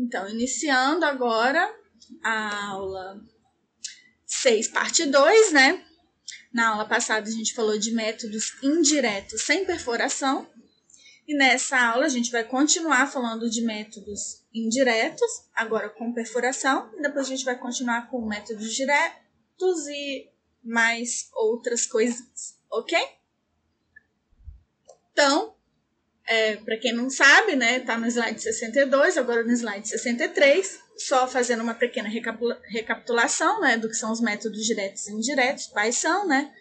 Então, iniciando agora a aula 6, parte 2, né? Na aula passada a gente falou de métodos indiretos sem perfuração. E nessa aula a gente vai continuar falando de métodos indiretos, agora com perfuração. E depois a gente vai continuar com métodos diretos e mais outras coisas, ok? Então, é, para quem não sabe, né, tá no slide 62, agora no slide 63, só fazendo uma pequena recapitulação, né, do que são os métodos diretos e indiretos, quais são, né?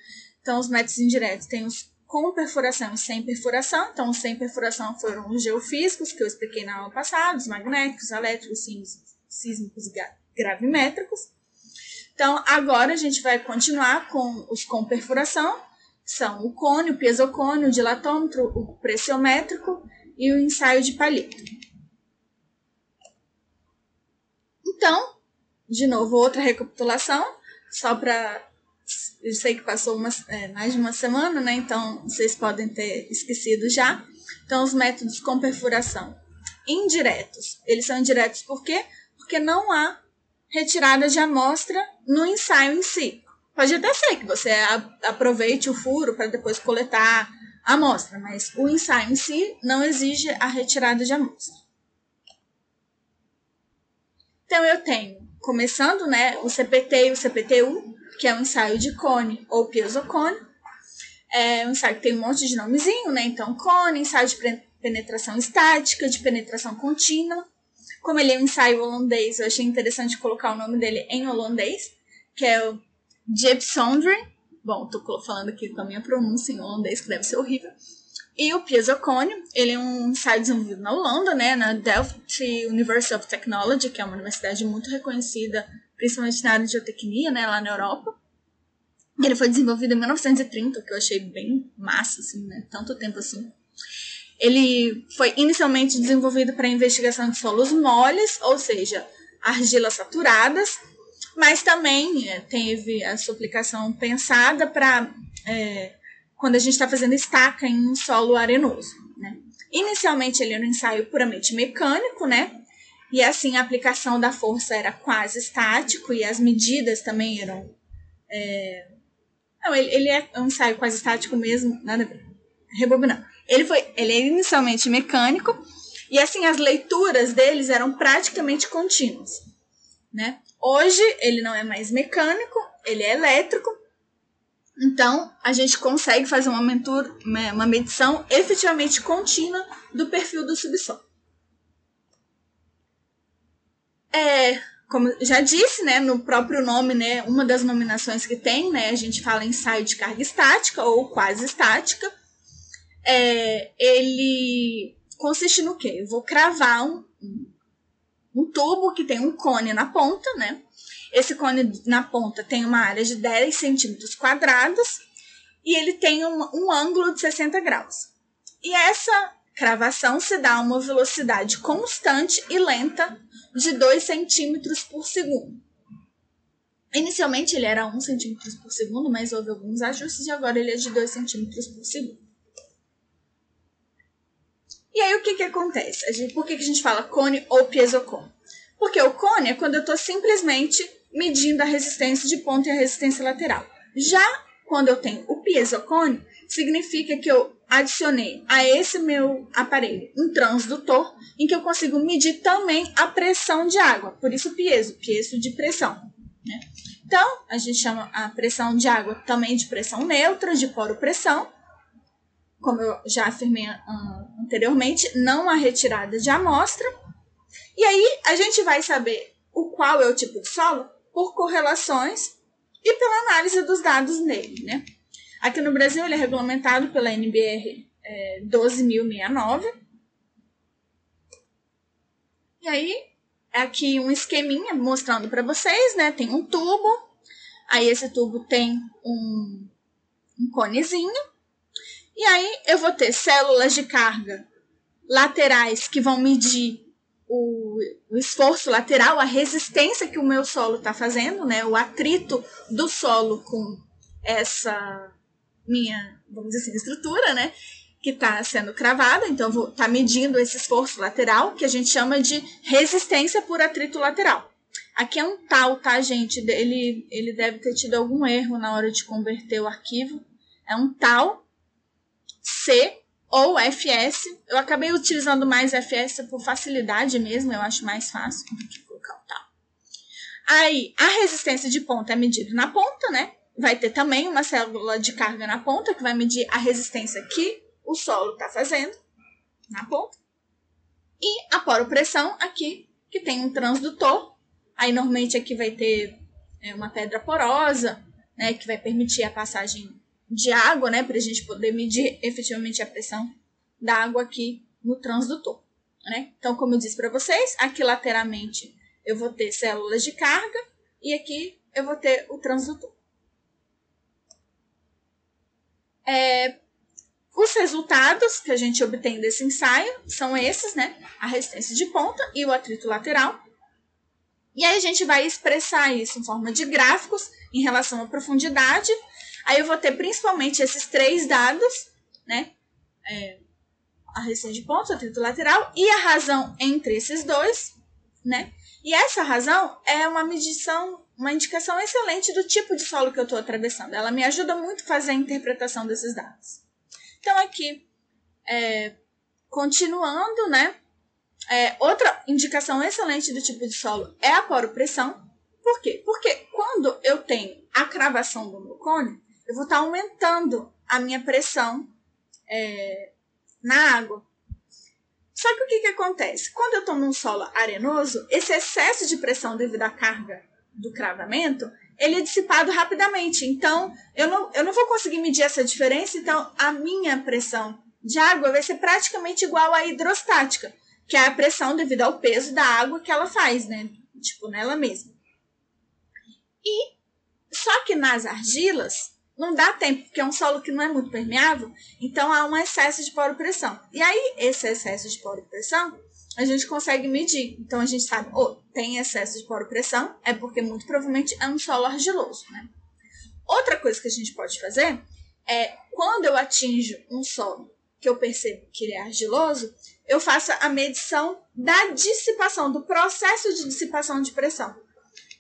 Então, os métodos indiretos têm os com perfuração e sem perfuração. Então, os sem perfuração foram os geofísicos, que eu expliquei na aula passada, os magnéticos, elétricos, sísmicos e gravimétricos. Então, agora a gente vai continuar com os com perfuração, são o cone, o piezocone, o dilatômetro, o pressiométrico e o ensaio de palito. Então, de novo, outra recapitulação, só para. Eu sei que passou uma, é, mais de uma semana, né? Então vocês podem ter esquecido já. Então, os métodos com perfuração indiretos. Eles são indiretos por quê? Porque não há retirada de amostra no ensaio em si. Pode até ser que você aproveite o furo para depois coletar a amostra, mas o ensaio em si não exige a retirada de amostra. Então eu tenho, começando, né, o CPT e o CPTU, que é um ensaio de cone ou piezocone. É um ensaio que tem um monte de nomezinho, né? Então, cone, ensaio de penetração estática, de penetração contínua. Como ele é um ensaio holandês, eu achei interessante colocar o nome dele em holandês, que é o Jepsondre, bom, tô falando aqui com a minha pronúncia em holandês, que deve ser horrível. E o Piezocone, ele é um site desenvolvido na Holanda, né, na Delft University of Technology, que é uma universidade muito reconhecida, principalmente na área de geotecnia, né, lá na Europa. Ele foi desenvolvido em 1930, que eu achei bem massa, assim, né, tanto tempo assim. Ele foi inicialmente desenvolvido para investigação de solos moles, ou seja, argilas saturadas, mas também é, teve a sua aplicação pensada para é, quando a gente está fazendo estaca em um solo arenoso. Né? Inicialmente ele era um ensaio puramente mecânico, né? E assim a aplicação da força era quase estático e as medidas também eram. É... Não, ele, ele é um ensaio quase estático mesmo, nada a ver. Rebobinando. Ele foi, ele é inicialmente mecânico e assim as leituras deles eram praticamente contínuas, né? Hoje ele não é mais mecânico, ele é elétrico. Então a gente consegue fazer uma, mentura, uma medição efetivamente contínua do perfil do subsolo. É, como já disse, né, no próprio nome, né, uma das nominações que tem, né, a gente fala ensaio de carga estática ou quase estática. É, ele consiste no quê? Eu vou cravar um, um tubo que tem um cone na ponta, né? Esse cone na ponta tem uma área de 10 centímetros quadrados e ele tem um, um ângulo de 60 graus. E essa cravação se dá a uma velocidade constante e lenta de 2 centímetros por segundo. Inicialmente ele era 1 centímetro por segundo, mas houve alguns ajustes e agora ele é de 2 centímetros por segundo. E aí o que, que acontece? Gente, por que, que a gente fala cone ou piezocone? Porque o cone é quando eu estou simplesmente medindo a resistência de ponta e a resistência lateral. Já quando eu tenho o piezocone, significa que eu adicionei a esse meu aparelho um transdutor em que eu consigo medir também a pressão de água. Por isso piezo, piezo de pressão. Né? Então, a gente chama a pressão de água também de pressão neutra, de poro pressão como eu já afirmei anteriormente, não há retirada de amostra. E aí a gente vai saber o qual é o tipo de solo por correlações e pela análise dos dados nele, né? Aqui no Brasil ele é regulamentado pela NBR é, 12.069. E aí, aqui um esqueminha mostrando para vocês, né? Tem um tubo, aí esse tubo tem um, um conezinho, e aí eu vou ter células de carga laterais que vão medir o, o esforço lateral, a resistência que o meu solo está fazendo, né? O atrito do solo com essa minha, vamos dizer assim, estrutura, né? que está sendo cravada, então vou tá medindo esse esforço lateral, que a gente chama de resistência por atrito lateral. Aqui é um tal, tá, gente? Ele, ele deve ter tido algum erro na hora de converter o arquivo. É um tal C ou FS. Eu acabei utilizando mais FS por facilidade mesmo, eu acho mais fácil do que colocar o tal. Aí, a resistência de ponta é medida na ponta, né? Vai ter também uma célula de carga na ponta, que vai medir a resistência que o solo está fazendo na ponta. E a poropressão aqui, que tem um transdutor. Aí, normalmente, aqui vai ter é, uma pedra porosa, né, que vai permitir a passagem de água, né, para a gente poder medir efetivamente a pressão da água aqui no transdutor. Né? Então, como eu disse para vocês, aqui lateralmente eu vou ter células de carga e aqui eu vou ter o transdutor. É, os resultados que a gente obtém desse ensaio são esses, né? A resistência de ponta e o atrito lateral. E aí a gente vai expressar isso em forma de gráficos em relação à profundidade. Aí eu vou ter principalmente esses três dados, né? É, a resistência de ponta, o atrito lateral e a razão entre esses dois, né? E essa razão é uma medição, uma indicação excelente do tipo de solo que eu estou atravessando. Ela me ajuda muito a fazer a interpretação desses dados. Então, aqui, é, continuando, né? É, outra indicação excelente do tipo de solo é a poropressão. Por quê? Porque quando eu tenho a cravação do meu cone, eu vou estar aumentando a minha pressão é, na água. Só que o que, que acontece? Quando eu estou num solo arenoso, esse excesso de pressão devido à carga do cravamento, ele é dissipado rapidamente. Então, eu não, eu não vou conseguir medir essa diferença. Então, a minha pressão de água vai ser praticamente igual à hidrostática, que é a pressão devido ao peso da água que ela faz, né? Tipo, nela mesma. E só que nas argilas não dá tempo, porque é um solo que não é muito permeável, então há um excesso de poro-pressão. E aí, esse excesso de poro-pressão a gente consegue medir. Então a gente sabe, oh, tem excesso de poro-pressão, é porque muito provavelmente é um solo argiloso, né? Outra coisa que a gente pode fazer é quando eu atinjo um solo que eu percebo que ele é argiloso, eu faço a medição da dissipação, do processo de dissipação de pressão.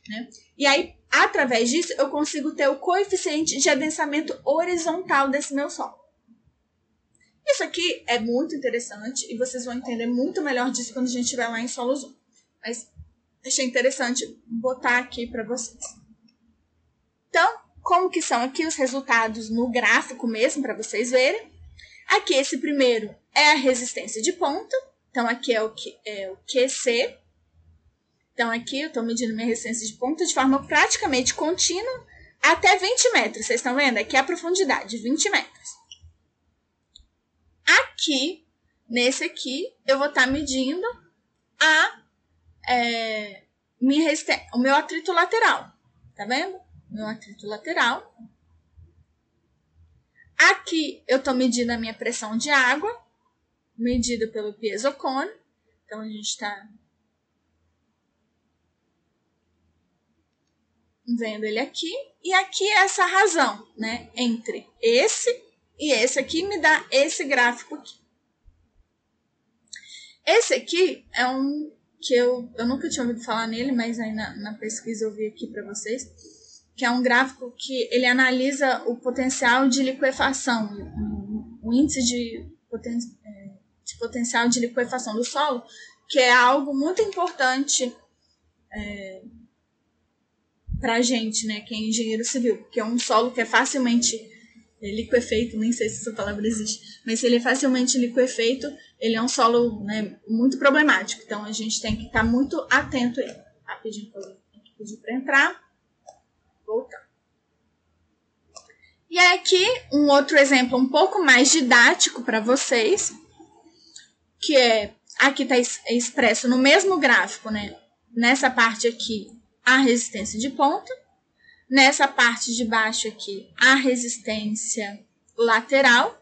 Né? E aí, através disso, eu consigo ter o coeficiente de adensamento horizontal desse meu solo. Isso aqui é muito interessante e vocês vão entender muito melhor disso quando a gente estiver lá em solo zoom. Mas achei interessante botar aqui para vocês. Então, como que são aqui os resultados no gráfico mesmo para vocês verem? Aqui esse primeiro é a resistência de ponta. Então aqui é o, que, é o QC. Então aqui eu estou medindo minha resistência de ponta de forma praticamente contínua até 20 metros. Vocês estão vendo? Aqui é a profundidade, 20 metros. Aqui, nesse aqui, eu vou estar tá medindo a, é, minha o meu atrito lateral. Tá vendo? Meu atrito lateral. Aqui eu estou medindo a minha pressão de água, medida pelo piezocone. Então, a gente está vendo ele aqui. E aqui é essa razão, né? Entre esse e esse aqui me dá esse gráfico aqui. Esse aqui é um que eu, eu nunca tinha ouvido falar nele, mas aí na, na pesquisa eu vi aqui para vocês, que é um gráfico que ele analisa o potencial de liquefação, o, o índice de, poten, é, de potencial de liquefação do solo, que é algo muito importante é, para a gente, né, que é engenheiro civil, porque é um solo que é facilmente é liquefeito, nem sei se essa palavra existe, mas se ele é facilmente liquefeito, ele é um solo né, muito problemático. Então a gente tem que estar muito atento a ele. Pedir para entrar. Voltar. E aqui um outro exemplo um pouco mais didático para vocês, que é aqui está expresso no mesmo gráfico, né? Nessa parte aqui, a resistência de ponta Nessa parte de baixo aqui, a resistência lateral.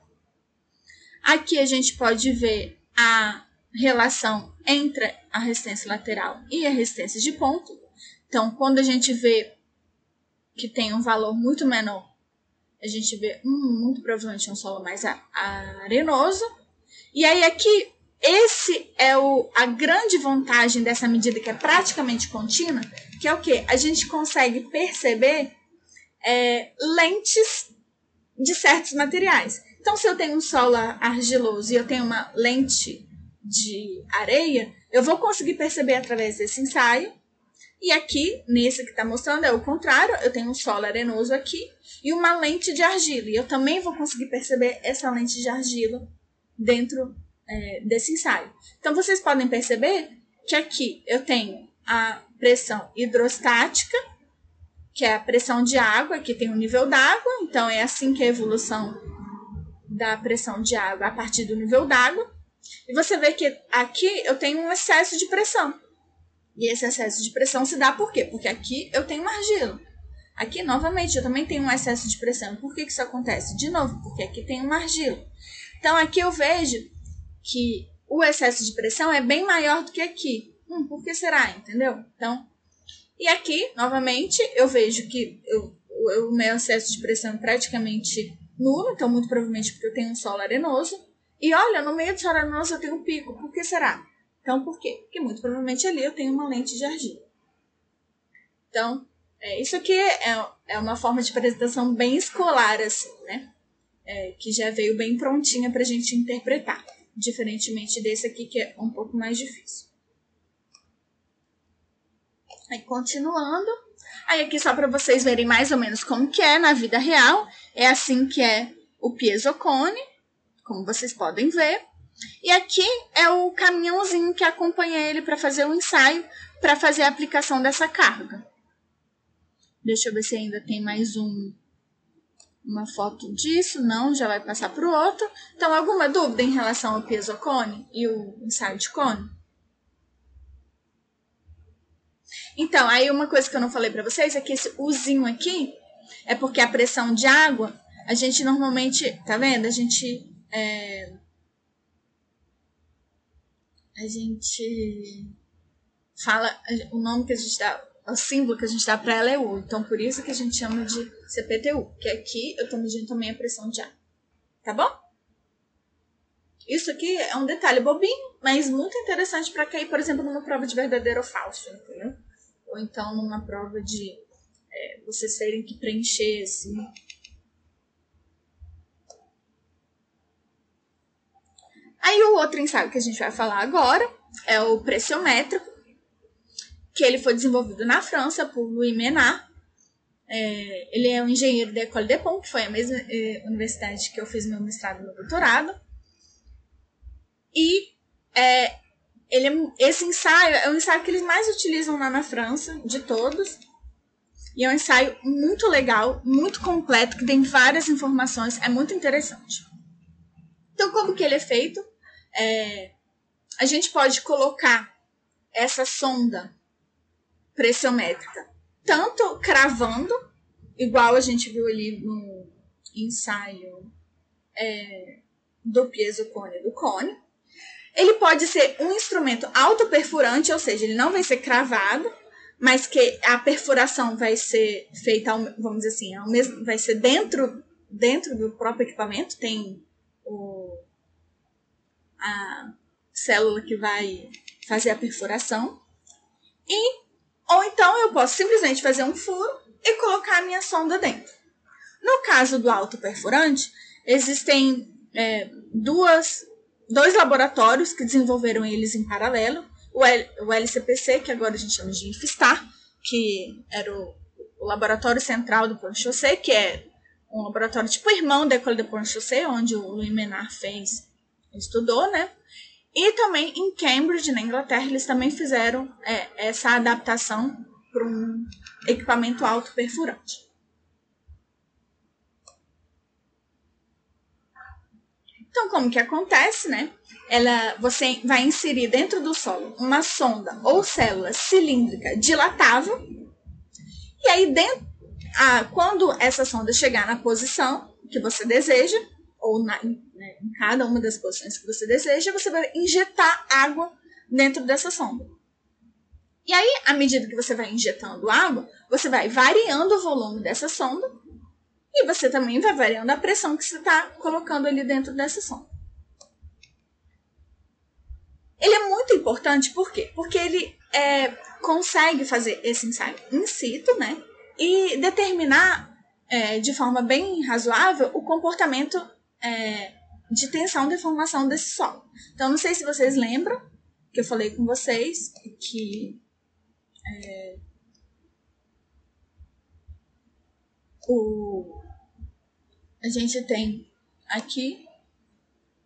Aqui a gente pode ver a relação entre a resistência lateral e a resistência de ponto. Então, quando a gente vê que tem um valor muito menor, a gente vê, hum, muito provavelmente é um solo mais arenoso. E aí aqui, esse é o, a grande vantagem dessa medida que é praticamente contínua, que é o que? A gente consegue perceber é, lentes de certos materiais. Então, se eu tenho um solo argiloso e eu tenho uma lente de areia, eu vou conseguir perceber através desse ensaio. E aqui, nesse que está mostrando, é o contrário. Eu tenho um solo arenoso aqui e uma lente de argila. E eu também vou conseguir perceber essa lente de argila dentro é, desse ensaio. Então, vocês podem perceber que aqui eu tenho a pressão hidrostática, que é a pressão de água, aqui tem o nível d'água, então é assim que é a evolução da pressão de água a partir do nível d'água. E você vê que aqui eu tenho um excesso de pressão. E esse excesso de pressão se dá por quê? Porque aqui eu tenho argila. Aqui, novamente, eu também tenho um excesso de pressão. Por que, que isso acontece? De novo, porque aqui tem uma argila. Então, aqui eu vejo que o excesso de pressão é bem maior do que aqui. Hum, por que será? Entendeu? Então, e aqui, novamente, eu vejo que o meu excesso de pressão é praticamente nulo, então muito provavelmente porque eu tenho um solo arenoso. E olha, no meio do solo arenoso eu tenho um pico. Por que será? Então, por quê? Porque muito provavelmente ali eu tenho uma lente de argila. Então, é, isso aqui é, é uma forma de apresentação bem escolar, assim, né? É, que já veio bem prontinha para a gente interpretar, diferentemente desse aqui que é um pouco mais difícil. Aí, continuando. Aí, aqui só para vocês verem mais ou menos como que é na vida real. É assim que é o piezocone, como vocês podem ver. E aqui é o caminhãozinho que acompanha ele para fazer o ensaio, para fazer a aplicação dessa carga. Deixa eu ver se ainda tem mais um uma foto disso. Não, já vai passar para o outro. Então, alguma dúvida em relação ao piezocone e o ensaio de cone? Então, aí uma coisa que eu não falei para vocês é que esse uzinho aqui é porque a pressão de água, a gente normalmente, tá vendo? A gente é, a gente fala o nome que a gente dá, o símbolo que a gente dá para ela é U. Então, por isso que a gente chama de CPTU, que aqui eu estou medindo também a pressão de água. Tá bom? Isso aqui é um detalhe bobinho, mas muito interessante para cair, por exemplo, numa prova de verdadeiro ou falso, entendeu? ou então numa prova de é, vocês terem que preencher assim. Aí o outro ensaio que a gente vai falar agora é o pressiométrico, que ele foi desenvolvido na França por Louis Menard. É, ele é um engenheiro da École de Pont, que foi a mesma é, universidade que eu fiz meu mestrado e meu doutorado. E é, ele é, esse ensaio é o ensaio que eles mais utilizam lá na França, de todos. E é um ensaio muito legal, muito completo, que tem várias informações, é muito interessante. Então, como que ele é feito? É, a gente pode colocar essa sonda pressiométrica tanto cravando, igual a gente viu ali no ensaio é, do piezocone do cone, ele pode ser um instrumento autoperfurante, ou seja, ele não vai ser cravado, mas que a perfuração vai ser feita, vamos dizer assim, ao mesmo, vai ser dentro, dentro do próprio equipamento, tem o, a célula que vai fazer a perfuração. E, ou então eu posso simplesmente fazer um furo e colocar a minha sonda dentro. No caso do autoperfurante, existem é, duas dois laboratórios que desenvolveram eles em paralelo. O, L, o LCPC, que agora a gente chama de IFSTAR, que era o, o laboratório central do Pont-Chausset, que é um laboratório tipo irmão da École de Pont-Chausset, onde o Louis Menard fez, estudou, né? E também em Cambridge, na Inglaterra, eles também fizeram é, essa adaptação para um equipamento alto Então, como que acontece, né? Ela, você vai inserir dentro do solo uma sonda ou célula cilíndrica dilatável. E aí, dentro, quando essa sonda chegar na posição que você deseja, ou na, né, em cada uma das posições que você deseja, você vai injetar água dentro dessa sonda. E aí, à medida que você vai injetando água, você vai variando o volume dessa sonda E você também vai variando a pressão que você está colocando ali dentro dessa sonda. Ele é muito importante, por quê? Porque ele é, consegue fazer esse ensaio in situ, né? E determinar é, de forma bem razoável o comportamento é, de tensão e deformação desse solo. Então, não sei se vocês lembram que eu falei com vocês que é, o, a gente tem aqui,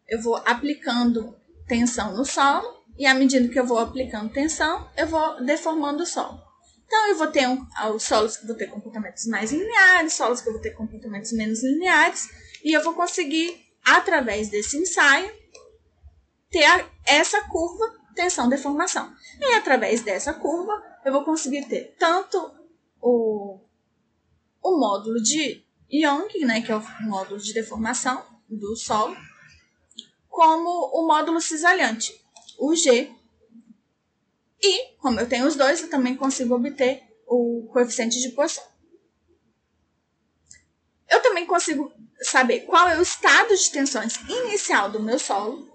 eu vou aplicando tensão no solo, e à medida que eu vou aplicando tensão, eu vou deformando o solo. Então, eu vou ter um, os solos que vou ter comportamentos mais lineares, solos que vou ter comportamentos menos lineares, e eu vou conseguir, através desse ensaio, ter a, essa curva tensão-deformação. E através dessa curva, eu vou conseguir ter tanto o, o módulo de Young, né, que é o módulo de deformação do solo, como o módulo cisalhante, o G. E, como eu tenho os dois, eu também consigo obter o coeficiente de posição. Eu também consigo saber qual é o estado de tensões inicial do meu solo.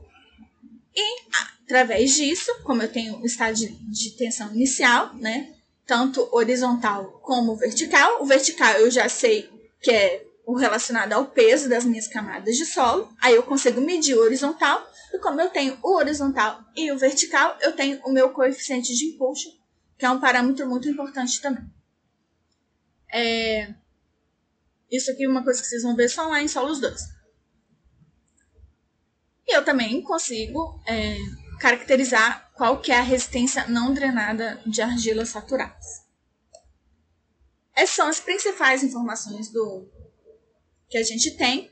E, através disso, como eu tenho o estado de, de tensão inicial, né, tanto horizontal como vertical, o vertical eu já sei que é o relacionado ao peso das minhas camadas de solo. Aí eu consigo medir o horizontal. E como eu tenho o horizontal e o vertical, eu tenho o meu coeficiente de impulso, que é um parâmetro muito importante também. É... Isso aqui é uma coisa que vocês vão ver só lá em solos 2. E eu também consigo é, caracterizar qual que é a resistência não drenada de argilas saturadas. Essas são as principais informações do, que a gente tem.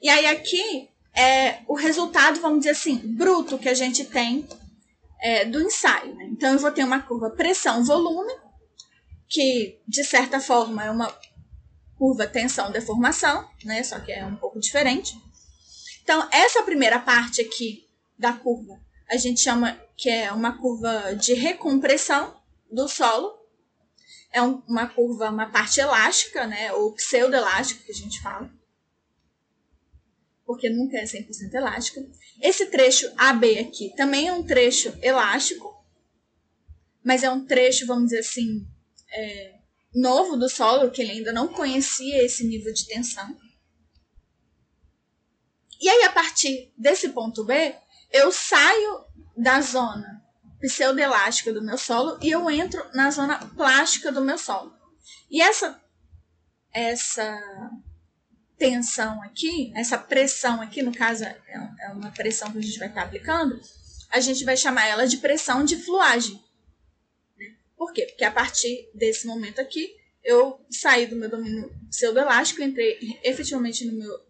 E aí aqui é o resultado, vamos dizer assim, bruto que a gente tem é, do ensaio. Né? Então eu vou ter uma curva pressão-volume, que de certa forma é uma curva tensão-deformação, né? só que é um pouco diferente. Então essa primeira parte aqui da curva a gente chama que é uma curva de recompressão do solo, é um, uma curva, uma parte elástica, né, ou pseudoelástica que a gente fala, porque nunca é 100% elástica. Esse trecho AB aqui também é um trecho elástico, mas é um trecho, vamos dizer assim, é, novo do solo, que ele ainda não conhecia esse nível de tensão. E aí, a partir desse ponto B, eu saio da zona pseudoelástica do meu solo e eu entro na zona plástica do meu solo. E essa essa tensão aqui, essa pressão aqui, no caso é, é uma pressão que a gente vai estar aplicando, a gente vai chamar ela de pressão de fluagem. Né? Por quê? Porque a partir desse momento aqui, eu saí do meu domínio pseudoelástico, entrei efetivamente no meu,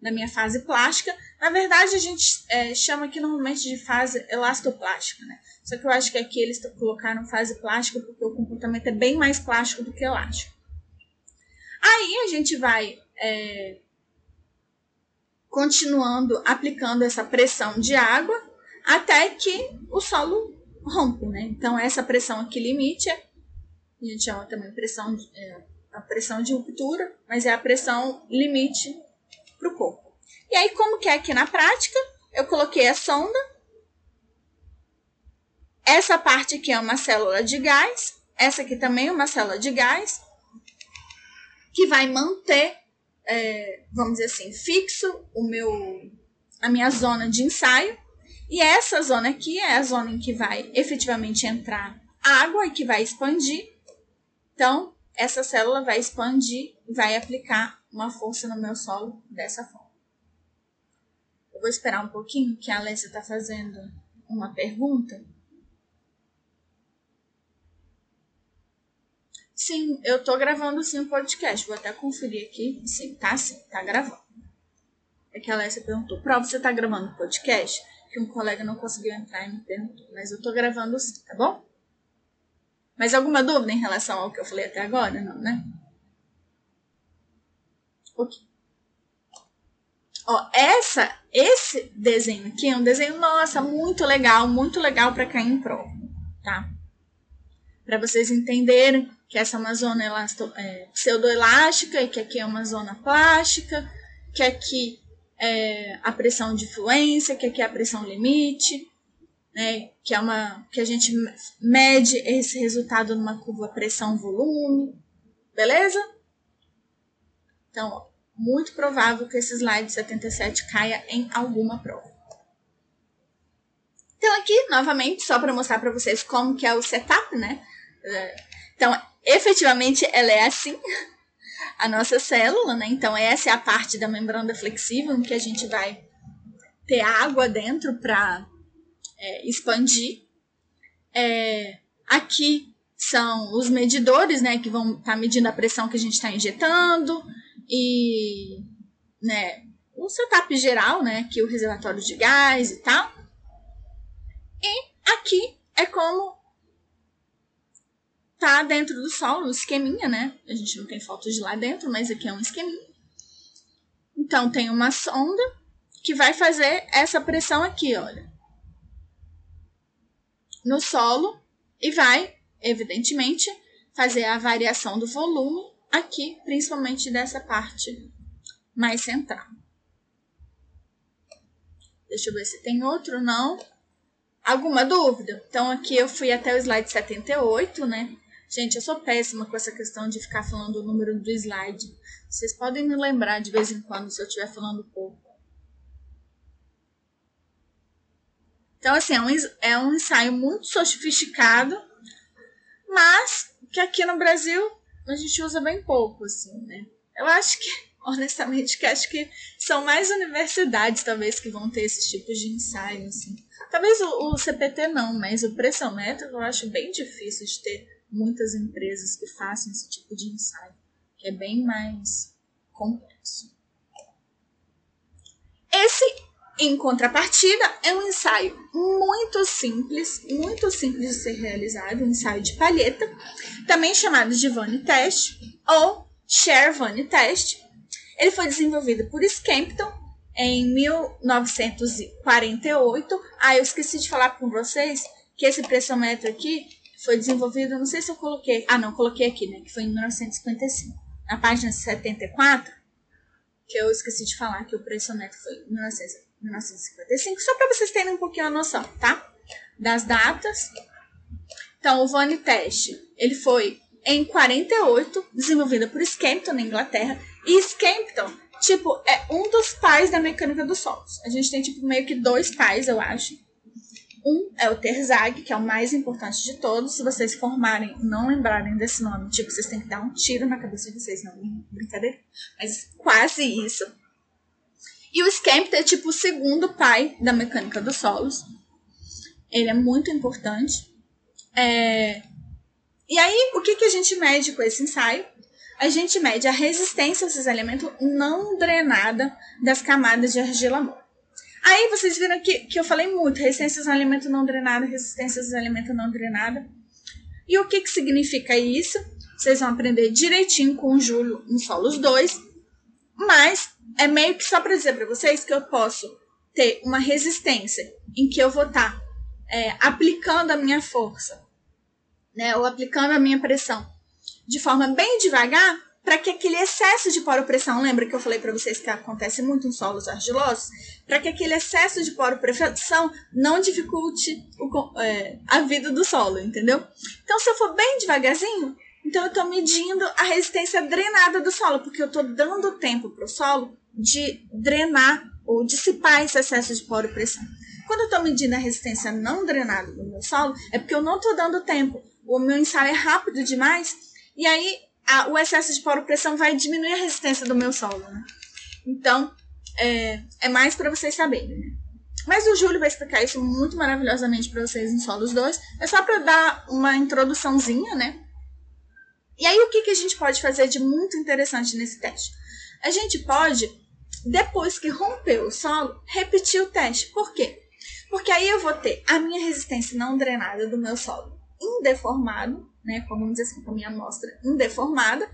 na minha fase plástica. Na verdade, a gente é, chama aqui normalmente de fase elastoplástica, né? Só que eu acho que aqui eles colocaram fase plástica porque o comportamento é bem mais plástico do que elástico. Aí a gente vai é, continuando aplicando essa pressão de água até que o solo rompe, né? Então essa pressão aqui limite é, a gente chama também pressão é, a pressão de ruptura, mas é a pressão limite para o corpo. E aí como que é aqui na prática? Eu coloquei a sonda essa parte aqui é uma célula de gás, essa aqui também é uma célula de gás, que vai manter, é, vamos dizer assim, fixo o meu, a minha zona de ensaio. E essa zona aqui é a zona em que vai efetivamente entrar água e que vai expandir. Então, essa célula vai expandir e vai aplicar uma força no meu solo dessa forma. Eu vou esperar um pouquinho, que a Alessia está fazendo uma pergunta. Sim, eu tô gravando sim o um podcast. Vou até conferir aqui. Sim, tá sim, tá gravando. É que a Alessia perguntou, Prova, você tá gravando podcast? Que um colega não conseguiu entrar e me perguntou. Mas eu tô gravando sim, tá bom? Mais alguma dúvida em relação ao que eu falei até agora? Não, né? Ok. Ó, essa, esse desenho aqui é um desenho, nossa, muito legal, muito legal para cair em prova, tá? Para vocês entenderem que essa é uma zona elasto, é, pseudoelástica e que aqui é uma zona plástica, que aqui é a pressão de fluência, que aqui é a pressão limite, né, que é uma que a gente mede esse resultado numa curva pressão-volume, beleza? Então, muito provável que esse slide 77 caia em alguma prova. Então aqui, novamente, só para mostrar para vocês como que é o setup, né? Então, efetivamente, ela é assim, a nossa célula, né? Então, essa é a parte da membrana flexível em que a gente vai ter água dentro para é, expandir. É, aqui são os medidores, né? Que vão estar tá medindo a pressão que a gente está injetando e, né? O setup geral, né? Aqui o reservatório de gás e tal. E aqui é como tá dentro do solo, o esqueminha, né? A gente não tem fotos de lá dentro, mas aqui é um esqueminha. Então, tem uma sonda que vai fazer essa pressão aqui, olha. No solo e vai, evidentemente, fazer a variação do volume aqui, principalmente dessa parte mais central. Deixa eu ver se tem outro, não. Alguma dúvida? Então, aqui eu fui até o slide 78, né? Gente, eu sou péssima com essa questão de ficar falando o número do slide. Vocês podem me lembrar de vez em quando se eu estiver falando pouco. Então, assim, é um, é um ensaio muito sofisticado, mas que aqui no Brasil a gente usa bem pouco, assim, né? Eu acho que, honestamente, que acho que são mais universidades, talvez, que vão ter esses tipos de ensaio, assim. Talvez o, o CPT não, mas o pressiométrico eu acho bem difícil de ter muitas empresas que façam esse tipo de ensaio, que é bem mais complexo. Esse, em contrapartida, é um ensaio muito simples, muito simples de ser realizado, um ensaio de palheta, também chamado de Vane Test ou Share Vane Test. Ele foi desenvolvido por Skempton em 1948. Ah, eu esqueci de falar com vocês que esse pressômetro aqui foi desenvolvido, não sei se eu coloquei, ah não, coloquei aqui, né, que foi em 1955. Na página 74, que eu esqueci de falar que o pressionetro foi em 1955, só para vocês terem um pouquinho a noção, tá? Das datas. Então, o Vone Test, ele foi em 48, desenvolvido por Skempton, na Inglaterra, e Skempton, tipo, é um dos pais da mecânica dos solos. A gente tem, tipo, meio que dois pais, eu acho um é o Terzag, que é o mais importante de todos. Se vocês formarem não lembrarem desse nome, tipo, vocês têm que dar um tiro na cabeça de vocês, não, brincadeira. Mas quase isso. E o Skempter é tipo o segundo pai da mecânica dos solos. Ele é muito importante. É... E aí, o que, que a gente mede com esse ensaio? A gente mede a resistência a elementos não drenada das camadas de argila mole. Aí vocês viram que, que eu falei muito, resistências ao alimento não drenado, resistências ao alimento não drenado. E o que, que significa isso? Vocês vão aprender direitinho com o Júlio em solos 2, mas é meio que só para dizer para vocês que eu posso ter uma resistência em que eu vou estar tá, é, aplicando a minha força, né, ou aplicando a minha pressão de forma bem devagar, para que aquele excesso de poropressão, lembra que eu falei para vocês que acontece muito em solos argilosos? Para que aquele excesso de poropressão não dificulte o, é, a vida do solo, entendeu? Então, se eu for bem devagarzinho, então eu estou medindo a resistência drenada do solo, porque eu estou dando tempo para o solo de drenar ou dissipar esse excesso de poropressão. Quando eu estou medindo a resistência não drenada do meu solo, é porque eu não estou dando tempo. O meu ensaio é rápido demais, e aí a, o excesso de poropressão vai diminuir a resistência do meu solo, né? Então, é, é mais para vocês saberem, né? Mas o Júlio vai explicar isso muito maravilhosamente para vocês em Solos 2. É só para dar uma introduçãozinha, né? E aí, o que, que a gente pode fazer de muito interessante nesse teste? A gente pode, depois que romper o solo, repetir o teste. Por quê? Porque aí eu vou ter a minha resistência não drenada do meu solo indeformado, né, como vamos dizer assim, com a minha amostra indeformada,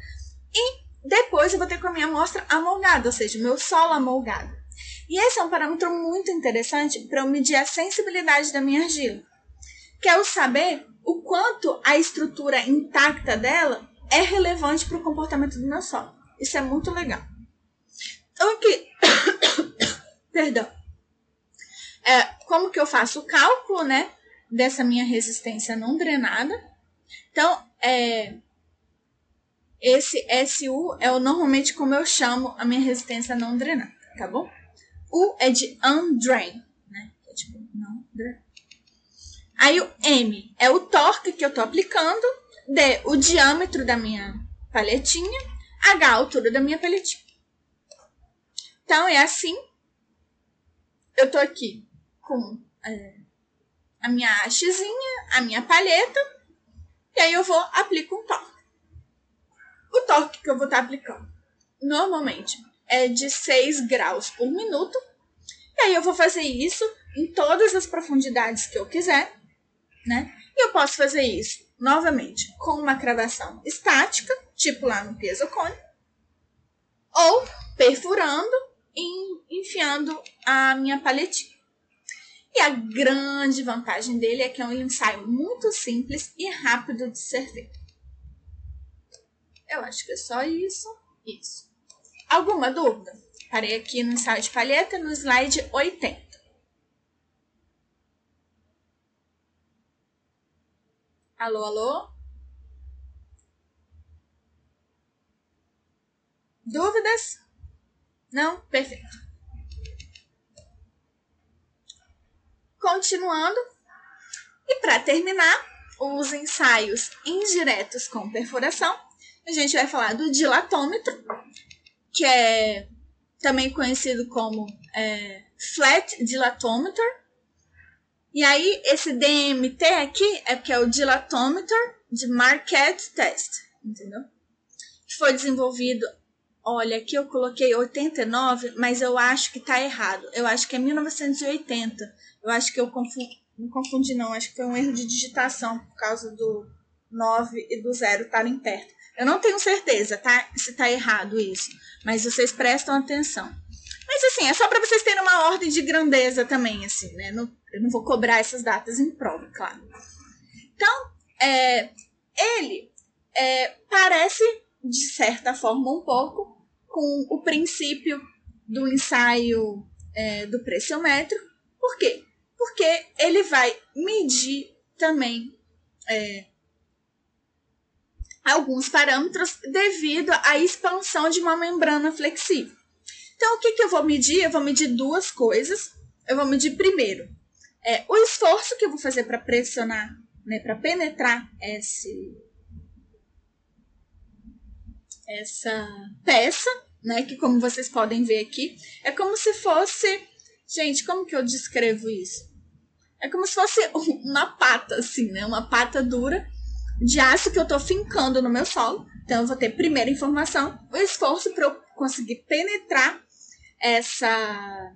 e depois eu vou ter com a minha amostra amolgada, ou seja, meu solo amolgado. E esse é um parâmetro muito interessante para eu medir a sensibilidade da minha argila. Quero saber o quanto a estrutura intacta dela é relevante para o comportamento do meu solo. Isso é muito legal. Então, aqui. Perdão. É, como que eu faço o cálculo, né? Dessa minha resistência não drenada. Então, é, esse SU é o, normalmente como eu chamo a minha resistência não drenada, tá bom? U é de undrain, né? É tipo, não drain. Aí o M é o torque que eu tô aplicando. D, o diâmetro da minha palhetinha. H, a altura da minha palhetinha. Então, é assim. Eu tô aqui com é, a minha hastezinha, a minha palheta. E aí eu vou aplico um torque. O torque que eu vou estar tá aplicando, normalmente, é de 6 graus por minuto. E aí eu vou fazer isso em todas as profundidades que eu quiser, né? E eu posso fazer isso novamente com uma cravação estática, tipo lá no cone, ou perfurando enfiando a minha paletinha. E a grande vantagem dele é que é um ensaio muito simples e rápido de ser feito. Eu acho que é só isso. Isso. Alguma dúvida? Parei aqui no ensaio de palheta no slide 80. Alô, alô? Dúvidas? Não? Perfeito. Continuando. E para terminar, os ensaios indiretos com perfuração, a gente vai falar do dilatômetro, que é também conhecido como é, flat dilatômetro. E aí, esse DMT aqui é porque é o dilatômetro de Marquette Test, entendeu? Que foi desenvolvido Olha, aqui eu coloquei 89, mas eu acho que tá errado. Eu acho que é 1980. Eu acho que eu confundi, não confundi não, acho que foi um erro de digitação por causa do 9 e do 0 estarem perto. Eu não tenho certeza, tá? Se tá errado isso, mas vocês prestam atenção. Mas assim, é só para vocês terem uma ordem de grandeza também, assim, né? Não, eu não vou cobrar essas datas em prova, claro. Então, é, ele é, parece, de certa forma, um pouco com o princípio do ensaio é, do pressionômetro. Por quê? Porque ele vai medir também é, alguns parâmetros devido à expansão de uma membrana flexível. Então, o que, que eu vou medir? Eu vou medir duas coisas. Eu vou medir primeiro é, o esforço que eu vou fazer para pressionar, né, para penetrar esse, essa peça né? Que como vocês podem ver aqui, é como se fosse. Gente, como que eu descrevo isso? É como se fosse uma pata, assim, né? Uma pata dura de aço que eu tô fincando no meu solo. Então, eu vou ter primeira informação, o esforço para eu conseguir penetrar essa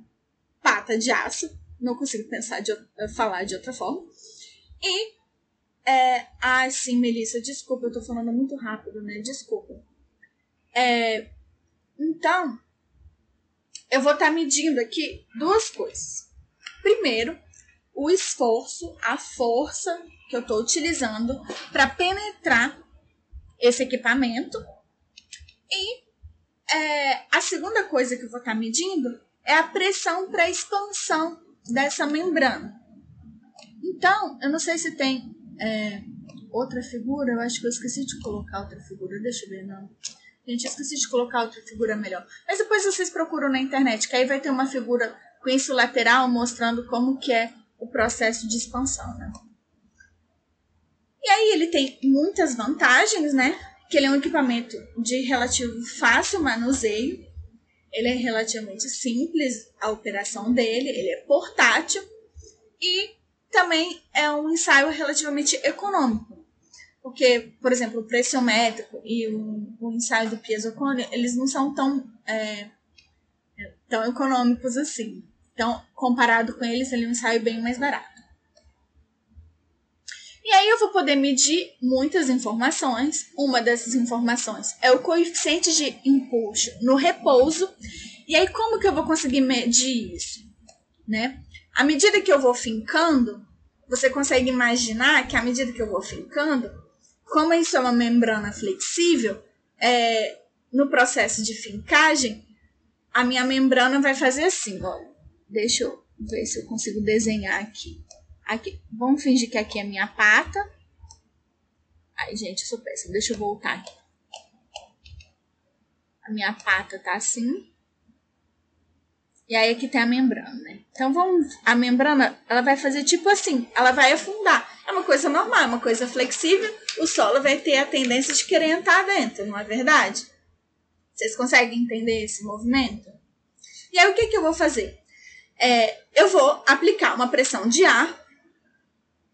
pata de aço. Não consigo pensar de falar de outra forma. E. É, ah, sim, Melissa, desculpa, eu tô falando muito rápido, né? Desculpa. É, então, eu vou estar tá medindo aqui duas coisas. Primeiro, o esforço, a força que eu estou utilizando para penetrar esse equipamento. E é, a segunda coisa que eu vou estar tá medindo é a pressão para expansão dessa membrana. Então, eu não sei se tem é, outra figura, eu acho que eu esqueci de colocar outra figura, deixa eu ver, não. Gente, esqueci de colocar outra figura melhor. Mas depois vocês procuram na internet, que aí vai ter uma figura com isso lateral mostrando como que é o processo de expansão, né? E aí ele tem muitas vantagens, né? Que ele é um equipamento de relativo fácil manuseio. Ele é relativamente simples a operação dele, ele é portátil e também é um ensaio relativamente econômico. Porque, por exemplo, o pressiométrico e o, o ensaio do piezocone, eles não são tão, é, tão econômicos assim. Então, comparado com eles, ele é um ensaio bem mais barato. E aí eu vou poder medir muitas informações. Uma dessas informações é o coeficiente de empuxo no repouso. E aí como que eu vou conseguir medir isso, né? À medida que eu vou fincando, você consegue imaginar que à medida que eu vou fincando, como isso é uma membrana flexível, é, no processo de fincagem, a minha membrana vai fazer assim, olha. Deixa eu ver se eu consigo desenhar aqui. Aqui, vamos fingir que aqui é a minha pata. Ai, gente, eu sou péssima. Deixa eu voltar aqui. A minha pata tá assim. E aí aqui tem a membrana, né? Então vamos, a membrana, ela vai fazer tipo assim, ela vai afundar. É uma coisa normal, é uma coisa flexível. O solo vai ter a tendência de querer entrar dentro, não é verdade? Vocês conseguem entender esse movimento? E aí o que, que eu vou fazer? É, eu vou aplicar uma pressão de ar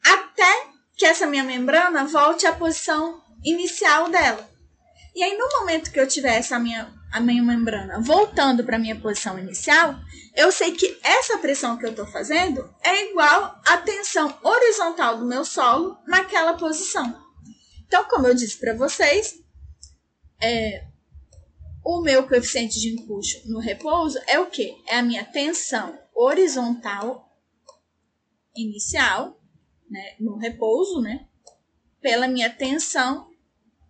até que essa minha membrana volte à posição inicial dela. E aí, no momento que eu tiver essa minha, a minha membrana voltando para a minha posição inicial, eu sei que essa pressão que eu estou fazendo é igual à tensão horizontal do meu solo naquela posição. Então, como eu disse para vocês, é, o meu coeficiente de empuxo no repouso é o que? É a minha tensão horizontal inicial, né, no repouso, né, pela minha tensão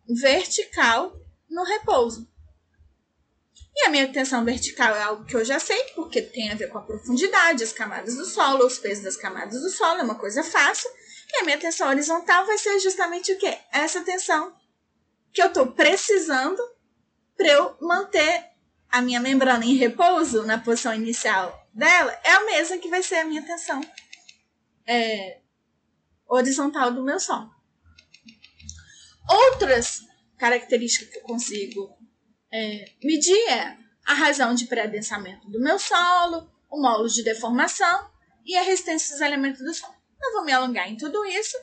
vertical no repouso. E a minha tensão vertical é algo que eu já sei, porque tem a ver com a profundidade, as camadas do solo, os pesos das camadas do solo, é uma coisa fácil. E a minha tensão horizontal vai ser justamente o quê? Essa tensão que eu estou precisando para eu manter a minha membrana em repouso na posição inicial dela, é a mesma que vai ser a minha tensão é, horizontal do meu som. Outras características que eu consigo é, medir é a razão de pré-adensamento do meu solo, o módulo de deformação e a resistência dos elementos do solo. Não vou me alongar em tudo isso,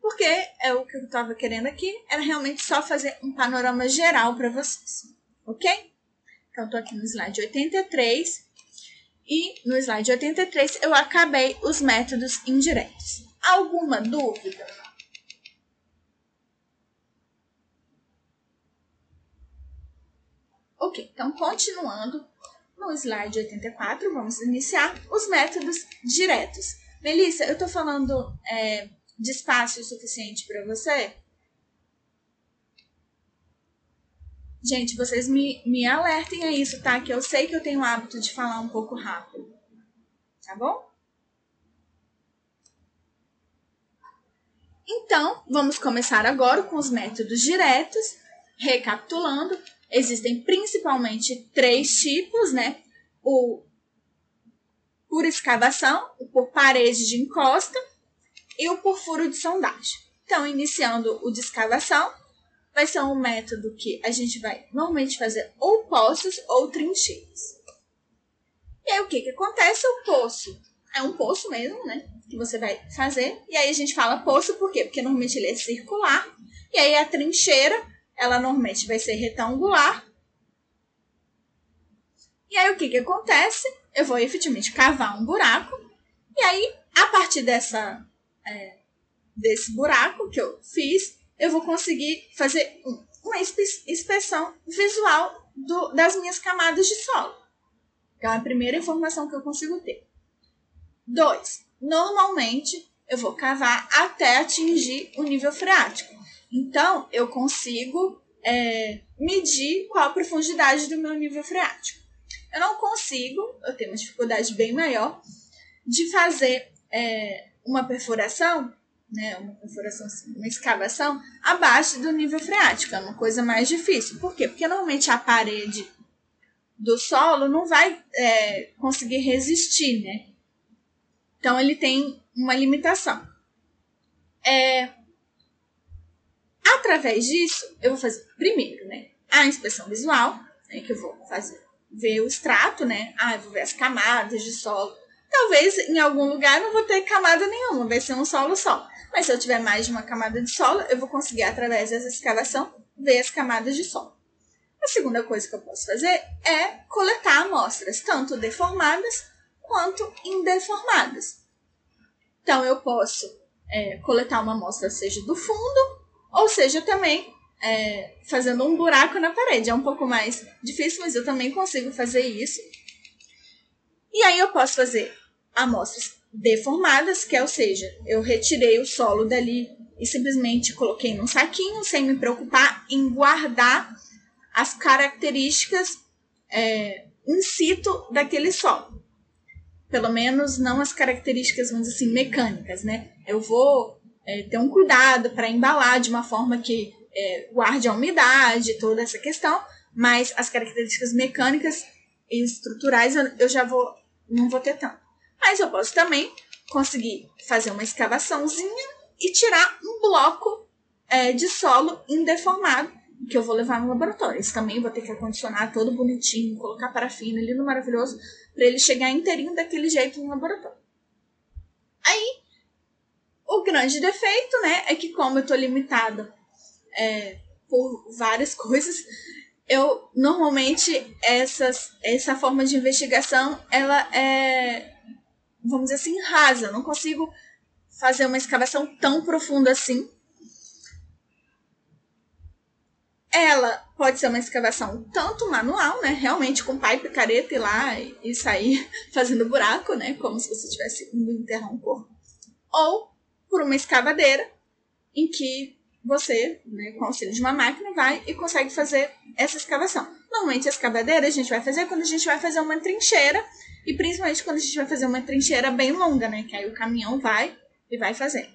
porque é o que eu estava querendo aqui, era realmente só fazer um panorama geral para vocês, ok? Então, estou aqui no slide 83, e no slide 83 eu acabei os métodos indiretos. Alguma dúvida? Ok, então continuando no slide 84, vamos iniciar os métodos diretos. Melissa, eu estou falando é, de espaço suficiente para você? Gente, vocês me, me alertem a isso, tá? Que eu sei que eu tenho o hábito de falar um pouco rápido. Tá bom? Então, vamos começar agora com os métodos diretos. Recapitulando, existem principalmente três tipos, né? O por escavação, o por parede de encosta e o por furo de sondagem. Então, iniciando o de escavação, vai ser um método que a gente vai normalmente fazer ou poços ou trincheiras. E aí o que, que acontece? O poço é um poço mesmo, né? Que você vai fazer. E aí a gente fala poço por quê? Porque normalmente ele é circular. E aí a trincheira, ela normalmente vai ser retangular. E aí o que, que acontece? Eu vou efetivamente cavar um buraco. E aí, a partir dessa, é, desse buraco que eu fiz, eu vou conseguir fazer uma inspeção visual do, das minhas camadas de solo. Então, é a primeira informação que eu consigo ter. Dois, normalmente eu vou cavar até atingir o nível freático. Então, eu consigo é, medir qual a profundidade do meu nível freático. Eu não consigo, eu tenho uma dificuldade bem maior, de fazer é, uma perfuração né, uma perfuração, assim, uma escavação abaixo do nível freático, é uma coisa mais difícil. Por quê? Porque normalmente a parede do solo não vai é, conseguir resistir, né? Então ele tem uma limitação. É, através disso, eu vou fazer primeiro, né, a inspeção visual, né, que eu vou fazer, ver o extrato, né? Ah, eu vou ver as camadas de solo. Talvez em algum lugar não vou ter camada nenhuma, vai ser um solo só. Mas se eu tiver mais de uma camada de solo, eu vou conseguir, através dessa escavação, ver as camadas de solo. A segunda coisa que eu posso fazer é coletar amostras, tanto deformadas quanto indeformadas. Então, eu posso é, coletar uma amostra, seja do fundo, ou seja também é, fazendo um buraco na parede. É um pouco mais difícil, mas eu também consigo fazer isso. E aí eu posso fazer amostras deformadas, que é, ou seja, eu retirei o solo dali e simplesmente coloquei num saquinho sem me preocupar em guardar as características é, in situ daquele solo. Pelo menos não as características, vamos dizer assim, mecânicas, né? Eu vou é, ter um cuidado para embalar de uma forma que é, guarde a umidade, toda essa questão, mas as características mecânicas e estruturais eu, eu já vou não vou ter tanto. Mas eu posso também conseguir fazer uma escavaçãozinha e tirar um bloco é, de solo indeformado que eu vou levar no laboratório. Isso também vou ter que acondicionar todo bonitinho, colocar parafina ali no maravilhoso, para ele chegar inteirinho daquele jeito no laboratório. Aí, o grande defeito, né, é que como eu tô limitada é, por várias coisas, eu normalmente essas, essa forma de investigação ela é vamos dizer assim rasa, eu não consigo fazer uma escavação tão profunda assim. Ela pode ser uma escavação tanto manual, né? Realmente com pai picareta ir lá e sair fazendo buraco, né? Como se você estivesse indo enterrar um corpo. Ou por uma escavadeira, em que você, né, com auxílio de uma máquina, vai e consegue fazer essa escavação. Normalmente a escavadeira a gente vai fazer quando a gente vai fazer uma trincheira, e principalmente quando a gente vai fazer uma trincheira bem longa, né? Que aí o caminhão vai e vai fazer.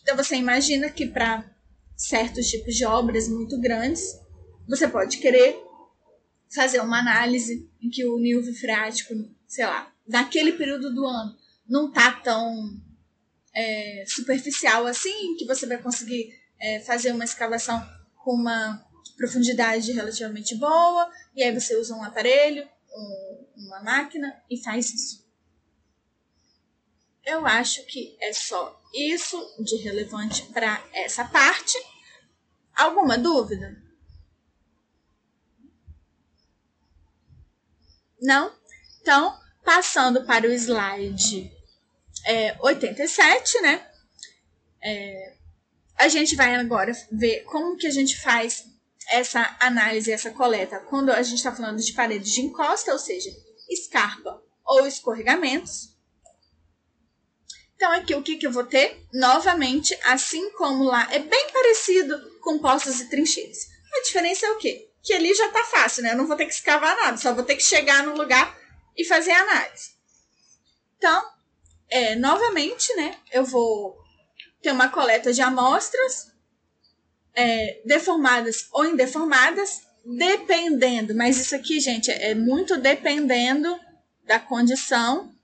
Então você imagina que para certos tipos de obras muito grandes, você pode querer fazer uma análise em que o nível freático, sei lá, naquele período do ano não tá tão é, superficial assim, que você vai conseguir é, fazer uma escavação com uma profundidade relativamente boa, e aí você usa um aparelho, um, uma máquina e faz isso. Eu acho que é só isso de relevante para essa parte. Alguma dúvida? Não? Então, passando para o slide é, 87, né? É, a gente vai agora ver como que a gente faz essa análise, essa coleta, quando a gente está falando de paredes de encosta, ou seja, escarpa ou escorregamentos. Então, aqui o que, que eu vou ter? Novamente, assim como lá, é bem parecido com poços e trincheiras. A diferença é o quê? Que ali já tá fácil, né? Eu não vou ter que escavar nada, só vou ter que chegar no lugar e fazer a análise. Então, é, novamente, né? Eu vou ter uma coleta de amostras é, deformadas ou indeformadas, dependendo, mas isso aqui, gente, é muito dependendo da condição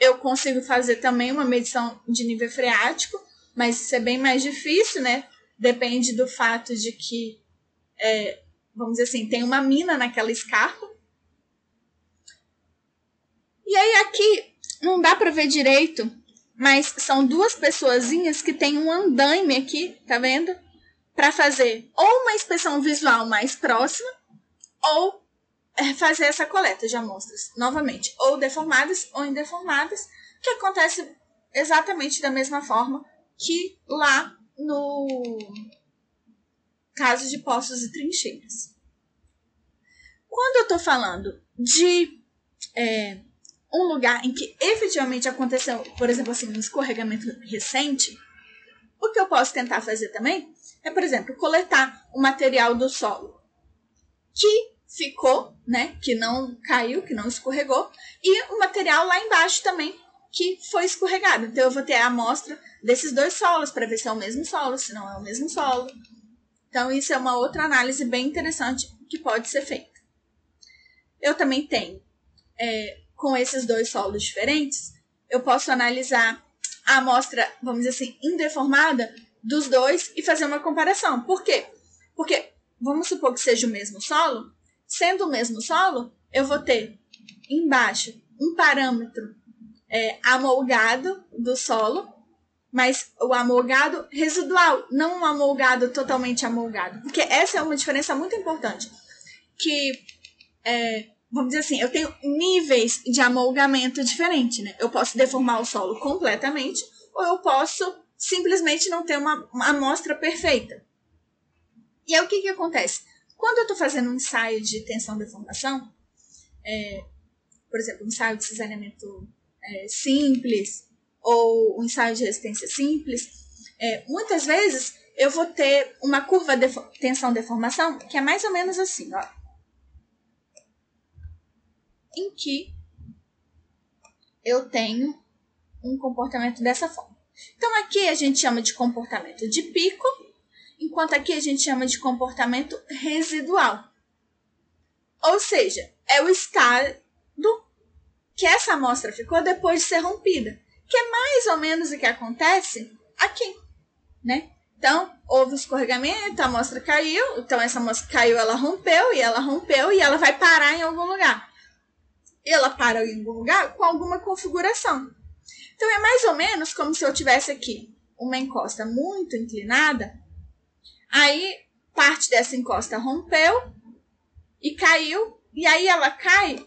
eu consigo fazer também uma medição de nível freático, mas isso é bem mais difícil, né? Depende do fato de que, é, vamos dizer assim, tem uma mina naquela escarpa. E aí aqui não dá para ver direito, mas são duas pessoazinhas que têm um andaime aqui, tá vendo? Para fazer ou uma inspeção visual mais próxima ou é fazer essa coleta de amostras, novamente, ou deformadas ou indeformadas, que acontece exatamente da mesma forma que lá no caso de poços e trincheiras. Quando eu estou falando de é, um lugar em que efetivamente aconteceu, por exemplo, assim, um escorregamento recente, o que eu posso tentar fazer também é, por exemplo, coletar o material do solo que ficou, né? Que não caiu, que não escorregou, e o material lá embaixo também que foi escorregado. Então eu vou ter a amostra desses dois solos para ver se é o mesmo solo, se não é o mesmo solo. Então isso é uma outra análise bem interessante que pode ser feita. Eu também tenho, é, com esses dois solos diferentes, eu posso analisar a amostra, vamos dizer assim, indeformada dos dois e fazer uma comparação. Por quê? Porque vamos supor que seja o mesmo solo, Sendo o mesmo solo, eu vou ter embaixo um parâmetro é, amolgado do solo, mas o amolgado residual, não um amolgado totalmente amolgado. Porque essa é uma diferença muito importante. Que, é, vamos dizer assim, eu tenho níveis de amolgamento diferente, né? Eu posso deformar o solo completamente, ou eu posso simplesmente não ter uma, uma amostra perfeita. E aí o que, que acontece? Quando eu estou fazendo um ensaio de tensão deformação, é, por exemplo, um ensaio de cisalhamento é, simples ou um ensaio de resistência simples, é, muitas vezes eu vou ter uma curva de tensão-deformação que é mais ou menos assim, ó. Em que eu tenho um comportamento dessa forma. Então, aqui a gente chama de comportamento de pico, enquanto aqui a gente chama de comportamento residual. Ou seja, é o estado que essa amostra ficou depois de ser rompida, que é mais ou menos o que acontece aqui, né? Então, houve escorregamento, a amostra caiu, então essa amostra caiu, ela rompeu, e ela rompeu, e ela vai parar em algum lugar. Ela para em algum lugar com alguma configuração. Então, é mais ou menos como se eu tivesse aqui uma encosta muito inclinada, aí parte dessa encosta rompeu e caiu, e aí ela cai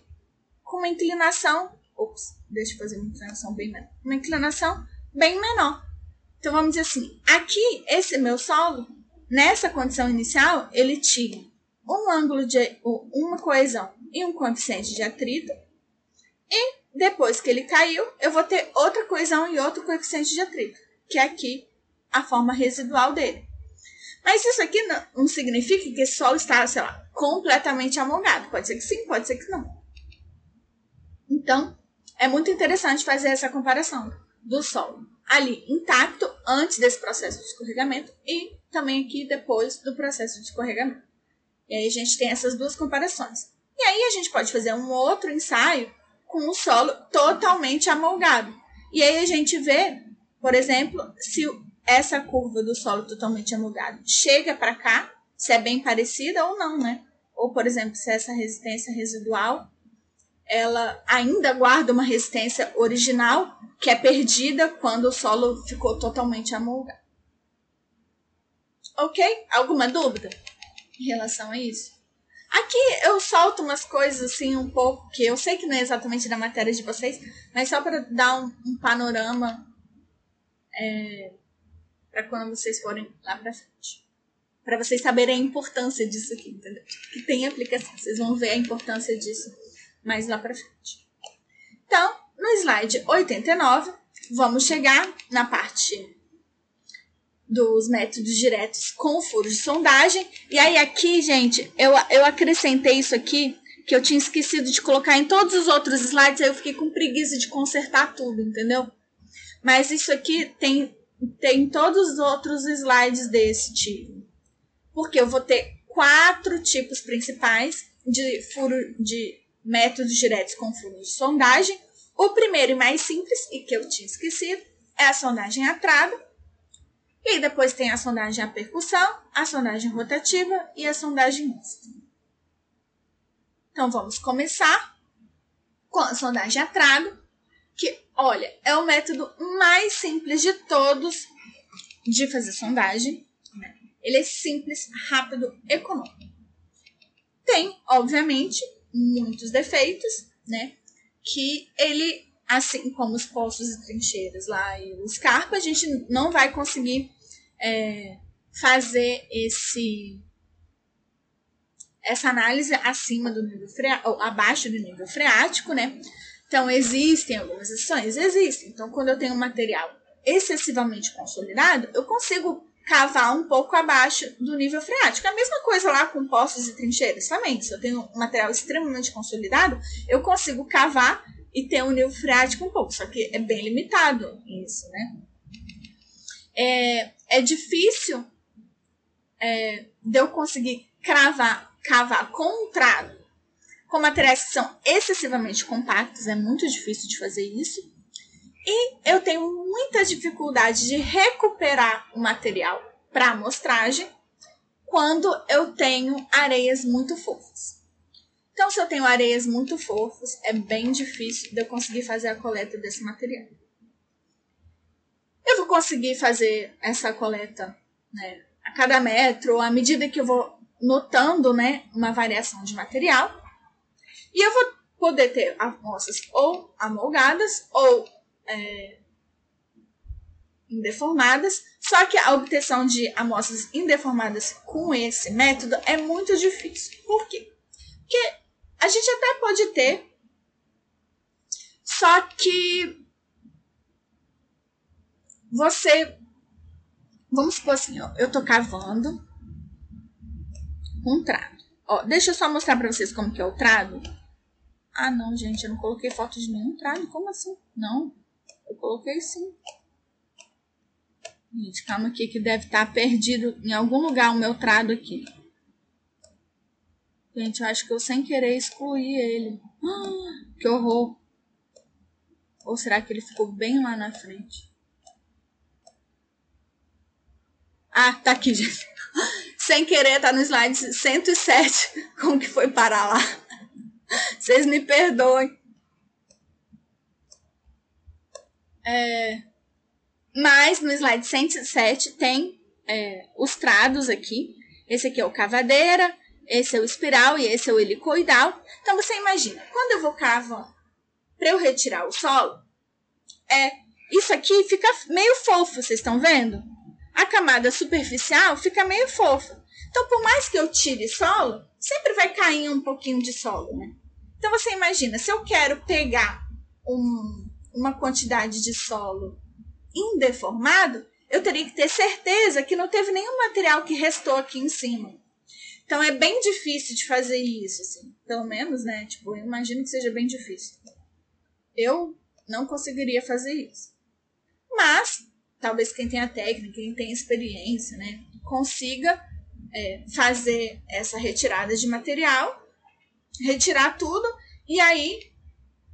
com uma inclinação. Ops, deixa eu fazer uma inclinação bem menor. Uma inclinação bem menor. Então vamos dizer assim: aqui, esse meu solo, nessa condição inicial, ele tinha um ângulo de uma coesão e um coeficiente de atrito. E depois que ele caiu, eu vou ter outra coesão e outro coeficiente de atrito, que é aqui a forma residual dele. Mas isso aqui não, significa que esse solo está, sei lá, completamente amolgado. Pode ser que sim, pode ser que não. Então, é muito interessante fazer essa comparação do solo ali intacto antes desse processo de escorregamento e também aqui depois do processo de escorregamento. E aí a gente tem essas duas comparações. E aí a gente pode fazer um outro ensaio com o solo totalmente amolgado. E aí a gente vê, por exemplo, se essa curva do solo totalmente amolgado chega para cá, se é bem parecida ou não, né? Ou, por exemplo, se essa resistência residual ela ainda guarda uma resistência original que é perdida quando o solo ficou totalmente amolgado. Ok? Alguma dúvida em relação a isso? Aqui eu solto umas coisas assim um pouco que eu sei que não é exatamente da matéria de vocês, mas só para dar um, um panorama é, para quando vocês forem lá para frente. Para vocês saberem a importância disso aqui, entendeu? Que tem aplicação. Vocês vão ver a importância disso mais lá para frente. Então, no slide 89, vamos chegar na parte dos métodos diretos com furos de sondagem. E aí aqui, gente, eu, eu acrescentei isso aqui que eu tinha esquecido de colocar em todos os outros slides, aí eu fiquei com preguiça de consertar tudo, entendeu? Mas isso aqui tem tem todos os outros slides desse tipo. Porque eu vou ter quatro tipos principais de furo de métodos diretos com furos de sondagem. O primeiro e mais simples, e que eu tinha esquecido, é a sondagem a trava. E depois tem a sondagem a percussão, a sondagem rotativa e a sondagem mista. Então vamos começar com a sondagem a trago, que, olha, é o método mais simples de todos de fazer sondagem. Né? Ele é simples, rápido, econômico. Tem, obviamente, muitos defeitos, né? Que ele, assim como os postos e trincheiras lá e o Scarpa, a gente não vai conseguir é, fazer esse essa análise acima do nível freático, ou abaixo do nível freático, né? Então, existem algumas exceções? Existem. Então, quando eu tenho um material excessivamente consolidado, eu consigo cavar um pouco abaixo do nível freático. A mesma coisa lá com postos e trincheiras também. Se eu tenho um material extremamente consolidado, eu consigo cavar e ter um nível freático um pouco, só que é bem limitado isso, né? É, é difícil é, de eu conseguir cravar, cavar com um trago com materiais que são excessivamente compactos, é muito difícil de fazer isso. E eu tenho muita dificuldade de recuperar o material para amostragem quando eu tenho areias muito fofas. Então, se eu tenho areias muito fofas, é bem difícil de eu conseguir fazer a coleta desse material. Eu vou conseguir fazer essa coleta né, a cada metro, à medida que eu vou notando né, uma variação de material. E eu vou poder ter amostras ou amolgadas ou é, indeformadas, só que a obtenção de amostras indeformadas com esse método é muito difícil. Por quê? Porque a gente até pode ter Só que você. Vamos supor assim, ó, eu tô cavando um trado. Ó, deixa eu só mostrar pra vocês como que é o trado. Ah, não, gente, eu não coloquei foto de nenhum trado. Como assim? Não, eu coloquei sim. Gente, calma aqui que deve estar tá perdido em algum lugar o meu trado aqui. Gente, eu acho que eu sem querer excluí ele. Que horror. Ou será que ele ficou bem lá na frente? Ah, tá aqui, gente. Sem querer, tá no slide 107. Como que foi parar lá? Vocês me perdoem. É, mas no slide 107 tem é, os trados aqui. Esse aqui é o cavadeira, esse é o espiral e esse é o helicoidal. Então você imagina, quando eu vou cavar para eu retirar o solo, é isso aqui fica meio fofo, vocês estão vendo? A camada superficial fica meio fofa. Então, por mais que eu tire solo, sempre vai cair um pouquinho de solo, né? Então você imagina, se eu quero pegar um, uma quantidade de solo indeformado, eu teria que ter certeza que não teve nenhum material que restou aqui em cima. Então é bem difícil de fazer isso, assim. Pelo menos, né? Tipo, eu imagino que seja bem difícil. Eu não conseguiria fazer isso. Mas, talvez quem tenha técnica, quem tenha experiência, né? Consiga é, fazer essa retirada de material, retirar tudo e aí,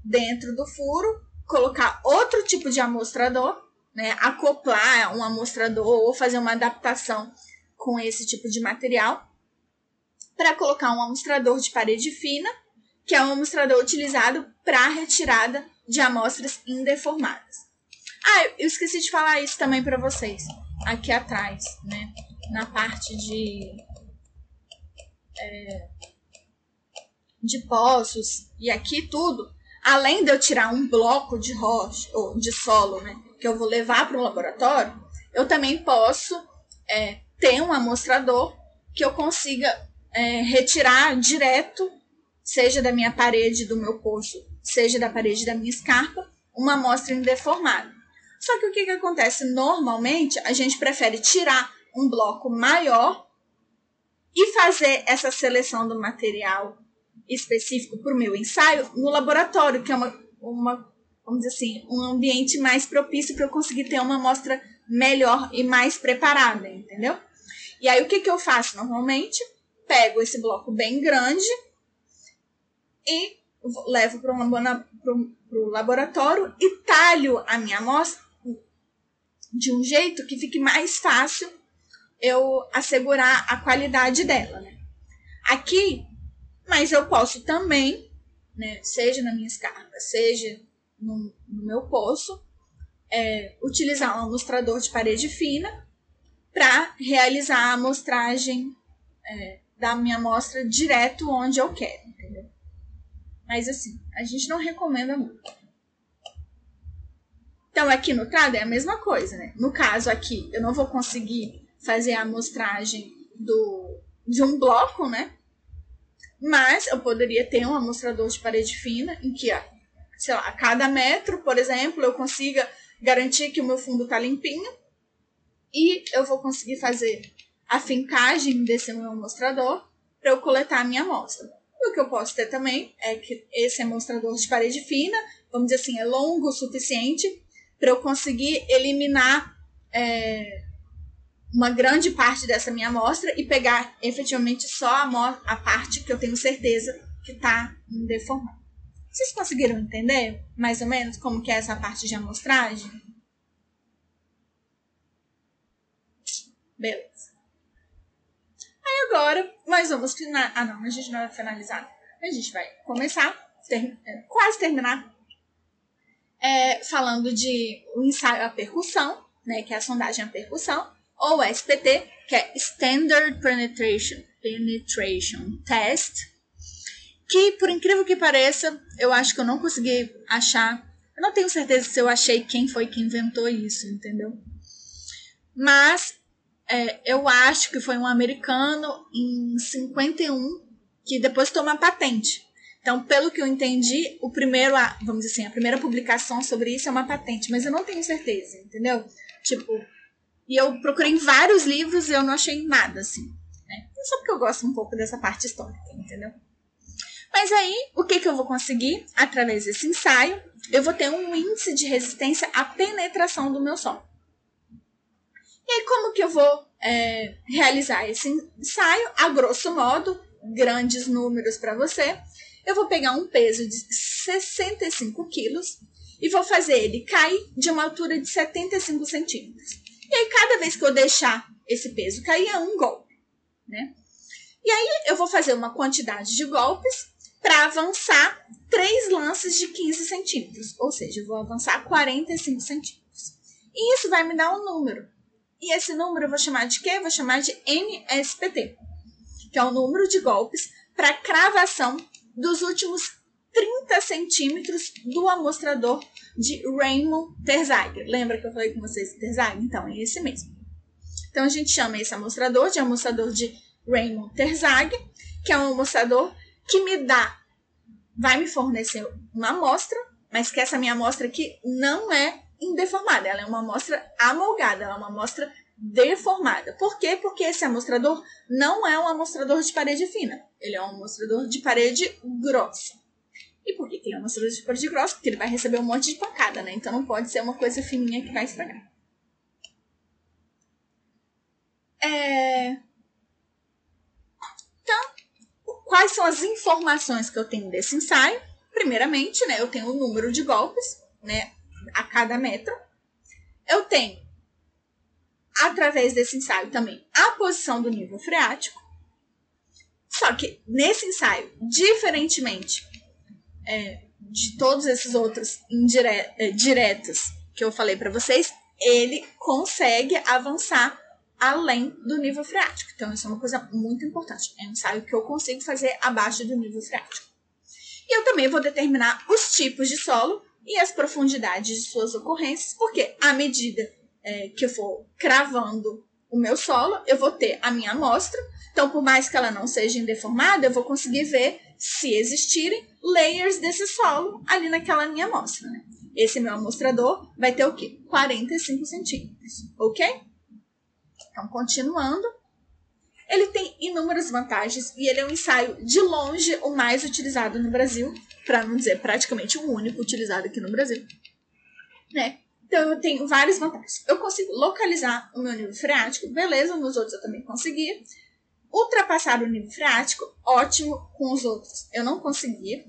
dentro do furo, colocar outro tipo de amostrador, né? Acoplar um amostrador ou fazer uma adaptação com esse tipo de material para colocar um amostrador de parede fina, que é um amostrador utilizado para retirada de amostras indeformadas. Ah, eu esqueci de falar isso também para vocês, aqui atrás, né? Na parte de é, de poços e aqui tudo, além de eu tirar um bloco de rocha ou de solo, né, que eu vou levar para o laboratório, eu também posso é, ter um amostrador que eu consiga é, retirar direto, seja da minha parede do meu poço, seja da parede da minha escarpa, uma amostra indeformada. Só que o que, que acontece? Normalmente a gente prefere tirar um bloco maior e fazer essa seleção do material específico para o meu ensaio no laboratório, que é uma, uma, vamos dizer assim, um ambiente mais propício para eu conseguir ter uma amostra melhor e mais preparada, entendeu? E aí o que, que eu faço normalmente? Pego esse bloco bem grande e levo para o laboratório e talho a minha amostra de um jeito que fique mais fácil eu assegurar a qualidade dela, né? Aqui, mas eu posso também, né, seja na minha escarpa, seja no, no meu poço, é, utilizar um amostrador de parede fina para realizar a amostragem é, da minha amostra direto onde eu quero, entendeu? Mas assim, a gente não recomenda muito. Então, aqui no trado é a mesma coisa, né? No caso aqui, eu não vou conseguir fazer a amostragem do, de um bloco, né? Mas eu poderia ter um amostrador de parede fina em que, sei lá, a cada metro, por exemplo, eu consiga garantir que o meu fundo tá limpinho e eu vou conseguir fazer a fincagem desse meu mostrador para eu coletar a minha amostra. E o que eu posso ter também é que esse amostrador de parede fina, vamos dizer assim, é longo o suficiente para eu conseguir eliminar é, uma grande parte dessa minha amostra e pegar efetivamente só a, a parte que eu tenho certeza que está deformada. Vocês conseguiram entender mais ou menos como que é essa parte de amostragem? Beleza. Aí agora nós vamos finalizar. Ah, não, a gente não vai finalizar. A gente vai começar, ter... É, quase terminar, é, falando de o ensaio à percussão, né, que é a sondagem à percussão, ou SPT, que é Standard Penetration, Penetration Test, que por incrível que pareça, eu acho que eu não consegui achar. Eu não tenho certeza se eu achei quem foi que inventou isso, entendeu? Mas é, eu acho que foi um americano em 51 que depois tomou a patente. Então, pelo que eu entendi, o primeiro, vamos dizer assim, a primeira publicação sobre isso é uma patente, mas eu não tenho certeza, entendeu? Tipo, e eu procurei vários livros e eu não achei nada assim. Né? Só porque eu gosto um pouco dessa parte histórica, entendeu? Mas aí, o que, que eu vou conseguir? Através desse ensaio, eu vou ter um índice de resistência à penetração do meu solo. E aí, como que eu vou é, realizar esse ensaio? A grosso modo, grandes números para você, eu vou pegar um peso de 65 quilos e vou fazer ele cair de uma altura de 75 centímetros. E aí, cada vez que eu deixar esse peso cair, é um golpe, né? E aí, eu vou fazer uma quantidade de golpes para avançar três lances de 15 centímetros, ou seja, eu vou avançar 45 centímetros. E isso vai me dar um número. E esse número eu vou chamar de quê? Eu vou chamar de MSPT, que é o número de golpes para cravação dos últimos 30 centímetros do amostrador de Raymond Terzaghi. Lembra que eu falei com vocês de Terzaghi? Então, é esse mesmo. Então, a gente chama esse amostrador de amostrador de Raymond Terzaghi, que é um amostrador que me dá, vai me fornecer uma amostra, mas que essa minha amostra aqui não é indeformada, ela é uma amostra amolgada, ela é uma amostra deformada. Por quê? Porque esse amostrador não é um amostrador de parede fina, ele é um amostrador de parede grossa. E por que ele é um amostrador de parede grossa? Porque ele vai receber um monte de pancada, né? Então não pode ser uma coisa fininha que vai estragar. É... Então, Quais são as informações que eu tenho desse ensaio? Primeiramente, né, eu tenho o número de golpes, né, a cada metro. Eu tenho, através desse ensaio também, a posição do nível freático. Só que nesse ensaio, diferentemente é, de todos esses outros indire é, diretos que eu falei para vocês, ele consegue avançar além do nível freático. Então, isso é uma coisa muito importante. É um ensaio que eu consigo fazer abaixo do nível freático. E eu também vou determinar os tipos de solo e as profundidades de suas ocorrências, porque à medida é, que eu for cravando o meu solo, eu vou ter a minha amostra. Então, por mais que ela não seja indeformada, eu vou conseguir ver se existirem layers desse solo ali naquela minha amostra. Né? Esse meu amostrador vai ter o quê? 45 centímetros, ok? Então, continuando, ele tem inúmeras vantagens e ele é um ensaio de longe o mais utilizado no Brasil, para não dizer praticamente o único utilizado aqui no Brasil, né? Então eu tenho várias vantagens. Eu consigo localizar o meu nível freático, beleza, nos outros eu também consegui. Ultrapassar o nível freático, ótimo, com os outros eu não consegui.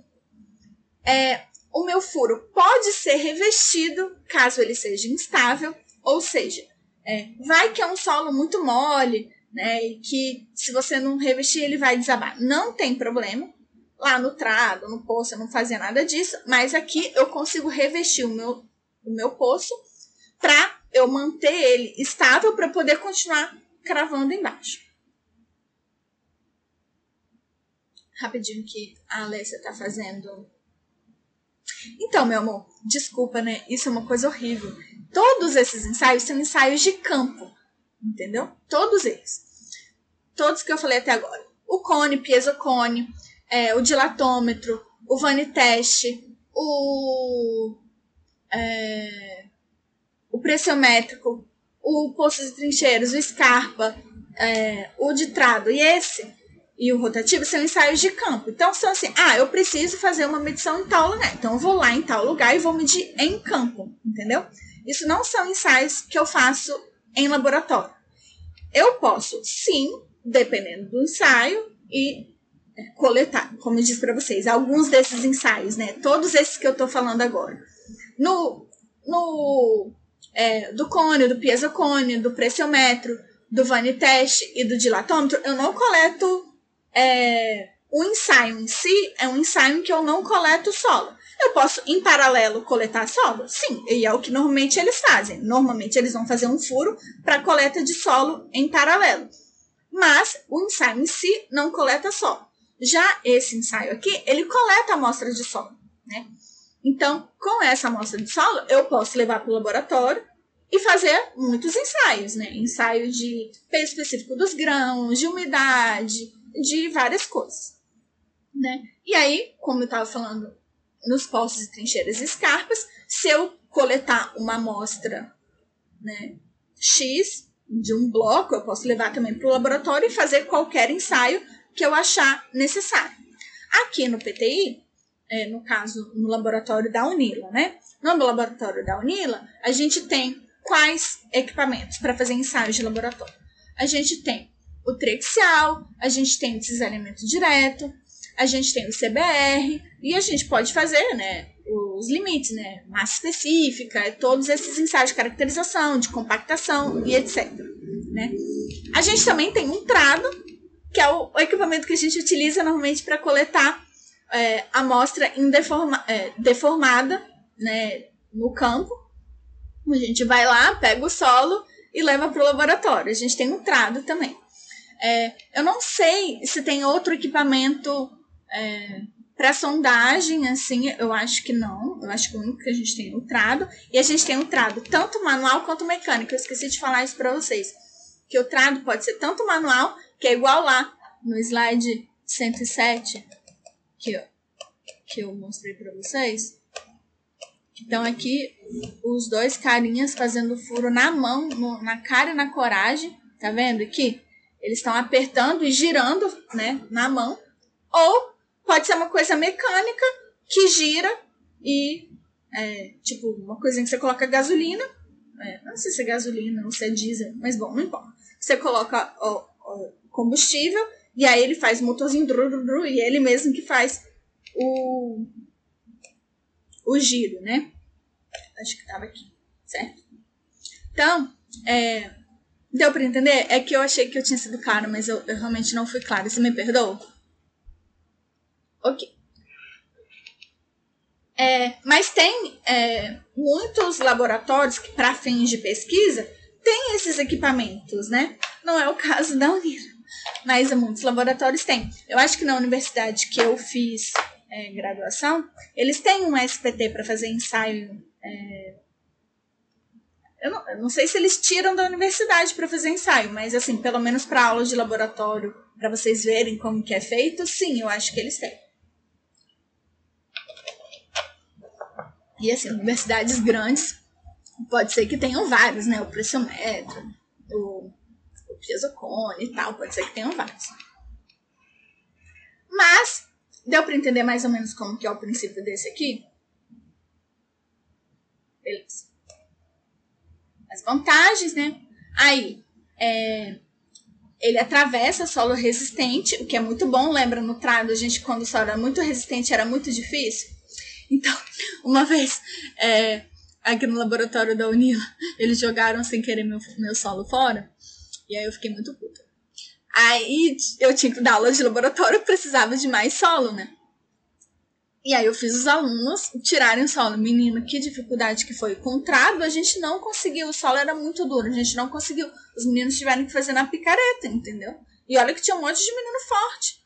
É, o meu furo pode ser revestido caso ele seja instável, ou seja, é, vai que é um solo muito mole, né? E que se você não revestir, ele vai desabar. Não tem problema. Lá no trado, no poço, eu não fazia nada disso. Mas aqui eu consigo revestir o meu, o meu poço para eu manter ele estável para poder continuar cravando embaixo. Rapidinho que a Alessia tá fazendo. Então, meu amor, desculpa, né? Isso é uma coisa horrível. Todos esses ensaios são ensaios de campo, entendeu? Todos eles. Todos que eu falei até agora. O cone, piezocone, é, o dilatômetro, o vaniteste, o, é, o pressiométrico, o poço de trincheiros, o Scarpa, é, o ditrado e esse e o rotativo são ensaios de campo. Então, são assim, ah, eu preciso fazer uma medição em tal lugar. Então, eu vou lá em tal lugar e vou medir em campo, entendeu? Isso não são ensaios que eu faço em laboratório. Eu posso, sim, dependendo do ensaio, e coletar, como eu disse para vocês, alguns desses ensaios, né? Todos esses que eu estou falando agora. No, no é, do cone, do piezocone, do pressiometro, do vaniteste e do dilatômetro, eu não coleto é, o ensaio em si, é um ensaio em que eu não coleto solo. Eu posso, em paralelo, coletar solo? Sim, e é o que normalmente eles fazem. Normalmente eles vão fazer um furo para coleta de solo em paralelo. Mas o ensaio em si não coleta solo. Já esse ensaio aqui, ele coleta amostra de solo, né? Então, com essa amostra de solo, eu posso levar para o laboratório e fazer muitos ensaios, né? Ensaio de peso específico dos grãos, de umidade, de várias coisas. Né? E aí, como eu estava falando, nos poços e trincheiras e escarpas, se eu coletar uma amostra né, X de um bloco, eu posso levar também para o laboratório e fazer qualquer ensaio que eu achar necessário. Aqui no PTI, é, no caso, no laboratório da Unila, né? No laboratório da Unila, a gente tem quais equipamentos para fazer ensaios de laboratório? A gente tem o trexial, a gente tem o cisalhamento direto, a gente tem o CBR e a gente pode fazer, né, os limites, né, massa específica, todos esses ensaios de caracterização, de compactação e etc, né? A gente também tem um trado, que é o, equipamento que a gente utiliza normalmente para coletar é, amostra é, deformada, né, no campo. A gente vai lá, pega o solo e leva para o laboratório. A gente tem um trado também. É, eu não sei se tem outro equipamento é, para sondagem, assim, eu acho que não. Eu acho que o único que a gente tem é o trado. E a gente tem um trado tanto manual quanto mecânico. Eu esqueci de falar isso para vocês. Que o trado pode ser tanto manual, que é igual lá no slide 107, que eu, que eu mostrei para vocês. Então aqui os dois carinhas fazendo furo na mão, no, na cara e na coragem, tá vendo aqui? Eles estão apertando e girando, né, na mão. Ou pode ser uma coisa mecânica que gira e é, tipo uma coisinha que você coloca gasolina. É, não sei se é gasolina, sei se é diesel, mas bom, não importa. Você coloca combustível e aí ele faz o motorzinho dru, dru, dru, e ele mesmo que faz o, o giro, né? Acho que tava aqui, certo? Então, é, deu para entender? É que eu achei que eu tinha sido clara, mas eu, eu realmente não fui clara. Você me perdoa? Ok. É, mas tem é, muitos laboratórios que, para fins de pesquisa, têm esses equipamentos, né? Não é o caso da Unira, mas muitos laboratórios têm. Eu acho que na universidade que eu fiz é, graduação, eles têm um SPT para fazer ensaio. É, eu, não, eu não sei se eles tiram da universidade para fazer ensaio, mas assim, pelo menos para aulas de laboratório, para vocês verem como que é feito, sim, eu acho que eles têm. E assim, universidades grandes, pode ser que tenham vários, né? O pressionômetro, o, o piezocone e tal, pode ser que tenham vários. Mas, deu para entender mais ou menos como que é o princípio desse aqui? Beleza. As vantagens, né? Aí, é, ele atravessa solo resistente, o que é muito bom. Lembra no trado, a gente, quando o solo era muito resistente, era muito difícil? Então, uma vez, é, aqui no laboratório da Unila, eles jogaram sem querer meu, meu solo fora. E aí eu fiquei muito puta. Aí eu tinha que dar aula de laboratório, precisava de mais solo, né? E aí eu fiz os alunos tirarem o solo. Menino, que dificuldade que foi. Com o trado, a gente não conseguiu. O solo era muito duro, a gente não conseguiu. Os meninos tiveram que fazer na picareta, entendeu? E olha que tinha um monte de menino forte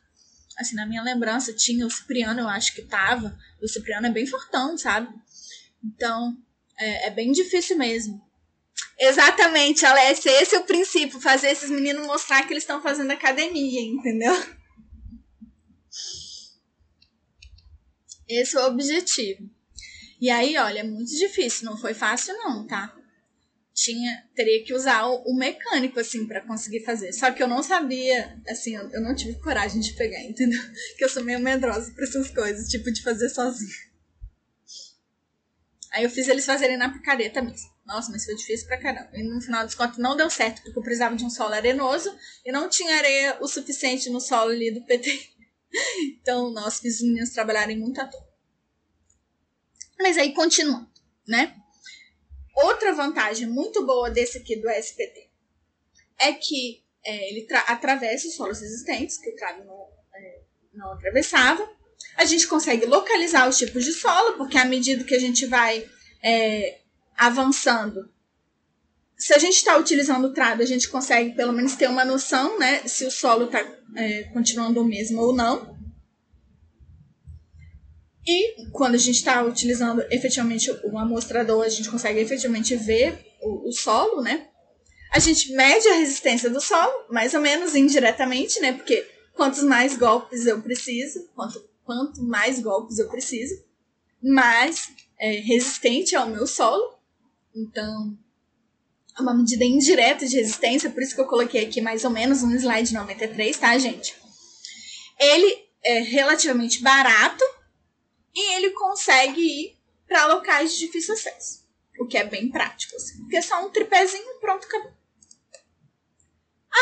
assim, na minha lembrança, tinha o Cipriano, eu acho que tava. O Cipriano é bem fortão, sabe? Então, é, é bem difícil mesmo. Exatamente, Alessia, esse é o princípio, fazer esses meninos mostrar que eles estão fazendo academia, entendeu? Esse é o objetivo. E aí, olha, é muito difícil, não foi fácil não, tá? tinha teria que usar o, mecânico assim para conseguir fazer. Só que eu não sabia, assim, eu, não tive coragem de pegar, entendeu? Que eu sou meio medrosa para essas coisas, tipo de fazer sozinho. Aí eu fiz eles fazerem na picareta mesmo. Nossa, mas foi difícil pra caramba. E no final dos contos não deu certo, porque eu precisava de um solo arenoso e não tinha areia o suficiente no solo ali do PT. Então, nós fiz os meninos trabalharem muito à toa. Mas aí, continuando, né? Outra vantagem muito boa desse aqui do SPT é que é, ele atravessa os solos resistentes, que o trave não, é, não atravessava. A gente consegue localizar os tipos de solo, porque à medida que a gente vai é, avançando, se a gente está utilizando o trado, a gente consegue pelo menos ter uma noção né, se o solo está é, continuando o mesmo ou não. E quando a gente está utilizando efetivamente o amostrador, a gente consegue efetivamente ver o, o, solo, né? A gente mede a resistência do solo, mais ou menos indiretamente, né? Porque quantos mais golpes eu preciso, quanto, quanto mais golpes eu preciso, mais é, resistente ao meu solo. Então, é uma medida indireta de resistência, por isso que eu coloquei aqui mais ou menos um slide 93, tá, gente? Ele é relativamente barato e ele consegue ir para locais de difícil acesso, o que é bem prático, assim, porque é só um tripézinho pronto, acabou.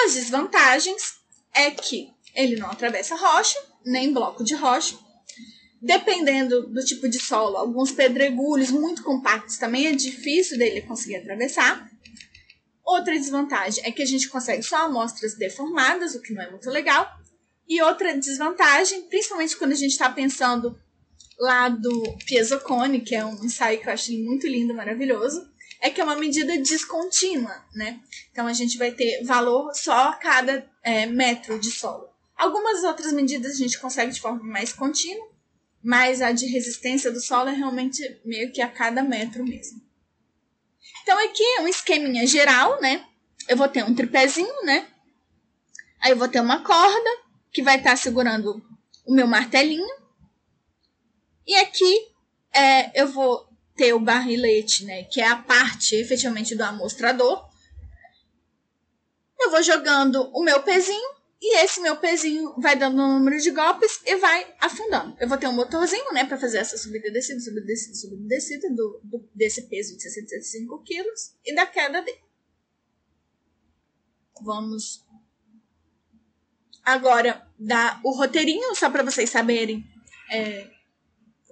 As desvantagens é que ele não atravessa rocha, nem bloco de rocha. Dependendo do tipo de solo, alguns pedregulhos muito compactos também é difícil dele conseguir atravessar. Outra desvantagem é que a gente consegue só amostras deformadas, o que não é muito legal. E outra desvantagem, principalmente quando a gente está pensando lá do Piezocone, que é um ensaio que eu achei muito lindo, maravilhoso, é que é uma medida descontínua, né? Então a gente vai ter valor só a cada é, metro de solo. Algumas outras medidas a gente consegue de forma mais contínua, mas a de resistência do solo é realmente meio que a cada metro mesmo. Então aqui é um esqueminha geral, né? Eu vou ter um tripézinho, né? Aí eu vou ter uma corda que vai estar tá segurando o meu martelinho. E aqui é, eu vou ter o barrilete, né, que é a parte efetivamente do amostrador. Eu vou jogando o meu pezinho e esse meu pezinho vai dando um número de golpes e vai afundando. Eu vou ter um motorzinho, né, para fazer essa subida e descida, subida e descida, subida e descida do, do, desse peso de 65 quilos e da queda dele. Vamos agora dar o roteirinho, só para vocês saberem é,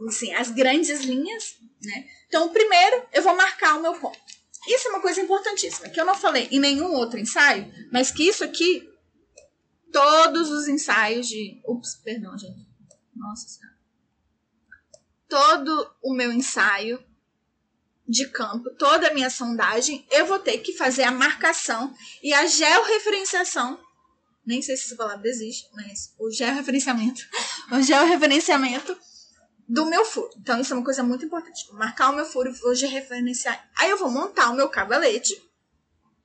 assim, as grandes linhas, né? Então, primeiro, eu vou marcar o meu ponto. Isso é uma coisa importantíssima, que eu não falei em nenhum outro ensaio, mas que isso aqui, todos os ensaios de. Ups, perdão, gente. Nossa Senhora. Todo o meu ensaio de campo, toda a minha sondagem, eu vou ter que fazer a marcação e a georreferenciação. Nem sei se essa palavra existe, mas o georreferenciamento. O georreferenciamento do meu furo. Então, isso é uma coisa muito importante. Vou marcar o meu furo, hoje referenciar. Aí eu vou montar o meu cavalete,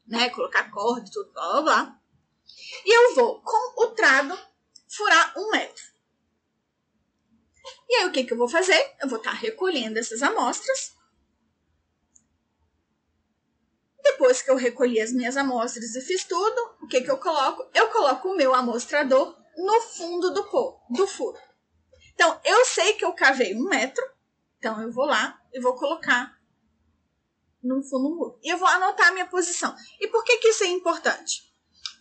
né? Colocar corda e tudo, blá blá blá. E eu vou, com o trado, furar um metro. E aí, o que, que eu vou fazer? Eu vou estar tá recolhendo essas amostras. Depois que eu recolhi as minhas amostras e fiz tudo, o que, que eu coloco? Eu coloco o meu amostrador no fundo do, do furo. Então, eu sei que eu cavei um metro, então eu vou lá e vou colocar no fundo do muro. E eu vou anotar a minha posição. E por que, que isso é importante?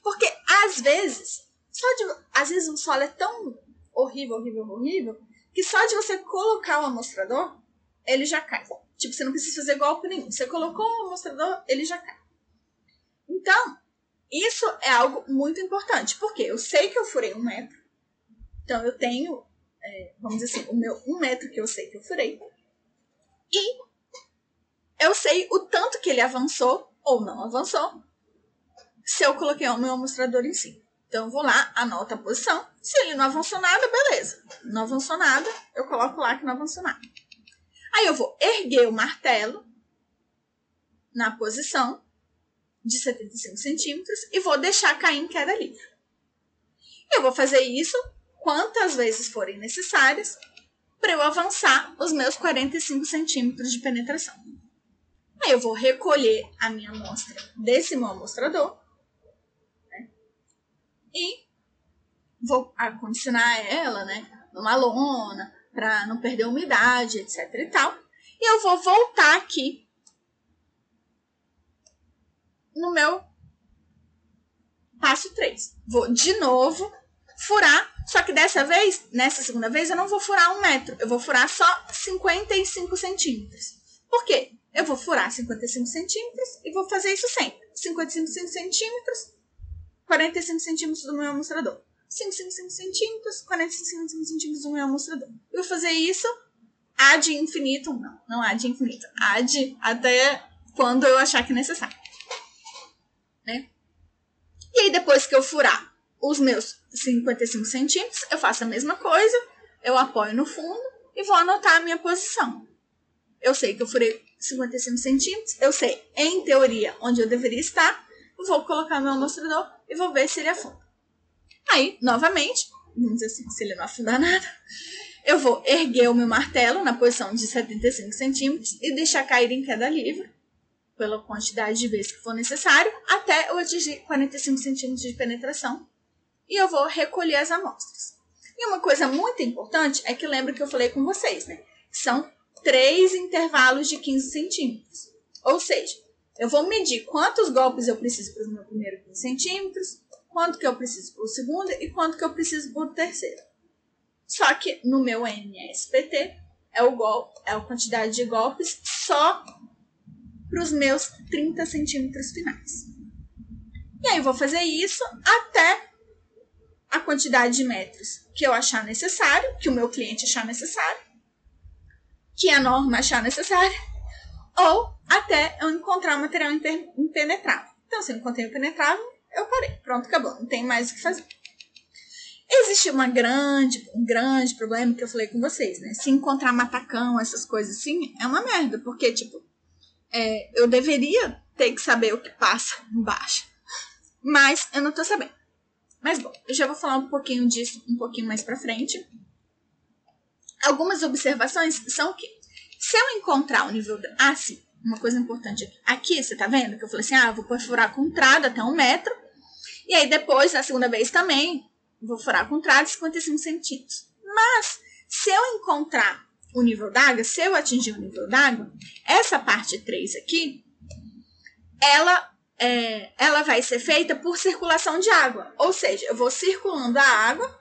Porque às vezes, só de, às vezes o solo é tão horrível, horrível, horrível, que só de você colocar o amostrador, ele já cai. Tipo, você não precisa fazer golpe nenhum. Você colocou o amostrador, ele já cai. Então, isso é algo muito importante, porque eu sei que eu furei um metro, então eu tenho é, vamos dizer assim, o meu um metro que eu sei que eu furei. E eu sei o tanto que ele avançou ou não avançou se eu coloquei o meu amostrador em cima. Então, eu vou lá, anoto a posição. Se ele não avançou nada, beleza. Não avançou nada, eu coloco lá que não avançou nada. Aí eu vou erguer o martelo na posição de 75 centímetros e vou deixar cair em queda livre. Eu vou fazer isso quantas vezes forem necessárias para eu avançar os meus 45 centímetros de penetração. Aí eu vou recolher a minha amostra desse meu amostrador? E vou acondicionar ela né, numa lona para não perder umidade, etc e tal. E eu vou voltar aqui no meu passo 3. Vou de novo furar só que dessa vez, nessa segunda vez, eu não vou furar um metro, eu vou furar só 55 centímetros. Por quê? Eu vou furar 55 centímetros e vou fazer isso sempre. 55 centímetros, 45 centímetros do meu amostrador. 55 centímetros, 45 centímetros do meu amostrador. Eu vou fazer isso ad infinito, não, não ad infinito, ad até quando eu achar que é necessário. Né? E aí, depois que eu furar os meus 55 centímetros, eu faço a mesma coisa, eu apoio no fundo e vou anotar a minha posição. Eu sei que eu furei 55 centímetros, eu sei, em teoria, onde eu deveria estar, vou colocar meu amostrador e vou ver se ele afunda. Aí, novamente, vamos dizer assim, se ele não afundar nada, eu vou erguer o meu martelo na posição de 75 centímetros e deixar cair em queda livre, pela quantidade de vezes que for necessário, até eu atingir 45 centímetros de penetração. E eu vou recolher as amostras. E uma coisa muito importante é que lembra que eu falei com vocês, né? São três intervalos de 15 centímetros. Ou seja, eu vou medir quantos golpes eu preciso para o meu primeiro 15 centímetros, quanto que eu preciso para o segundo e quanto que eu preciso para o terceiro. Só que no meu NSPT é, o golpe, é a quantidade de golpes só para os meus 30 centímetros finais. E aí eu vou fazer isso até a quantidade de metros que eu achar necessário, que o meu cliente achar necessário, que a norma achar necessária, ou até eu encontrar material impenetrável. Então, se eu encontrei o penetrável, eu parei. Pronto, acabou. Não tem mais o que fazer. Existe uma grande, um grande problema que eu falei com vocês, né? Se encontrar matacão, essas coisas assim, é uma merda. Porque, tipo, é, eu deveria ter que saber o que passa embaixo. Mas eu não tô sabendo. Mas bom, eu já vou falar um pouquinho disso um pouquinho mais pra frente. Algumas observações são que se eu encontrar o nível. Da... Ah, sim, uma coisa importante aqui. Aqui, você tá vendo? Que eu falei assim: ah, vou perfurar com trado até um metro. E aí depois, na segunda vez também, vou furar com trado 55 centímetros. Mas, se eu encontrar o nível d'água, se eu atingir o nível d'água, essa parte 3 aqui, ela, é, ela vai ser feita por circulação de água. Ou seja, eu vou circulando a água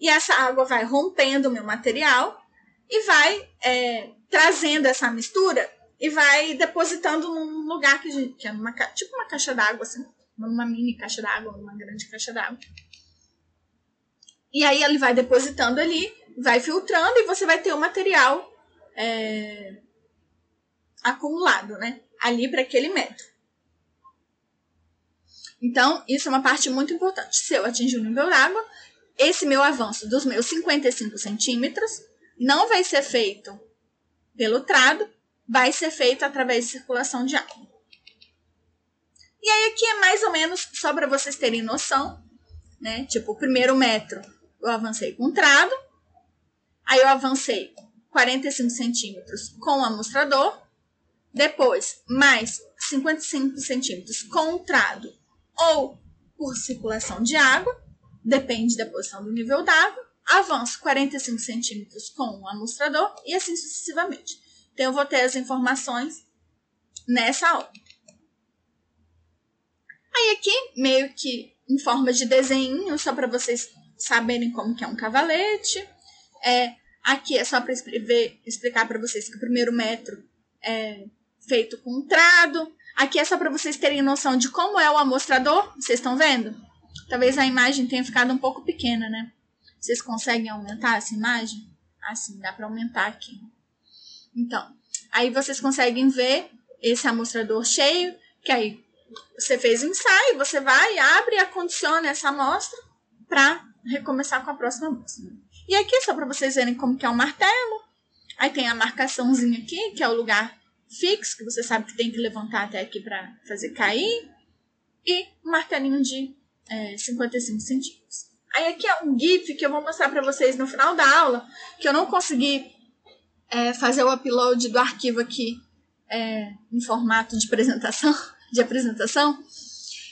e essa água vai rompendo o meu material e vai é, trazendo essa mistura e vai depositando num lugar que, que é uma, tipo uma caixa d'água, assim, numa mini caixa d'água, numa grande caixa d'água. E aí ele vai depositando ali, vai filtrando e você vai ter o material é, acumulado, né? Ali para aquele metro. Então, isso é uma parte muito importante. Se eu atingir o nível d'água, esse meu avanço dos meus 55 centímetros não vai ser feito pelo trado, vai ser feito através de circulação de água. E aí aqui é mais ou menos só para vocês terem noção, né? Tipo, o primeiro metro eu avancei com trado, aí eu avancei 45 centímetros com o amostrador, depois mais 55 centímetros com o trado ou por circulação de água, depende da posição do nível d'água, avanço 45 centímetros com o amostrador e assim sucessivamente. Então, eu vou ter as informações nessa aula. Aí aqui, meio que em forma de desenho, só para vocês saberem como que é um cavalete. É, aqui é só para explicar para vocês que o primeiro metro é feito com um trado. Aqui é só para vocês terem noção de como é o amostrador. Vocês estão vendo? Talvez a imagem tenha ficado um pouco pequena, né? Vocês conseguem aumentar essa imagem? Assim, dá para aumentar aqui. Então, aí vocês conseguem ver esse amostrador cheio, que aí você fez o ensaio, você vai, abre e acondiciona essa amostra para recomeçar com a próxima amostra. E aqui, só para vocês verem como que é o martelo, aí tem a marcaçãozinha aqui, que é o lugar fixo, que você sabe que tem que levantar até aqui para fazer cair, e um martelinho de é, 55 centímetros. Aí aqui é um GIF que eu vou mostrar para vocês no final da aula, que eu não consegui é, fazer o upload do arquivo aqui é, em formato de apresentação, de apresentação.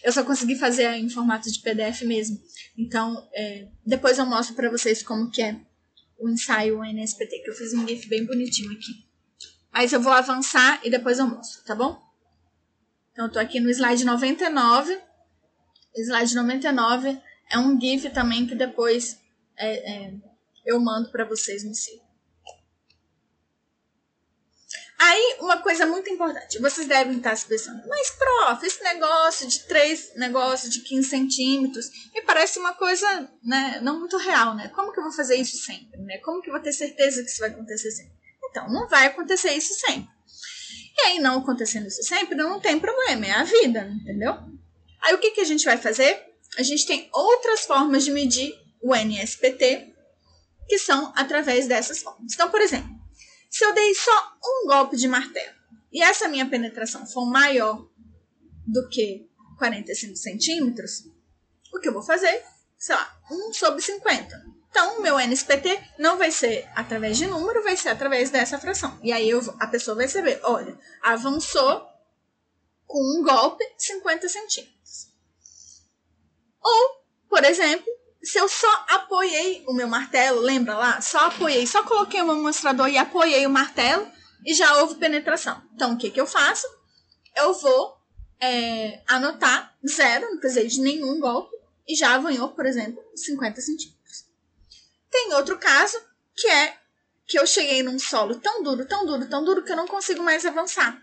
Eu só consegui fazer em formato de PDF mesmo. Então, é, depois eu mostro para vocês como que é o ensaio NSPT, que eu fiz um GIF bem bonitinho aqui. Mas eu vou avançar e depois eu mostro, tá bom? Então, eu tô aqui no slide 99. Slide 99 é um GIF também que depois é, é, eu mando para vocês no site. Aí, uma coisa muito importante, vocês devem estar se pensando, mas prof, esse negócio de três negócios de 15 centímetros me parece uma coisa né, não muito real, né? Como que eu vou fazer isso sempre? Né? Como que eu vou ter certeza que isso vai acontecer sempre? Então, não vai acontecer isso sempre. E aí, não acontecendo isso sempre, não tem problema, é a vida, entendeu? Aí, o que, que a gente vai fazer? A gente tem outras formas de medir o NSPT, que são através dessas formas. Então, por exemplo, se eu dei só um golpe de martelo e essa minha penetração for maior do que 45 centímetros, o que eu vou fazer? sei lá, 1 sobre 50. Então, o meu NSPT não vai ser através de número, vai ser através dessa fração. E aí eu, a pessoa vai saber, olha, avançou com um golpe 50 centímetros. Ou, por exemplo, se eu só apoiei o meu martelo, lembra lá? Só apoiei, só coloquei o meu mostrador e apoiei o martelo e já houve penetração. Então, o que, que eu faço? Eu vou é, anotar zero, não precisei de nenhum golpe, e já avanhou, por exemplo, 50 centímetros. Tem outro caso, que é que eu cheguei num solo tão duro, tão duro, tão duro, que eu não consigo mais avançar.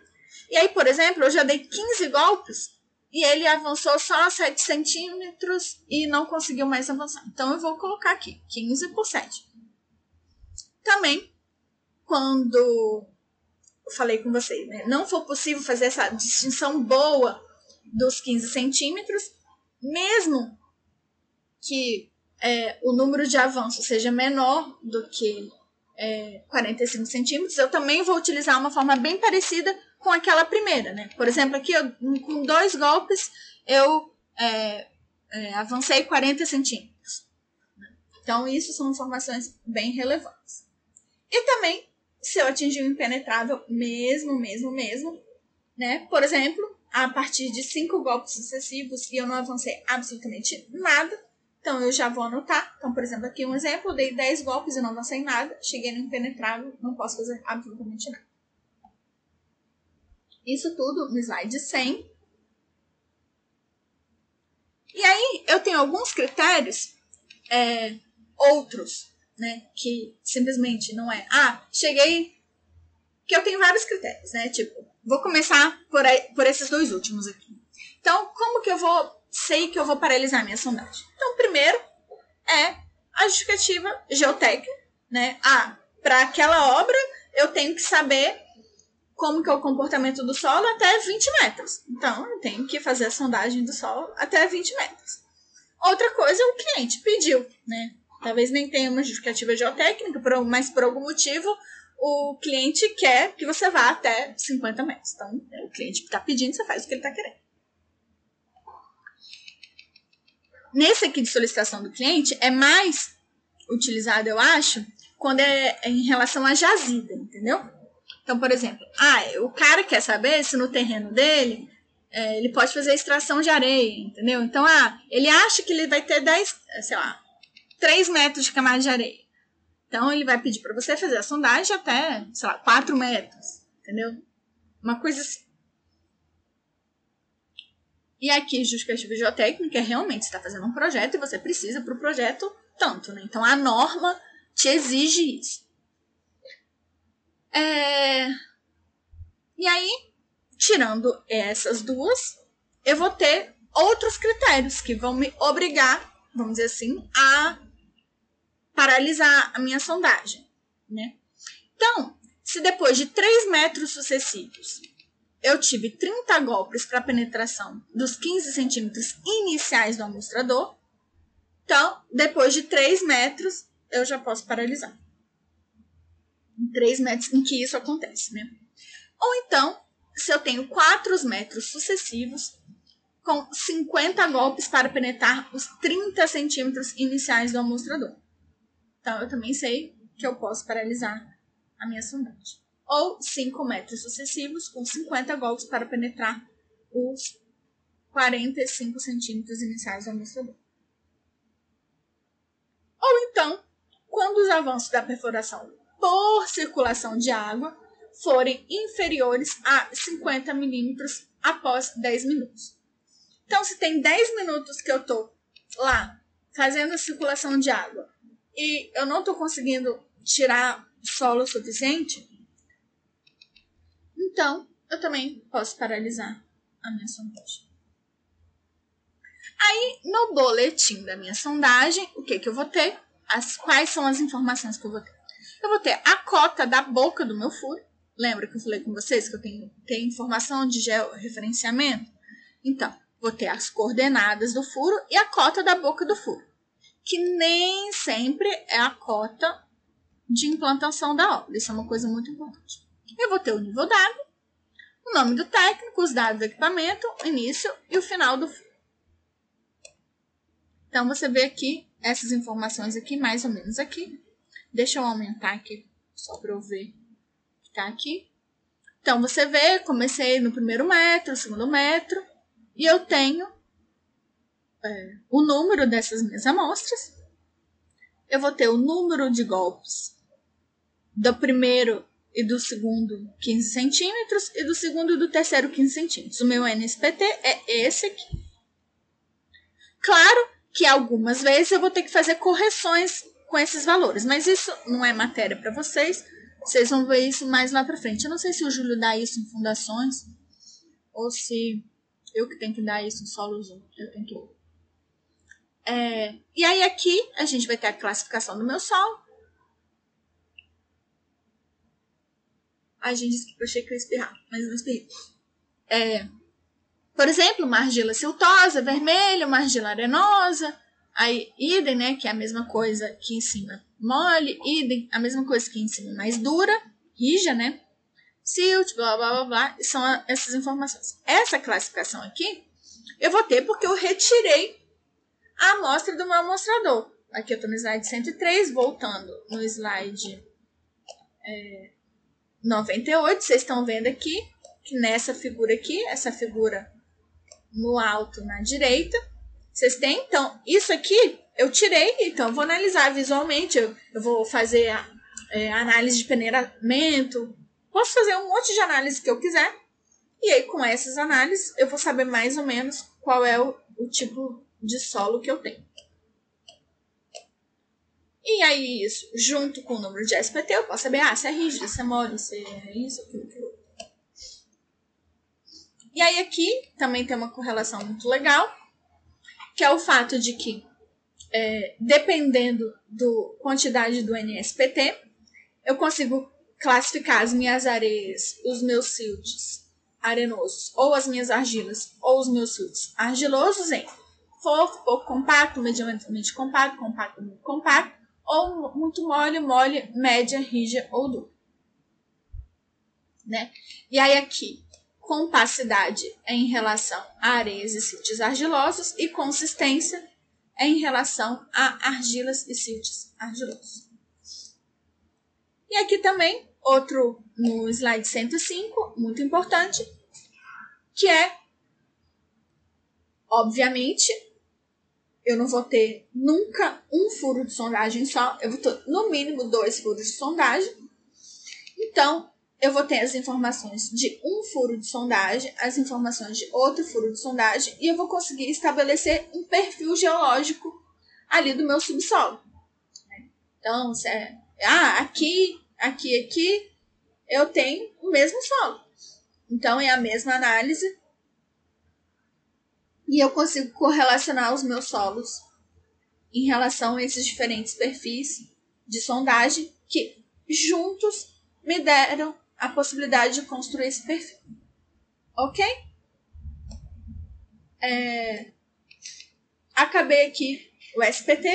E aí, por exemplo, eu já dei 15 golpes e ele avançou só 7 centímetros e não conseguiu mais avançar. Então, eu vou colocar aqui 15 por 7. Também, quando eu falei com vocês, né, não for possível fazer essa distinção boa dos 15 centímetros, mesmo que é, o número de avanço seja menor do que é, 45 centímetros, eu também vou utilizar uma forma bem parecida com aquela primeira, né? Por exemplo, aqui eu, com dois golpes eu é, é, avancei 40 centímetros. Então, isso são informações bem relevantes. E também, se eu atingir o impenetrável mesmo, mesmo, mesmo, né? Por exemplo, a partir de cinco golpes sucessivos e eu não avancei absolutamente nada, então, eu já vou anotar. Então, por exemplo, aqui um exemplo, dei 10 golpes e não avancei nada, cheguei no impenetrável, não posso fazer absolutamente nada. Isso tudo no slide 100. E aí, eu tenho alguns critérios, é, outros, né, que simplesmente não é, ah, cheguei, que eu tenho vários critérios, né, tipo, vou começar por, aí, por esses dois últimos aqui. Então, como que eu vou sei que eu vou paralisar minha sondagem. Então, primeiro é a justificativa geotécnica, né? Ah, para aquela obra eu tenho que saber como que é o comportamento do solo até 20 metros. Então, eu tenho que fazer a sondagem do solo até 20 metros. Outra coisa, o cliente pediu, né? Talvez nem tenha uma justificativa geotécnica, mas por algum motivo o cliente quer que você vá até 50 metros. Então, o cliente está pedindo, você faz o que ele está querendo. Nesse aqui de solicitação do cliente, é mais utilizado, eu acho, quando é em relação à jazida, entendeu? Então, por exemplo, ah, o cara quer saber se no terreno dele é, ele pode fazer extração de areia, entendeu? Então, ah, ele acha que ele vai ter 10, sei lá, 3 metros de camada de areia. Então, ele vai pedir para você fazer a sondagem até, sei lá, 4 metros, entendeu? Uma coisa assim. E aqui, justificativa geotécnica é realmente você está fazendo um projeto e você precisa para o projeto tanto, né? Então a norma te exige isso. É... E aí, tirando essas duas, eu vou ter outros critérios que vão me obrigar, vamos dizer assim, a paralisar a minha sondagem, né? Então, se depois de três metros sucessivos eu tive 30 golpes para penetração dos 15 centímetros iniciais do amostrador. Então, depois de 3 metros, eu já posso paralisar. 3 metros em que isso acontece, né? Ou então, se eu tenho 4 metros sucessivos, com 50 golpes para penetrar os 30 centímetros iniciais do amostrador. Então, eu também sei que eu posso paralisar a minha sondagem ou 5 metros sucessivos com 50 golpes para penetrar os 45 centímetros iniciais do amostrador. Ou então, quando os avanços da perfuração por circulação de água forem inferiores a 50 milímetros após 10 minutos. Então, se tem 10 minutos que eu estou lá fazendo a circulação de água e eu não estou conseguindo tirar solo suficiente, então, eu também posso paralisar a minha sondagem. Aí, no boletim da minha sondagem, o que, que eu vou ter? As, quais são as informações que eu vou ter? Eu vou ter a cota da boca do meu furo. Lembra que eu falei com vocês que eu tenho, tenho informação de georreferenciamento? Então, vou ter as coordenadas do furo e a cota da boca do furo, que nem sempre é a cota de implantação da obra. Isso é uma coisa muito importante. Eu vou ter o nível d'água, o nome do técnico, os dados do equipamento, o início e o final do Então, você vê aqui essas informações aqui, mais ou menos aqui. Deixa eu aumentar aqui, só para eu ver que tá aqui. Então, você vê, comecei no primeiro metro, segundo metro, e eu tenho é, o número dessas minhas amostras. Eu vou ter o número de golpes do primeiro e do segundo 15 centímetros e do segundo e do terceiro 15 centímetros. O meu NSPT é esse aqui. Claro que algumas vezes eu vou ter que fazer correções com esses valores, mas isso não é matéria para vocês. Vocês vão ver isso mais lá para frente. Eu não sei se o Júlio dá isso em fundações ou se eu que tenho que dar isso em solos 1. Eu tenho que é, e aí aqui a gente vai ter a classificação do meu solo. A gente disse que eu achei que eu ia espirrar, mas não espirrei. É, por exemplo, uma argila siltosa, vermelho, uma argila arenosa, aí idem, né, que é a mesma coisa que em cima mole, idem, a mesma coisa que em cima mais dura, rija, né, silt, blá, blá, blá, blá, são essas informações. Essa classificação aqui, eu vou ter porque eu retirei a amostra do meu amostrador. Aqui eu estou no slide 103, voltando no slide é, 98, vocês estão vendo aqui, que nessa figura aqui, essa figura no alto na direita, vocês têm, então, isso aqui eu tirei, então eu vou analisar visualmente, eu, eu vou fazer a, é, análise de peneiramento, posso fazer um monte de análise que eu quiser, e aí com essas análises eu vou saber mais ou menos qual é o, o tipo de solo que eu tenho. E aí, isso, junto com o número de SPT, eu posso saber, ah, se é rígido, se é mole, se é isso, aquilo, aquilo. E aí, aqui também tem uma correlação muito legal, que é o fato de que, é, dependendo da quantidade do NSPT, eu consigo classificar as minhas areias, os meus siltes arenosos, ou as minhas argilas, ou os meus siltes argilosos em fofo, pouco compacto, medianamente compacto, compacto, muito compacto, ou muito mole, mole, média, rígida ou dura. Né? E aí aqui, compacidade em relação a areias e siltes argilosos e consistência em relação a argilas e siltes argilosos. E aqui também, outro no slide 105, muito importante, que é, obviamente, eu não vou ter nunca um furo de sondagem só, eu vou ter no mínimo dois furos de sondagem. Então, eu vou ter as informações de um furo de sondagem, as informações de outro furo de sondagem, e eu vou conseguir estabelecer um perfil geológico ali do meu subsolo. Então, se é, ah, aqui, aqui, aqui, eu tenho o mesmo solo. Então, é a mesma análise e eu consigo correlacionar os meus solos em relação a esses diferentes perfis de sondagem que juntos me deram a possibilidade de construir esse perfil. Ok? É... Acabei aqui o SPT,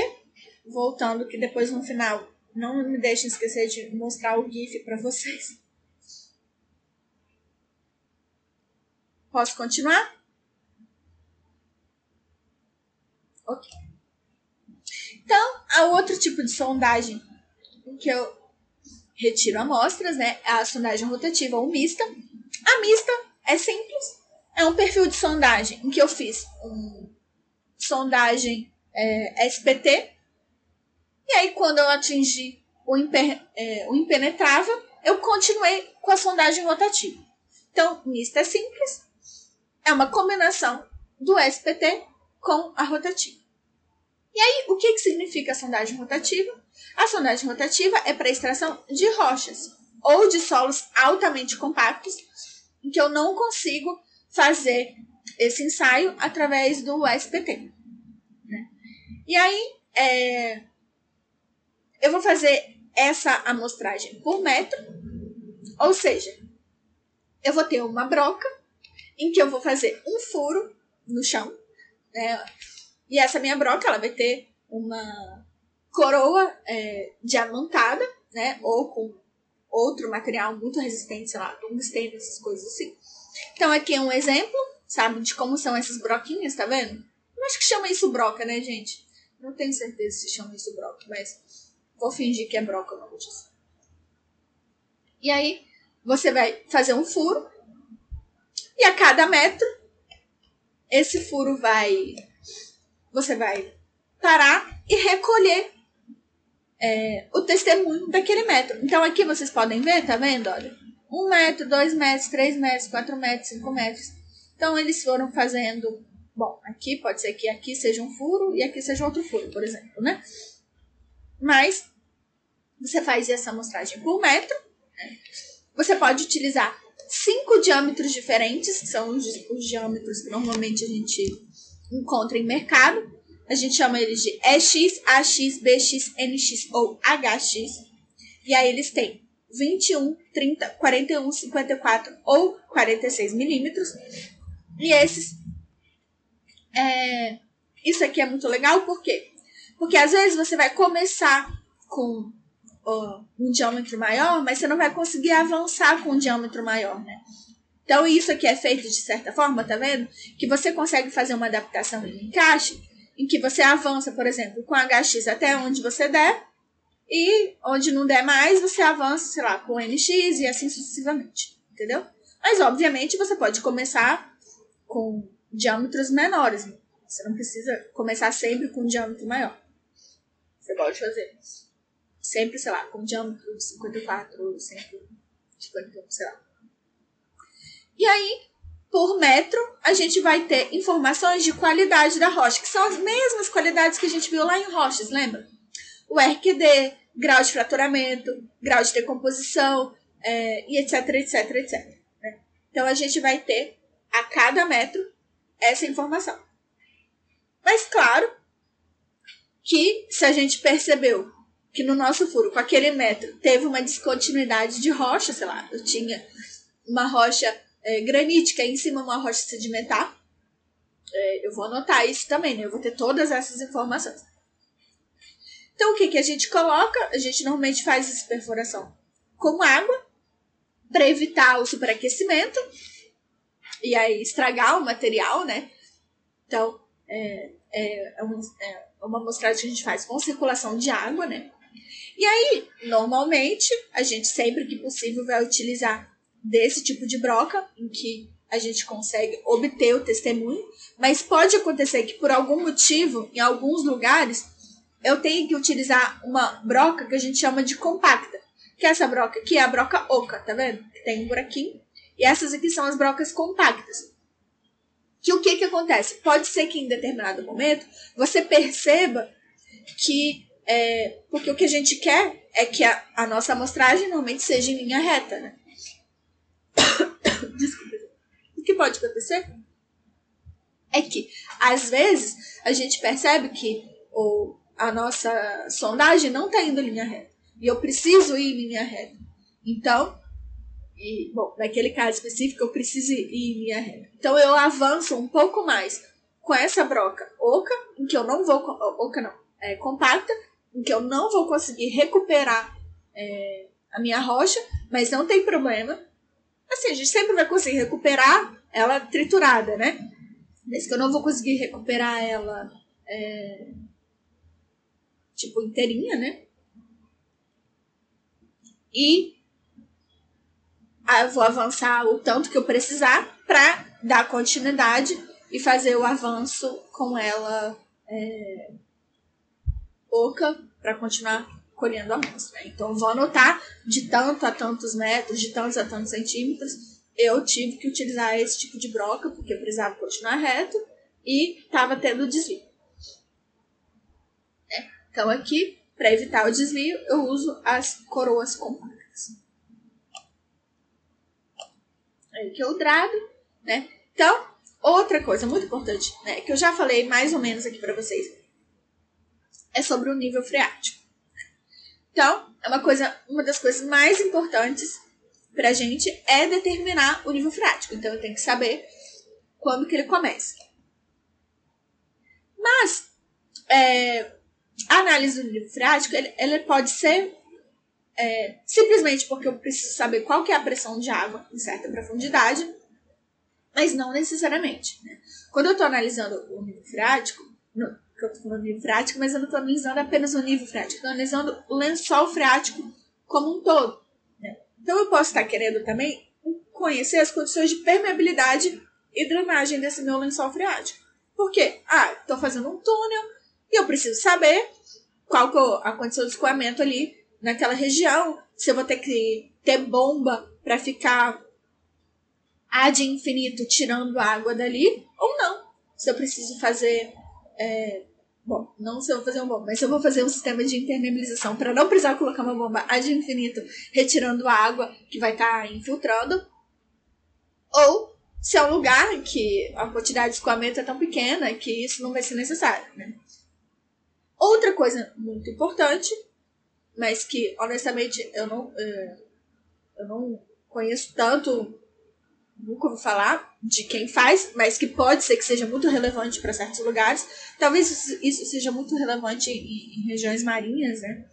voltando que depois no final não me deixem esquecer de mostrar o GIF para vocês. Posso continuar? Ok. Então, há outro tipo de sondagem que eu retiro amostras, né? A sondagem rotativa ou mista. A mista é simples, é um perfil de sondagem em que eu fiz um sondagem é, SPT, e aí quando eu atingi o, imper, é, o impenetrável, eu continuei com a sondagem rotativa. Então, mista é simples, é uma combinação do SPT com a rotativa. E aí, o que, que significa a sondagem rotativa? A sondagem rotativa é para extração de rochas ou de solos altamente compactos, em que eu não consigo fazer esse ensaio através do SPT. Né? E aí, é, eu vou fazer essa amostragem por metro, ou seja, eu vou ter uma broca em que eu vou fazer um furo no chão, né? E essa minha broca, ela vai ter uma coroa é, diamantada, né? Ou com outro material muito resistente, sei lá, tungstênio, essas coisas assim. Então aqui é um exemplo, sabe, de como são essas broquinhas, tá vendo? Eu acho que chama isso broca, né, gente? Não tenho certeza se chama isso broca, mas vou fingir que é broca o nome disso. E aí, você vai fazer um furo. E a cada metro, esse furo vai. Você vai parar e recolher é, o testemunho daquele metro. Então aqui vocês podem ver, tá vendo? Olha, um metro, dois metros, três metros, quatro metros, cinco metros. Então eles foram fazendo. Bom, aqui pode ser que aqui seja um furo e aqui seja outro furo, por exemplo, né? Mas você faz essa amostragem por metro. Né? Você pode utilizar cinco diâmetros diferentes, que são os, os diâmetros que normalmente a gente encontra em mercado. A gente chama eles de EX, AX, BX, NX ou HX. E aí eles têm 21, 30, 41, 54 ou 46 milímetros. E esses. É, isso aqui é muito legal, por quê? Porque às vezes você vai começar com uh, um diâmetro maior, mas você não vai conseguir avançar com um diâmetro maior, né? Então, isso aqui é feito de certa forma, tá vendo? Que você consegue fazer uma adaptação de encaixe em que você avança, por exemplo, com HX até onde você der, e onde não der mais, você avança, sei lá, com NX e assim sucessivamente, entendeu? Mas, obviamente, você pode começar com diâmetros menores. Né? Você não precisa começar sempre com um diâmetro maior. Você pode fazer sempre, sei lá, com diâmetro de 54, sempre 51, sei lá. E aí, por metro, a gente vai ter informações de qualidade da rocha, que são as mesmas qualidades que a gente viu lá em rochas, lembra? O RQD, grau de fraturamento, grau de decomposição, é, e etc, etc, etc. Né? Então a gente vai ter a cada metro essa informação. Mas claro que se a gente percebeu que no nosso furo, com aquele metro, teve uma descontinuidade de rocha, sei lá, eu tinha uma rocha é, granítica em cima uma rocha sedimentar. É, eu vou anotar isso também, né? Eu vou ter todas essas informações. Então, o que, que a gente coloca? A gente normalmente faz essa perfuração com água para evitar o superaquecimento e aí estragar o material, né? Então, é, é, é, um, é uma amostragem que a gente faz com circulação de água, né? E aí, normalmente, a gente sempre que possível vai utilizar desse tipo de broca, em que a gente consegue obter o testemunho, mas pode acontecer que por algum motivo, em alguns lugares, eu tenho que utilizar uma broca que a gente chama de compacta. Que é essa broca aqui é a broca oca, tá vendo? Que tem um buraquinho. E essas aqui são as brocas compactas. Que o que que acontece? Pode ser que em determinado momento você perceba que é, porque o que a gente quer é que a, a nossa amostragem normalmente seja em linha reta, né? Desculpa. O que pode acontecer é que, às vezes, a gente percebe que o, a nossa sondagem não está indo linha reta. E eu preciso ir em linha reta. Então, e, bom, naquele caso específico, eu preciso ir em linha reta. Então, eu avanço um pouco mais com essa broca oca, em que eu não vou. Oca não, é compacta, em que eu não vou conseguir recuperar é, a minha rocha, mas não tem problema, Assim, a gente sempre vai conseguir recuperar ela triturada, né? Desde que eu não vou conseguir recuperar ela é, tipo inteirinha, né? E eu vou avançar o tanto que eu precisar para dar continuidade e fazer o avanço com ela é, oca para continuar colhendo a amostra. Né? Então, vou anotar de tanto a tantos metros, de tantos a tantos centímetros. Eu tive que utilizar esse tipo de broca, porque eu precisava continuar reto e estava tendo desvio. É. Então, aqui, para evitar o desvio, eu uso as coroas compactas. Aí que é o drado, né? Então, outra coisa muito importante, né, que eu já falei mais ou menos aqui para vocês, é sobre o nível freático. Então, é uma coisa, uma das coisas mais importantes pra gente é determinar o nível freático. Então, eu tenho que saber quando que ele começa. Mas, é, a análise do nível freático, ele, ele pode ser é, simplesmente porque eu preciso saber qual que é a pressão de água em certa profundidade, mas não necessariamente. Né? Quando eu estou analisando o nível freático, no, eu tô falando nível freático, mas eu não tô analisando apenas o nível freático, estou analisando o lençol freático como um todo. Então eu posso estar querendo também conhecer as condições de permeabilidade e drenagem desse meu lençol freático. Por quê? Ah, estou fazendo um túnel e eu preciso saber qual que é a condição de escoamento ali naquela região, se eu vou ter que ter bomba para ficar ad infinito tirando água dali ou não. Se eu preciso fazer. É, bom, não se eu vou fazer um bomba, mas eu vou fazer um sistema de impermeabilização para não precisar colocar uma bomba ad infinito retirando a água que vai estar tá infiltrando. Ou se é um lugar que a quantidade de escoamento é tão pequena que isso não vai ser necessário. Né? Outra coisa muito importante, mas que honestamente eu não, é, eu não conheço tanto nunca ouvi falar de quem faz, mas que pode ser que seja muito relevante para certos lugares. Talvez isso seja muito relevante em, em, regiões marinhas, né?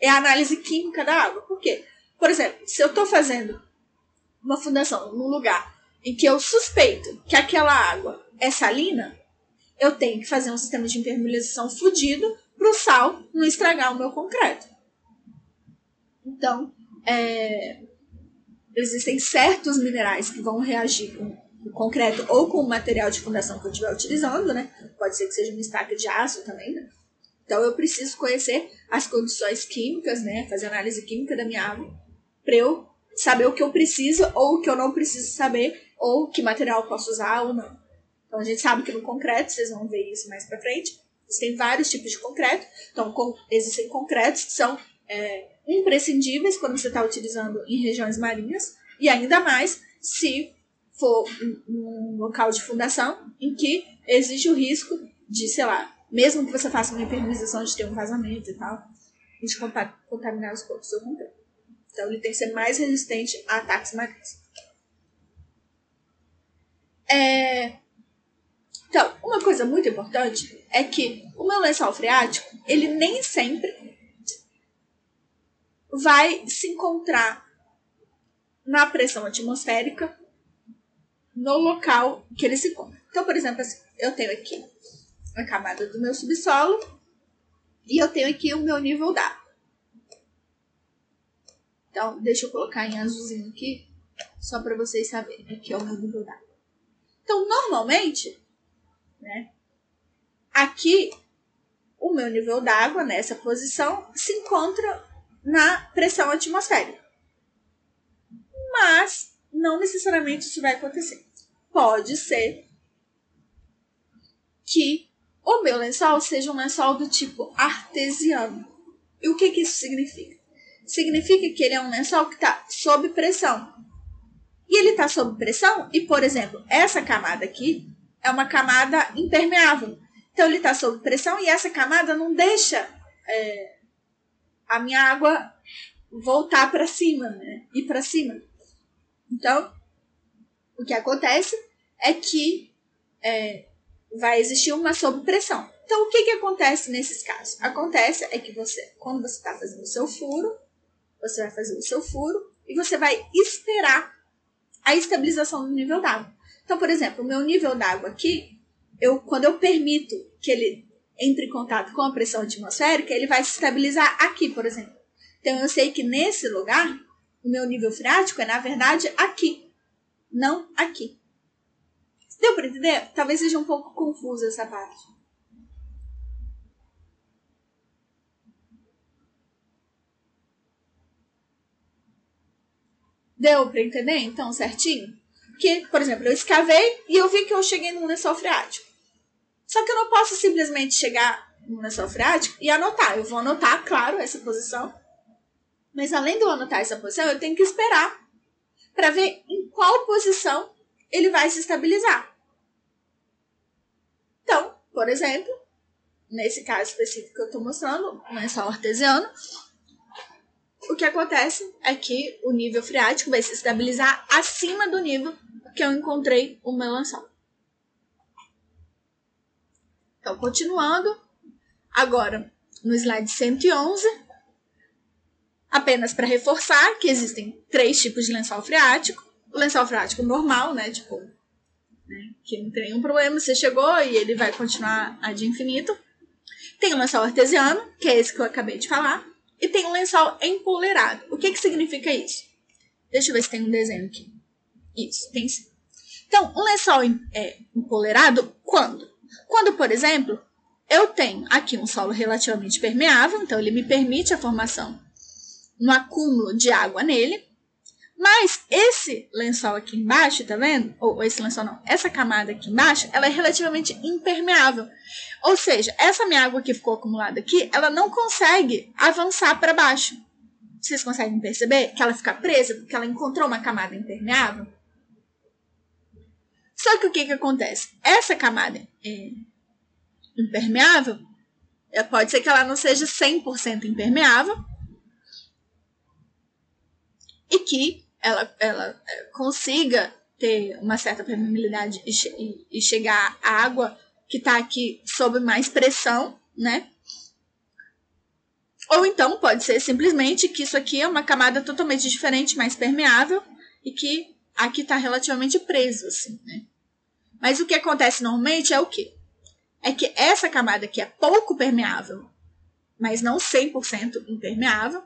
É a análise química da água. Por quê? Por exemplo, se eu estou fazendo uma fundação num lugar em que eu suspeito que aquela água é salina, eu tenho que fazer um sistema de impermeabilização fudido para o sal não estragar o meu concreto. Então, é, existem certos minerais que vão reagir com o concreto ou com o material de fundação que eu estiver utilizando, né? Pode ser que seja uma estaca de aço também, né? Então eu preciso conhecer as condições químicas, né? Fazer análise química da minha água para eu saber o que eu preciso ou o que eu não preciso saber ou que material eu posso usar ou não. Então a gente sabe que no concreto, vocês vão ver isso mais para frente, existem vários tipos de concreto. Então com, existem concretos que são é, imprescindíveis quando você está utilizando em regiões marinhas, e ainda mais se for um local de fundação em que existe o risco de, sei lá, mesmo que você faça uma impermeabilização de ter um vazamento e tal, de contaminar os corpos do seu concreto. Então ele tem que ser mais resistente a ataques marinhos. É... Então, uma coisa muito importante é que o meu lençol freático, ele nem sempre vai se encontrar na pressão atmosférica no local que ele se encontra. Então, por exemplo, assim, eu tenho aqui a camada do meu subsolo e eu tenho aqui o meu nível d'água. Então, deixa eu colocar em azulzinho aqui, só para vocês saberem. Aqui é o meu nível d'água. Então, normalmente, né, aqui o meu nível d'água nessa posição se encontra na pressão atmosférica. Mas não necessariamente isso vai acontecer. Pode ser que o meu lençol seja um lençol do tipo artesiano. E o que, que isso significa? Significa que ele é um lençol que está sob pressão. E ele está sob pressão, e por exemplo, essa camada aqui é uma camada impermeável. Então ele está sob pressão e essa camada não deixa é, a minha água voltar para cima, né? Ir para cima. Então, o que acontece é que é, vai existir uma sobrepressão. Então, o que, que acontece nesses casos? Acontece é que você, quando você está fazendo o seu furo, você vai fazer o seu furo e você vai esperar a estabilização do nível d'água. Então, por exemplo, o meu nível d'água aqui, eu, quando eu permito que ele entre em contato com a pressão atmosférica, ele vai se estabilizar aqui, por exemplo. Então eu sei que nesse lugar, o meu nível freático é, na verdade, aqui, não aqui. Deu para entender? Talvez seja um pouco confusa essa parte. Deu para entender, então, certinho? Que, por exemplo, eu escavei e eu vi que eu cheguei num lençol freático. Só que eu não posso simplesmente chegar no lençol freático e anotar. Eu vou anotar, claro, essa posição. Mas além de eu anotar essa posição, eu tenho que esperar para ver em qual posição ele vai se estabilizar. Então, por exemplo, nesse caso específico que eu estou mostrando, um lençol artesiano, o que acontece é que o nível freático vai se estabilizar acima do nível que eu encontrei o meu lençol. Então, continuando, agora no slide 111, apenas para reforçar que existem três tipos de lençol freático. O lençol freático normal, né, tipo né? Que não tem nenhum problema, você chegou e ele vai continuar ad infinito. Tem o lençol artesiano, que é esse que eu acabei de falar, e tem o lençol empolerado. O que, que significa isso? Deixa eu ver se tem um desenho aqui. Isso, tem sim. Então, um lençol é, empolerado quando? Quando, por exemplo, eu tenho aqui um solo relativamente permeável, então ele me permite a formação, um acúmulo de água nele, mas esse lençol aqui embaixo, tá vendo? Ou esse lençol não, essa camada aqui embaixo, ela é relativamente impermeável. Ou seja, essa minha água que ficou acumulada aqui, ela não consegue avançar para baixo. Vocês conseguem perceber que ela fica presa porque ela encontrou uma camada impermeável? Só que o que, que acontece? Essa camada é impermeável, é, pode ser que ela não seja 100% impermeável e que ela, ela é, consiga ter uma certa permeabilidade e, e, chegar a água que está aqui sob mais pressão, né? Ou então pode ser simplesmente que isso aqui é uma camada totalmente diferente, mais permeável, e que aqui está relativamente preso, assim, né? Mas o que acontece normalmente é o quê? É que essa camada aqui é pouco permeável, mas não 100% impermeável,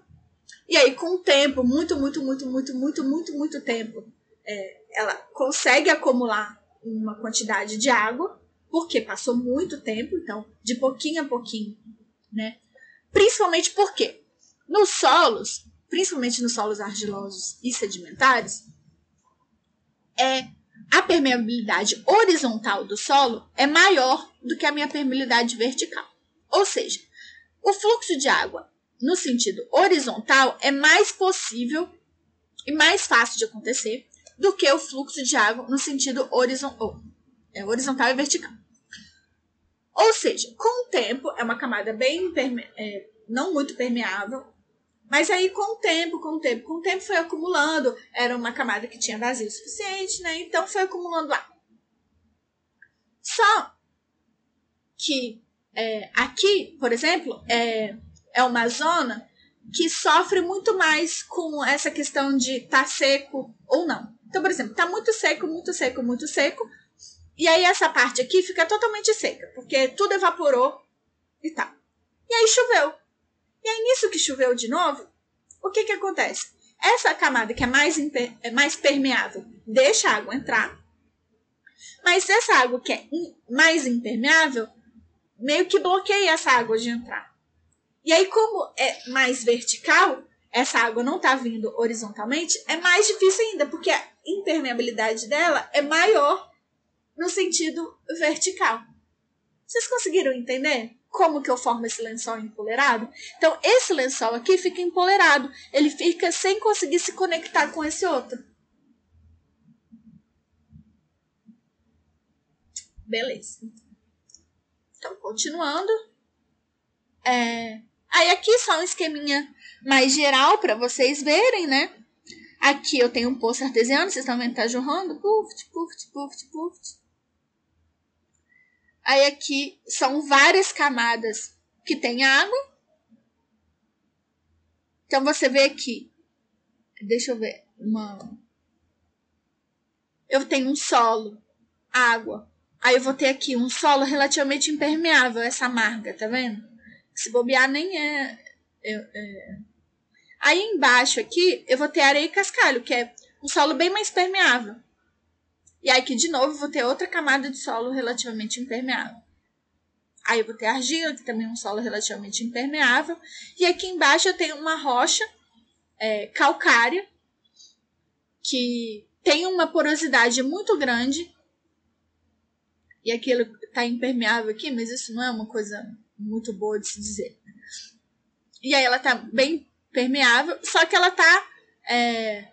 e aí, com o tempo, muito, muito, muito, muito, muito, muito, muito tempo, é, ela consegue acumular uma quantidade de água, porque passou muito tempo, então, de pouquinho a pouquinho, né? Principalmente porque nos solos, principalmente nos solos argilosos e sedimentares, é a permeabilidade horizontal do solo é maior do que a minha permeabilidade vertical. Ou seja, o fluxo de água no sentido horizontal é mais possível e mais fácil de acontecer do que o fluxo de água no sentido horizontal, é, horizontal e vertical. Ou seja, com o tempo, é uma camada bem é, não muito permeável, mas aí com o tempo, com o tempo, com o tempo foi acumulando, era uma camada que tinha vazio suficiente, né? Então foi acumulando lá. Só que é, aqui, por exemplo, é, é uma zona que sofre muito mais com essa questão de tá seco ou não. Então, por exemplo, está muito seco, muito seco, muito seco, e aí essa parte aqui fica totalmente seca, porque tudo evaporou e tal. E aí choveu. E aí nisso que choveu de novo, o que que acontece? Essa camada que é mais, é mais permeável deixa a água entrar, mas essa água que é mais impermeável meio que bloqueia essa água de entrar. E aí, como é mais vertical, essa água não está vindo horizontalmente, é mais difícil ainda, porque a impermeabilidade dela é maior no sentido vertical. Vocês conseguiram entender como que eu formo esse lençol empolerado? Então, esse lençol aqui fica empolerado. Ele fica sem conseguir se conectar com esse outro. Beleza. Então, continuando. É, Aí aqui só um esqueminha mais geral para vocês verem, né? Aqui eu tenho um poço artesiano, vocês estão vendo que tá jorrando? Puft, puft, puft, puft. Aí aqui são várias camadas que tem água. Então você vê aqui. Deixa eu ver. Uma... Eu tenho um solo, água. Aí eu vou ter aqui um solo relativamente impermeável, essa amarga, tá vendo? Se bobear, nem é, é, é. Aí embaixo aqui, eu vou ter areia e cascalho, que é um solo bem mais permeável. E aí aqui, de novo, vou ter outra camada de solo relativamente impermeável. Aí eu vou ter argila, que também é um solo relativamente impermeável. E aqui embaixo eu tenho uma rocha é, calcária, que tem uma porosidade muito grande. E aquilo está impermeável aqui, mas isso não é uma coisa muito boa de se dizer. E aí ela tá bem permeável, só que ela tá é,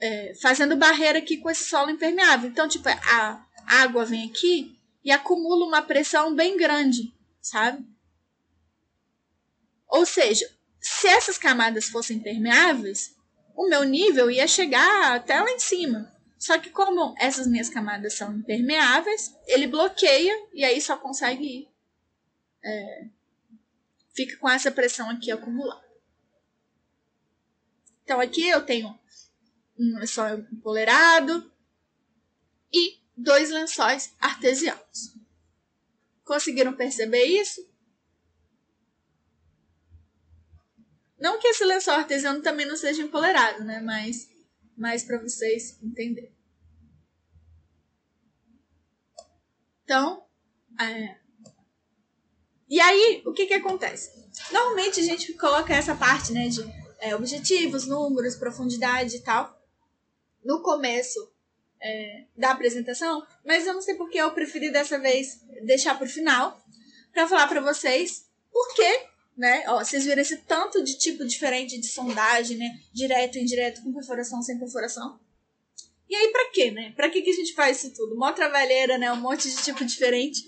é, fazendo barreira aqui com esse solo impermeável. Então, tipo, a água vem aqui e acumula uma pressão bem grande, sabe? Ou seja, se essas camadas fossem permeáveis, o meu nível ia chegar até lá em cima. Só que como essas minhas camadas são impermeáveis, ele bloqueia e aí só consegue ir é, fica com essa pressão aqui acumulada. Então aqui eu tenho um lençol empolerado e dois lençóis artesianos. Conseguiram perceber isso? Não que esse lençol artesiano também não seja empolerado, né? Mas, mais para vocês entenderem. Então, é... e aí, o que que acontece? Normalmente a gente coloca essa parte, né, de é, objetivos, números, profundidade e tal, no começo é, da apresentação, mas eu não sei porque eu preferi dessa vez deixar para o final, para falar para vocês por que, né? Ó, vocês viram esse tanto de tipo diferente de sondagem, né? Direto, indireto, com perfuração, sem perfuração. E aí, para quê, né? Para que, que a gente faz isso tudo? Uma trabalheira, né? Um monte de tipo diferente.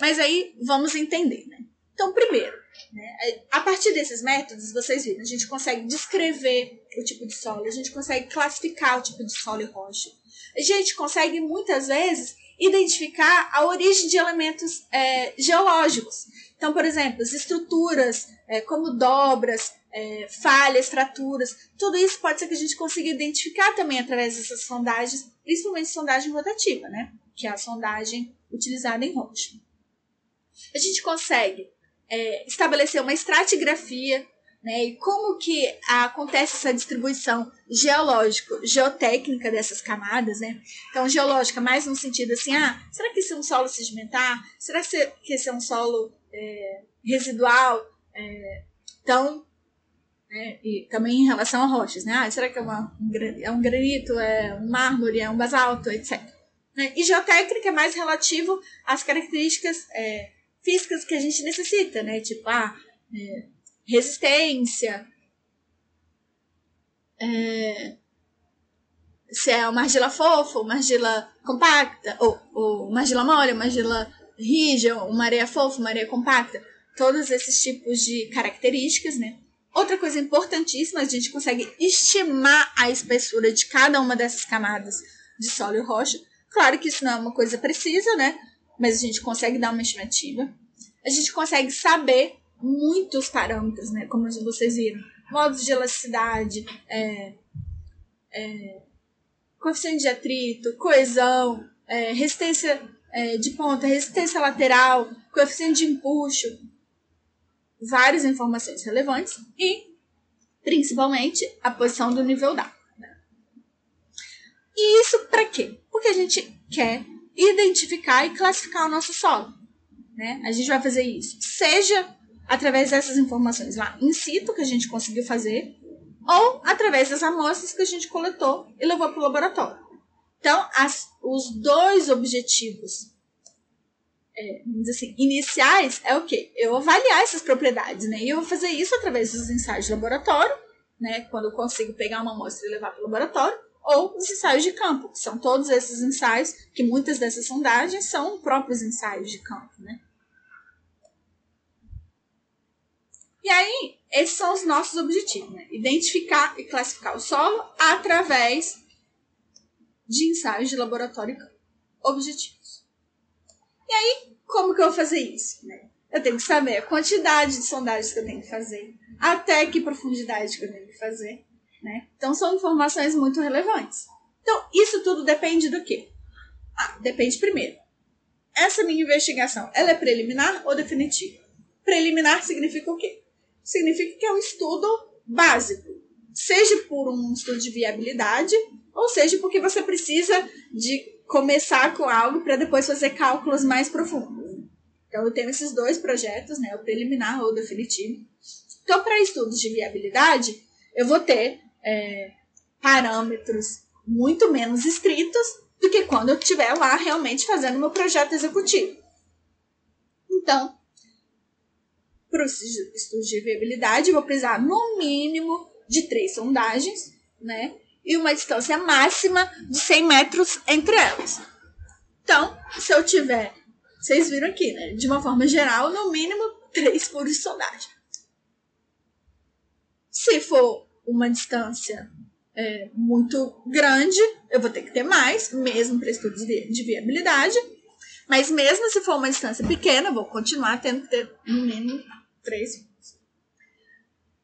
Mas aí, vamos entender, né? Então, primeiro, né, a partir desses métodos, vocês viram, a gente consegue descrever o tipo de solo, a gente consegue classificar o tipo de solo e rocha. A gente consegue, muitas vezes, identificar a origem de elementos é, geológicos. Então, por exemplo, as estruturas, é, como dobras, é, falhas, fraturas, tudo isso pode ser que a gente consiga identificar também através dessas sondagens, principalmente sondagem rotativa, né? Que é a sondagem utilizada em rocha. A gente consegue é, estabelecer uma estratigrafia, né, e como que acontece essa distribuição geológico, geotécnica dessas camadas, né? Então, geológica mais no sentido assim, ah, será que esse é um solo sedimentar? Será que esse é um solo é, residual? É, então, né, e também em relação a rochas, né? Ah, será que é, uma, um, é um granito, é um mármore, é um basalto, etc. Né? E geotécnica é mais relativo às características é, físicas que a gente necessita, né? Tipo, ah, é, resistência, é, se é uma argila fofa, uma argila compacta, ou, ou uma argila mole, uma argila rígida, uma areia fofa, uma areia compacta. Todos esses tipos de características, né? Outra coisa importantíssima, a gente consegue estimar a espessura de cada uma dessas camadas de solo e rocha. Claro que isso não é uma coisa precisa, né? mas a gente consegue dar uma estimativa. A gente consegue saber muitos parâmetros, né? Como vocês viram. Modos de elasticidade, é, é, coeficiente de atrito, coesão, é, resistência é, de ponta, resistência lateral, coeficiente de empuxo, várias informações relevantes e, principalmente, a posição do nível. Né? E isso para quê? Porque a gente quer identificar e classificar o nosso solo. Né? A gente vai fazer isso, seja através dessas informações lá in situ que a gente conseguiu fazer, ou através das amostras que a gente coletou e levou para o laboratório. Então, as, os dois objetivos é, assim, iniciais é o quê? Eu avaliar essas propriedades, né? E eu vou fazer isso através dos ensaios de laboratório, né? Quando eu consigo pegar uma amostra e levar para o laboratório, ou os ensaios de campo, que são todos esses ensaios, que muitas dessas sondagens são próprios ensaios de campo, né? E aí, esses são os nossos objetivos, né? Identificar e classificar o solo através de ensaios de laboratório. Objetivos. E aí, como que eu vou fazer isso? Né? Eu tenho que saber a quantidade de sondagens que eu tenho que fazer, até que profundidade que eu tenho que fazer, né? Então são informações muito relevantes. Então, isso tudo depende do quê? Ah, depende primeiro. Essa minha investigação, ela é preliminar ou definitiva? Preliminar significa o quê? Significa que é um estudo básico, seja por um estudo de viabilidade, ou seja porque você precisa de começar com algo para depois fazer cálculos mais profundos. Então, eu tenho esses dois projetos, né, o preliminar ou o definitivo. Então, para estudos de viabilidade, eu vou ter é, parâmetros muito menos estritos do que quando eu estiver lá realmente fazendo meu projeto executivo. Então, para os estudos de viabilidade, vou precisar no mínimo de três sondagens, né? E uma distância máxima de 100 metros entre elas. Então, se eu tiver, vocês viram aqui, né? De uma forma geral, no mínimo três de sondagem. Se for uma distância é, muito grande, eu vou ter que ter mais, mesmo para estudos de viabilidade. Mas mesmo se for uma distância pequena, eu vou continuar tendo que ter no mínimo três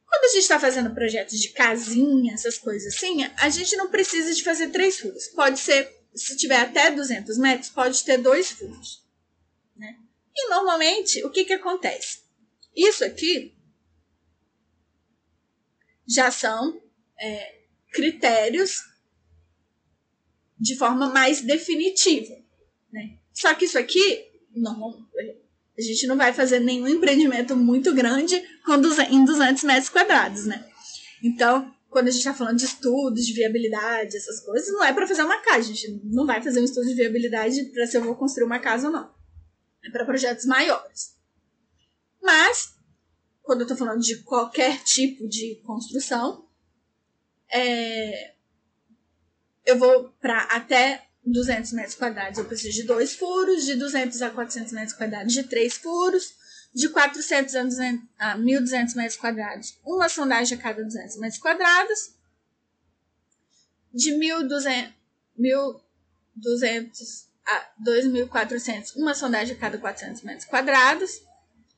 Quando a gente está fazendo projetos de casinha, essas coisas assim, a gente não precisa de fazer três furos. Pode ser se tiver até 200 metros, pode ter dois furos. Né? E normalmente, o que, que acontece? Isso aqui já são é, critérios de forma mais definitiva. Né? Só que isso aqui, não, a gente não vai fazer nenhum empreendimento muito grande com 200, em 200 metros quadrados, né? Então, quando a gente está falando de estudos, de viabilidade, essas coisas, não é para fazer uma casa. A gente não vai fazer um estudo de viabilidade para se eu vou construir uma casa ou não. É para projetos maiores. Mas, quando eu estou falando de qualquer tipo de construção, é, eu vou para até 200 metros quadrados, eu preciso de dois furos, de 200 a 400 metros quadrados, de três furos, de 400 a, 200, a 1.200 metros quadrados, uma sondagem a cada 200 metros quadrados, de 1.200, 1.200 a 2.400, uma sondagem a cada 400 metros quadrados,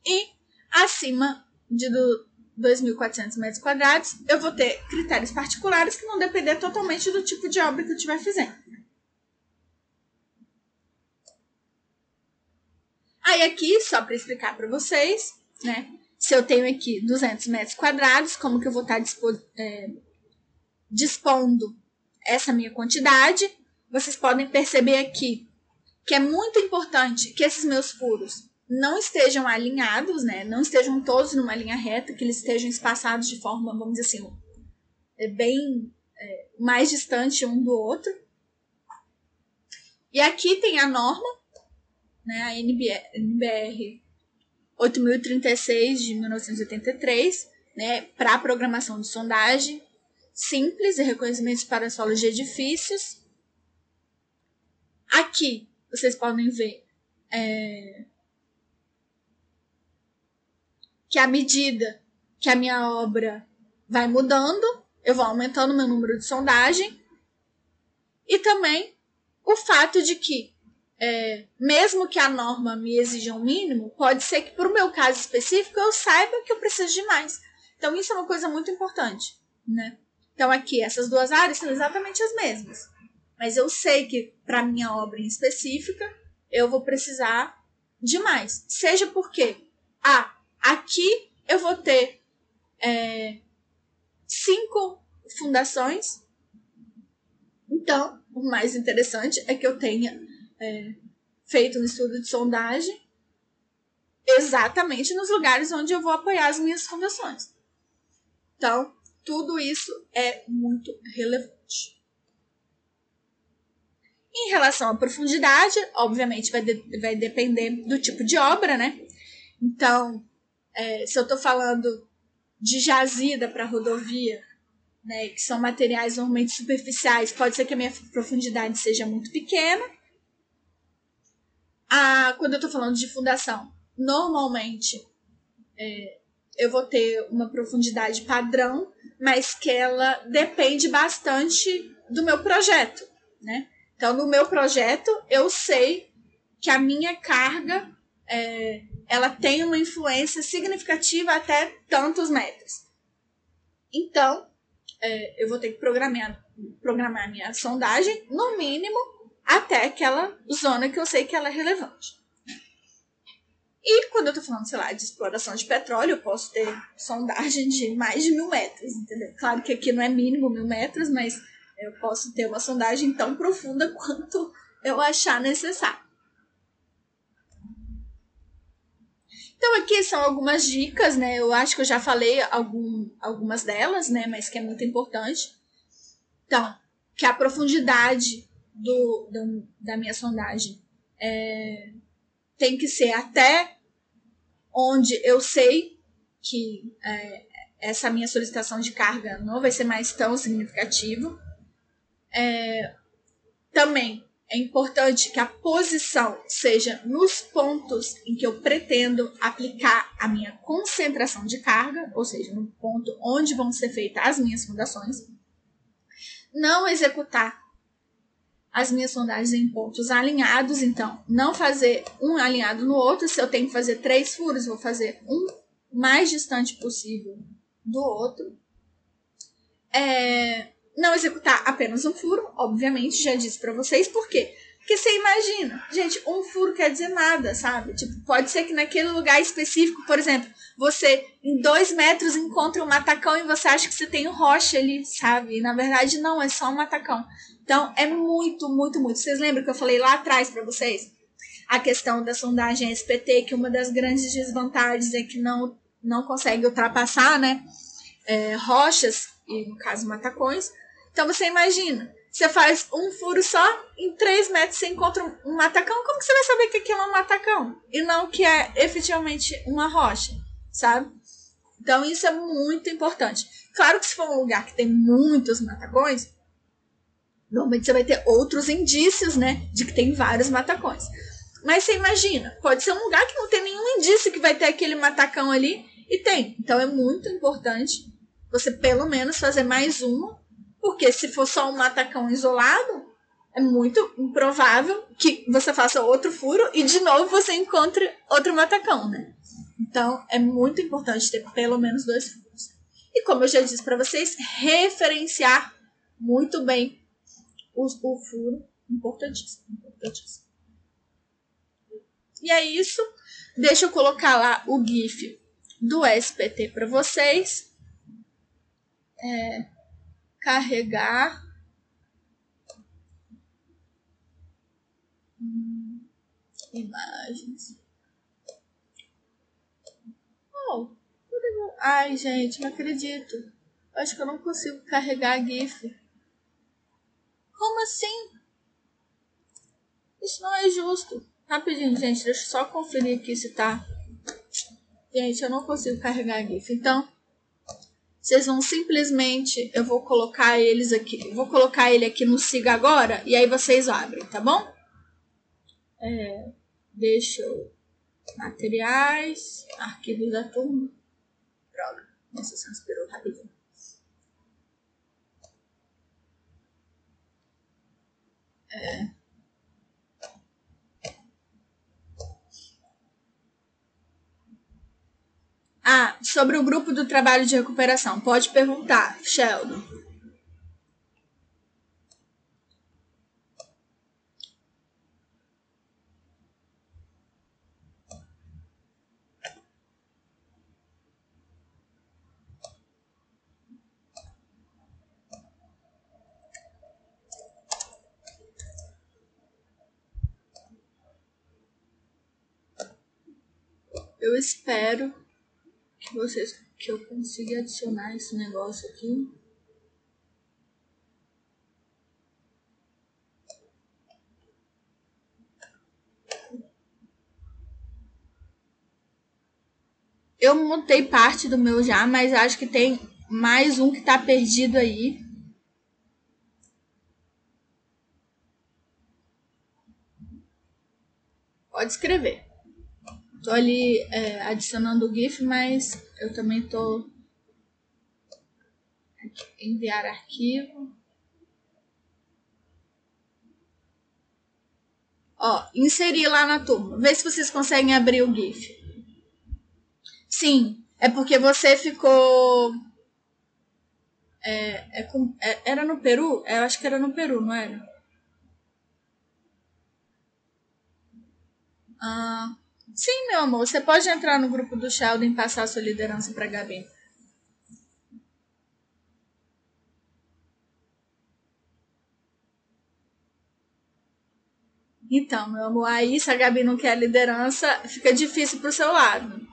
e acima de 2.400 metros quadrados, eu vou ter critérios particulares que vão depender totalmente do tipo de obra que eu estiver fazendo. Aí aqui, só para explicar para vocês, né? Se eu tenho aqui 200 metros quadrados, como que eu vou estar tá é, dispondo essa minha quantidade? Vocês podem perceber aqui que é muito importante que esses meus furos não estejam alinhados, né? Não estejam todos numa linha reta, que eles estejam espaçados de forma, vamos dizer assim, é bem é, mais distante um do outro. E aqui tem a norma né, a NBR, NBR 8036 de 1983, né, para programação de sondagem simples e reconhecimento para solos de edifícios. Aqui vocês podem ver é, que à medida que a minha obra vai mudando, eu vou aumentando meu número de sondagem e também o fato de que é, mesmo que a norma me exija um mínimo, pode ser que, para o meu caso específico, eu saiba que eu preciso de mais. Então, isso é uma coisa muito importante, né? Então, aqui, essas duas áreas são exatamente as mesmas. Mas eu sei que, para minha obra em específica, eu vou precisar de mais. Seja porque, ah, aqui eu vou ter é, cinco fundações. Então, o mais interessante é que eu tenha é, feito um estudo de sondagem exatamente nos lugares onde eu vou apoiar as minhas fundações. Então, tudo isso é muito relevante. Em relação à profundidade, obviamente vai, de, vai depender do tipo de obra, né? Então, é, se eu estou falando de jazida para rodovia, né, que são materiais normalmente superficiais, pode ser que a minha profundidade seja muito pequena a, quando eu tô falando de fundação, normalmente é, eu vou ter uma profundidade padrão, mas que ela depende bastante do meu projeto, né? Então, no meu projeto, eu sei que a minha carga é, ela tem uma influência significativa até tantos metros. Então, é, eu vou ter que programar, programar minha sondagem, no mínimo, até aquela zona que eu sei que ela é relevante. E quando eu tô falando, sei lá, de exploração de petróleo, eu posso ter sondagem de mais de mil metros, entendeu? Claro que aqui não é mínimo mil metros, mas eu posso ter uma sondagem tão profunda quanto eu achar necessário. Então aqui são algumas dicas, né? Eu acho que eu já falei algum, algumas delas, né? Mas que é muito importante. Então, que a profundidade do, do da minha sondagem é, tem que ser até onde eu sei que é, essa minha solicitação de carga não vai ser mais tão significativa. É, também é importante que a posição seja nos pontos em que eu pretendo aplicar a minha concentração de carga, ou seja, no ponto onde vão ser feitas as minhas fundações. Não executar as minhas sondagens em pontos alinhados, então não fazer um alinhado no outro. Se eu tenho que fazer três furos, vou fazer um mais distante possível do outro. É, não executar apenas um furo, obviamente, já disse para vocês por quê. Porque você imagina, gente, um furo quer dizer nada, sabe? Tipo, pode ser que naquele lugar específico, por exemplo, você em dois metros encontra um matacão e você acha que você tem um rocha ali, sabe? E na verdade não, é só um matacão. Então é muito, muito, muito. Vocês lembram que eu falei lá atrás para vocês? A questão da sondagem SPT, que uma das grandes desvantagens é que não, não consegue ultrapassar, né? É, rochas, e no caso matacões. Então você imagina, você faz um furo só, em 3 metros você encontra um matacão. Como que você vai saber que aquilo é um matacão? E não que é efetivamente uma rocha, sabe? Então isso é muito importante. Claro que se for um lugar que tem muitos matacões, normalmente você vai ter outros indícios, né, de que tem vários matacões. Mas você imagina, pode ser um lugar que não tem nenhum indício que vai ter aquele matacão ali e tem. Então é muito importante você pelo menos fazer mais uma porque se for só um matacão isolado, é muito improvável que você faça outro furo e de novo você encontre outro matacão, né? Então é muito importante ter pelo menos dois furos. E como eu já disse para vocês, referenciar muito bem o, furo, importantíssimo, importantíssimo. E é isso. Deixa eu colocar lá o GIF do SPT para vocês. É, carregar imagens. Oh, ai, gente, não acredito. Acho que eu não consigo carregar GIF. Assim? Isso não é justo. Rapidinho, gente, deixa eu só conferir aqui se tá. Gente, eu não consigo carregar GIF. Então, vocês vão simplesmente, eu vou colocar eles aqui, vou colocar ele aqui no Siga agora e aí vocês abrem, tá bom? É, deixa eu, materiais, arquivos da turma. Droga, essa se inspirou rapidinho. Ah, sobre o grupo do trabalho de recuperação. Pode perguntar, Sheldon. Eu espero que vocês que eu consiga adicionar esse negócio aqui. Eu montei parte do meu já, mas acho que tem mais um que tá perdido aí. Pode escrever. Tô ali é, adicionando o GIF, mas eu também tô enviar arquivo. Ó, inserir lá na turma. Vê se vocês conseguem abrir o GIF. Sim, é porque você ficou. É, é com, é, era no Peru? Eu acho que era no Peru, não era? Ah. Sim, meu amor, você pode entrar no grupo do Sheldon e passar a sua liderança para Gabi. Então, meu amor, aí se a Gabi não quer a liderança, fica difícil pro seu lado.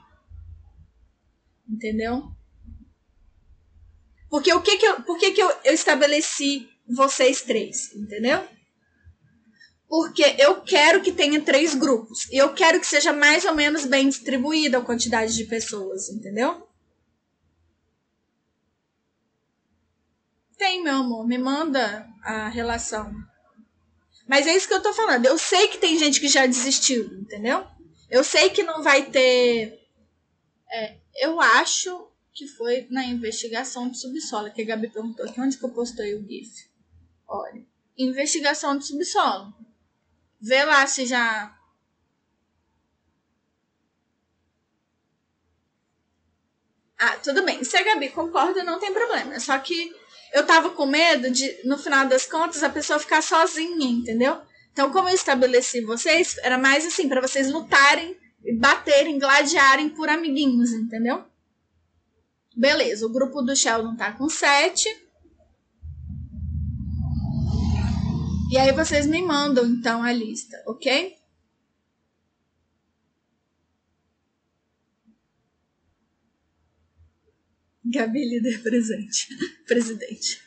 Entendeu? Porque o que que eu, por que que eu, eu estabeleci vocês três, entendeu? Porque eu quero que tenha três grupos. E eu quero que seja mais ou menos bem distribuída a quantidade de pessoas, entendeu? Tem, meu amor, me manda a relação. Mas é isso que eu tô falando. Eu sei que tem gente que já desistiu, entendeu? Eu sei que não vai ter. É, eu acho que foi na investigação de subsolo, que a Gabi perguntou aqui onde que eu postei o GIF. Olha, investigação de subsolo. Vê lá se já. Ah, tudo bem. Se a Gabi concorda, não tem problema. Só que eu tava com medo de, no final das contas, a pessoa ficar sozinha, entendeu? Então, como eu estabeleci vocês, era mais assim, para vocês lutarem, baterem, gladiarem por amiguinhos, entendeu? Beleza, o grupo do Sheldon tá com sete. E aí vocês me mandam então a lista, ok? Gabi líder presente, presidente.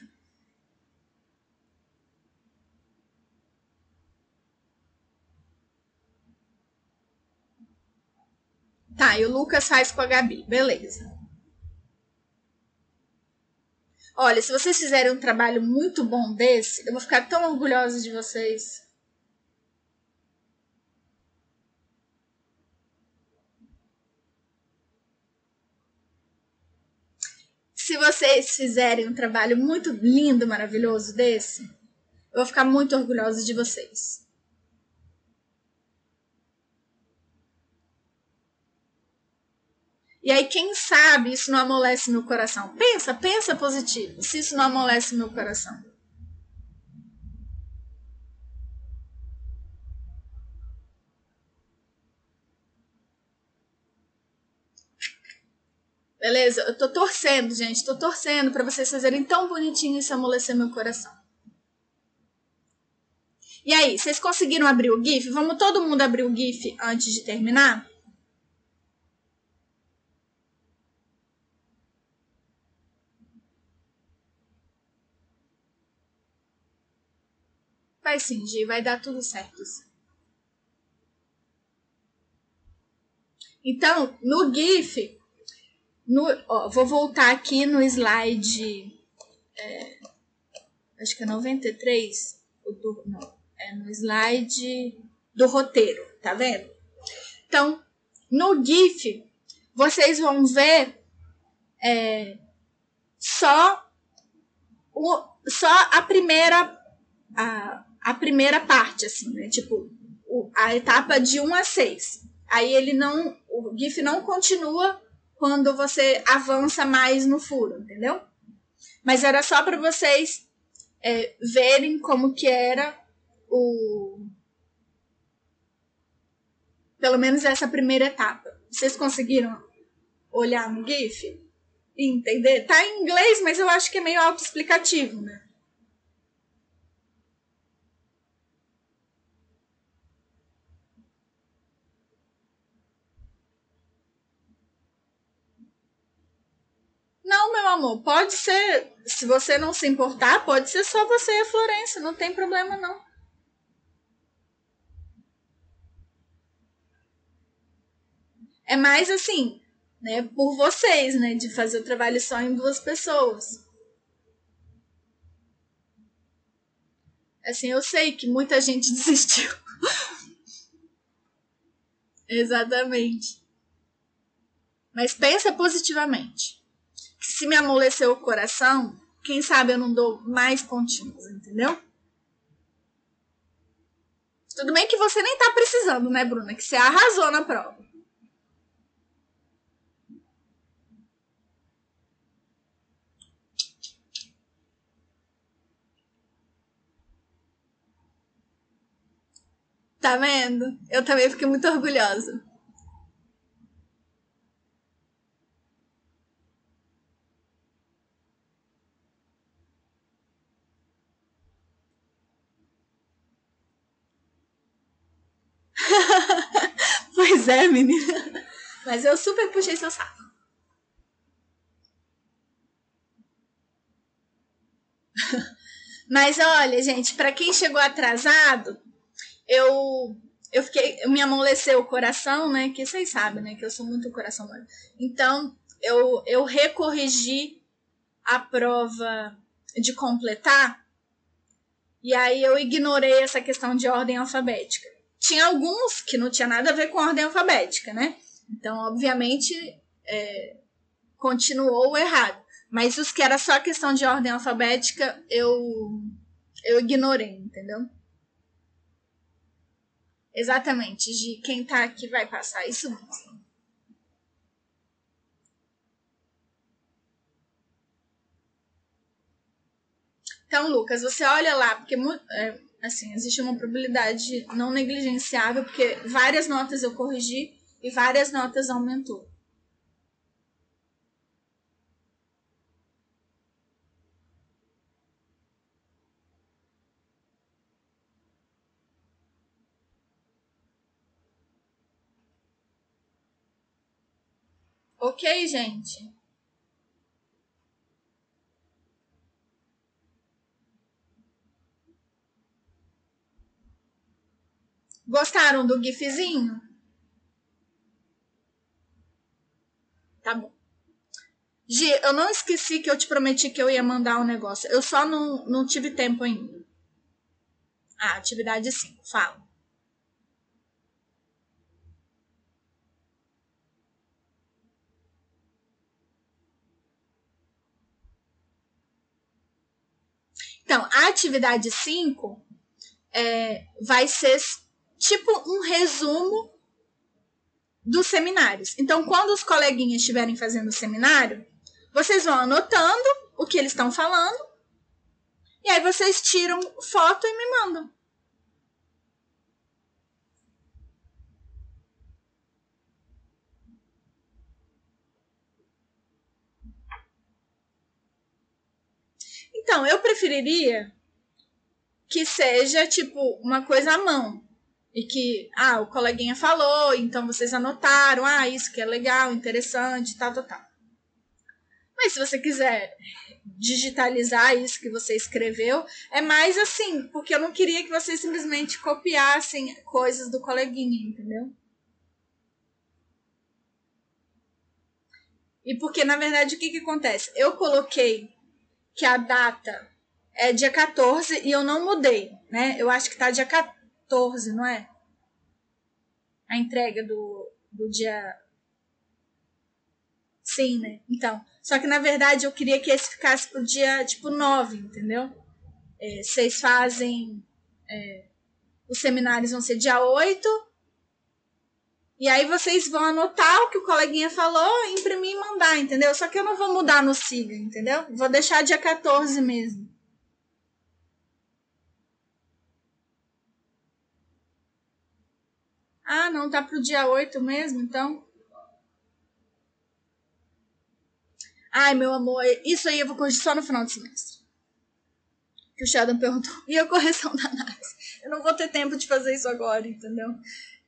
Tá, e o Lucas faz com a Gabi, beleza. Olha, se vocês fizerem um trabalho muito bom desse, eu vou ficar tão orgulhosa de vocês. Se vocês fizerem um trabalho muito lindo, maravilhoso desse, eu vou ficar muito orgulhosa de vocês. E aí, quem sabe isso não amolece meu coração? Pensa, pensa positivo. Se isso não amolece meu coração. Beleza? Eu tô torcendo, gente. Tô torcendo para vocês fazerem tão bonitinho isso amolecer meu coração. E aí, vocês conseguiram abrir o GIF? Vamos todo mundo abrir o GIF antes de terminar? Vai sim, Gi, vai dar tudo certo. Então, no GIF, no, ó, vou voltar aqui no slide. É, acho que é 93. Do, não, é no slide do roteiro, tá vendo? Então, no GIF, vocês vão ver é, só, o, só a primeira. A, a primeira parte, assim, né? Tipo, o, a etapa de 1 a 6. Aí ele não. O GIF não continua quando você avança mais no furo, entendeu? Mas era só para vocês é, verem como que era o. Pelo menos essa primeira etapa. Vocês conseguiram olhar no GIF? Entender? Tá em inglês, mas eu acho que é meio autoexplicativo, né? Não, meu amor, pode ser. Se você não se importar, pode ser só você e a Florência, não tem problema não. É mais assim, né, por vocês, né, de fazer o trabalho só em duas pessoas. Assim, eu sei que muita gente desistiu. Exatamente. Mas pensa positivamente se me amoleceu o coração, quem sabe eu não dou mais pontinhos, entendeu? Tudo bem que você nem tá precisando, né, Bruna? Que você arrasou na prova. Tá vendo? Eu também fiquei muito orgulhosa. Pois é, menina. Mas eu super puxei seu saco. Mas olha, gente, para quem chegou atrasado, eu eu fiquei, me amoleceu o coração, né? Que vocês sabem, né? Que eu sou muito coração mole. Então, eu eu recorrigi a prova de completar e aí eu ignorei essa questão de ordem alfabética tinha alguns que não tinha nada a ver com ordem alfabética, né? Então, obviamente, é, continuou errado. Mas os que era só questão de ordem alfabética, eu, eu ignorei, entendeu? Exatamente, de quem tá aqui vai passar, isso mesmo. Então, Lucas, você olha lá, porque é, assim, existe uma probabilidade não negligenciável, porque várias notas eu corrigi e várias notas aumentou. Ok, gente? Gostaram do gifzinho? Tá bom. Gi, eu não esqueci que eu te prometi que eu ia mandar um negócio. Eu só não, não tive tempo ainda. Ah, atividade 5. Fala. Então, a atividade 5 é, vai ser tipo um resumo dos seminários. Então, quando os coleguinhas estiverem fazendo o seminário, vocês vão anotando o que eles estão falando, e aí vocês tiram foto e me mandam. Então, eu preferiria que seja, tipo, uma coisa à mão. E que, ah, o coleguinha falou, então vocês anotaram, ah, isso que é legal, interessante, tal, tal, tal. Mas se você quiser digitalizar isso que você escreveu, é mais assim, porque eu não queria que vocês simplesmente copiassem coisas do coleguinha, entendeu? E porque, na verdade, o que, que acontece? Eu coloquei que a data é dia 14 e eu não mudei, né? Eu acho que tá dia 14, não é? A entrega do, do dia. Sim, né? Então. Só que na verdade eu queria que esse ficasse pro dia tipo 9, entendeu? É, vocês fazem. É, os seminários vão ser dia 8 e aí vocês vão anotar o que o coleguinha falou, imprimir e mandar, entendeu? Só que eu não vou mudar no SIGA, entendeu? Vou deixar dia 14 mesmo. Ah, não, tá pro dia 8 mesmo, então. Ai, meu amor, isso aí eu vou corrigir só no final do semestre. Que o Sheldon perguntou. E a correção da análise? Eu não vou ter tempo de fazer isso agora, entendeu?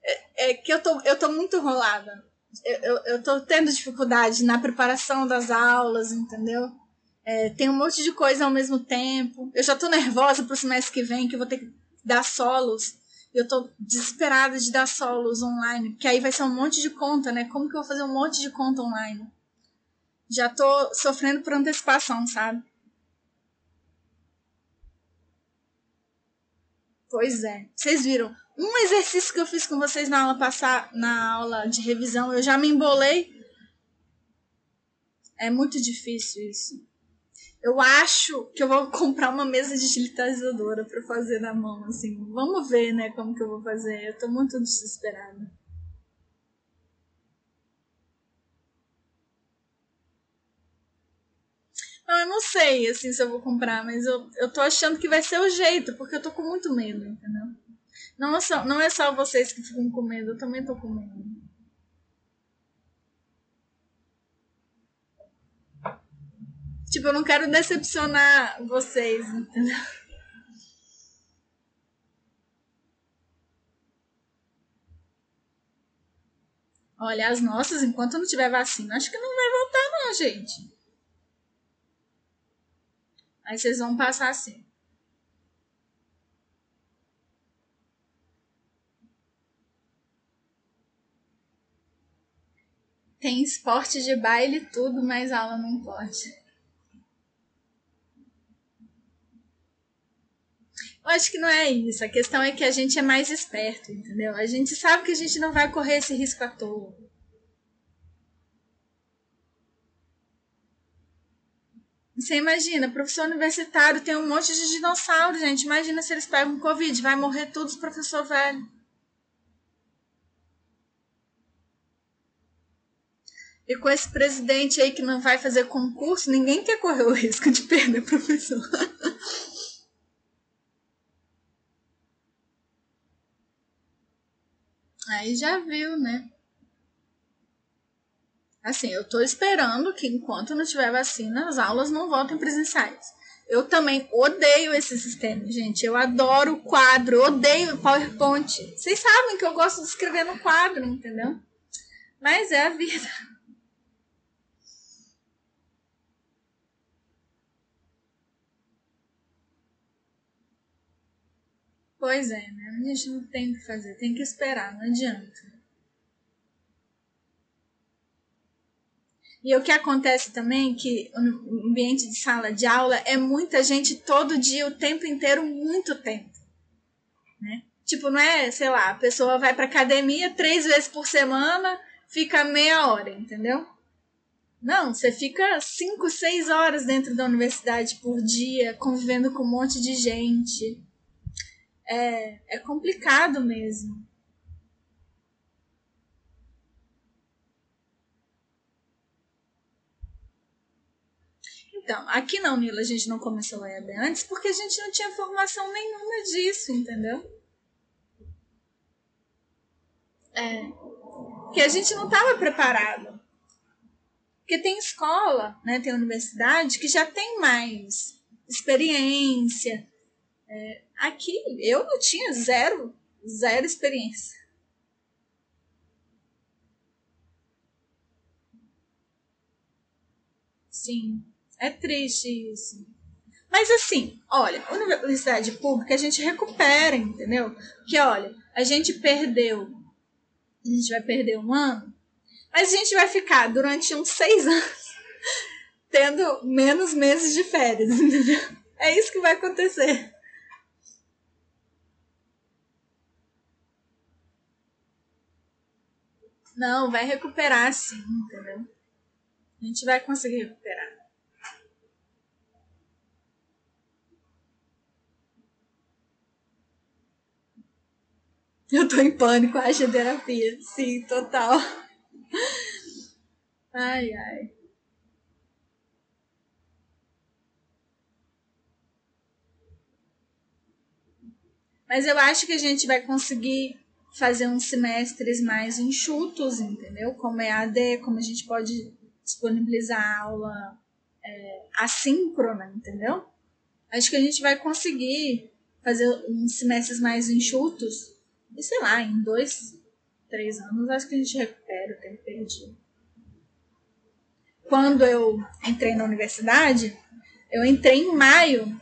é, é que eu tô, eu tô muito enrolada. Eu, eu, eu tô tendo dificuldade na preparação das aulas, entendeu? É, tem um monte de coisa ao mesmo tempo. Eu já tô nervosa pro semestre que vem, que eu vou ter que dar solos. Eu tô desesperada de dar solos online, porque aí vai ser um monte de conta, né? Como que eu vou fazer um monte de conta online? Já tô sofrendo por antecipação, sabe? Pois é. Vocês viram? Um exercício que eu fiz com vocês na aula passar, na aula de revisão, eu já me embolei. É muito difícil isso. Eu acho que eu vou comprar uma mesa digitalizadora para fazer na mão, assim. Vamos ver, né, como que eu vou fazer. Eu tô muito desesperada. Não, eu não sei, assim, se eu vou comprar, mas eu, eu tô achando que vai ser o jeito, porque eu tô com muito medo, entendeu? Não é, só, não é só vocês que ficam com medo, eu também tô com medo. Tipo, eu não quero decepcionar vocês, entendeu? Olha, as nossas, enquanto não tiver vacina, acho que não vai voltar, não, gente. Aí vocês vão passar assim. Tem esporte de baile tudo, mas aula não pode. Eu acho que não é isso. A questão é que a gente é mais esperto, entendeu? A gente sabe que a gente não vai correr esse risco à toa. Você imagina, professor universitário tem um monte de dinossauro, gente. Imagina se eles pegam Covid, vai morrer todos os professor velho. E com esse presidente aí que não vai fazer concurso, ninguém quer correr o risco de perder professor. Aí já viu, né? Assim, eu tô esperando que enquanto não tiver vacina, as aulas não voltem presenciais. Eu também odeio esse sistema, gente. Eu adoro quadro, odeio PowerPoint. Vocês sabem que eu gosto de escrever no quadro, entendeu? Mas é a vida. Pois é, né? A gente não tem o que fazer, tem que esperar, não adianta. E o que acontece também que no ambiente de sala de aula é muita gente todo dia, o tempo inteiro, muito tempo. Né? Tipo, não é, sei lá, a pessoa vai para academia três vezes por semana, fica meia hora, entendeu? Não, você fica cinco, seis horas dentro da universidade por dia, convivendo com um monte de gente. É, é complicado mesmo. Então, aqui na Unila a gente não começou a EAD antes porque a gente não tinha formação nenhuma disso, entendeu? É. Porque a gente não estava preparado. Porque tem escola, né, tem universidade que já tem mais experiência. É, aqui eu não tinha zero, zero experiência. Sim. É triste isso. Mas assim, olha, universidade pública a gente recupera, entendeu? Que olha, a gente perdeu, a gente vai perder um ano, mas a gente vai ficar durante uns seis anos tendo menos meses de férias, entendeu? É isso que vai acontecer. Não, vai recuperar sim, entendeu? A gente vai conseguir recuperar. Eu tô em pânico, acho terapia. Sim, total. Ai, ai. Mas eu acho que a gente vai conseguir fazer uns semestres mais enxutos, entendeu? Como é AD, como a gente pode disponibilizar aula é, assíncrona, entendeu? Acho que a gente vai conseguir fazer uns semestres mais enxutos e sei lá, em dois, três anos, acho que a gente recupera o tempo perdido. Quando eu entrei na universidade, eu entrei em maio,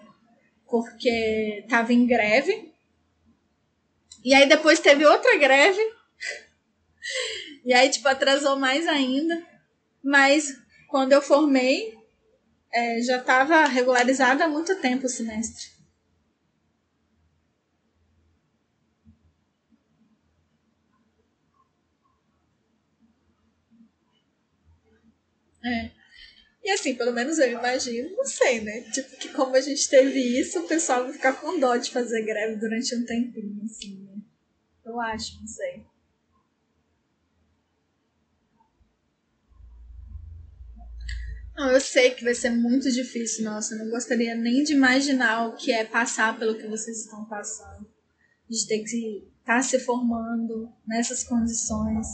porque estava em greve. E aí depois teve outra greve. E aí, tipo, atrasou mais ainda. Mas quando eu formei, é, já estava regularizado há muito tempo o semestre. É. E assim, pelo menos eu imagino, não sei, né? Tipo, que como a gente teve isso, o pessoal vai ficar com dó de fazer greve durante um tempinho, assim? Eu acho, não sei. Não, eu sei que vai ser muito difícil, nossa, eu não gostaria nem de imaginar o que é passar pelo que vocês estão passando. De ter que estar tá se formando nessas condições.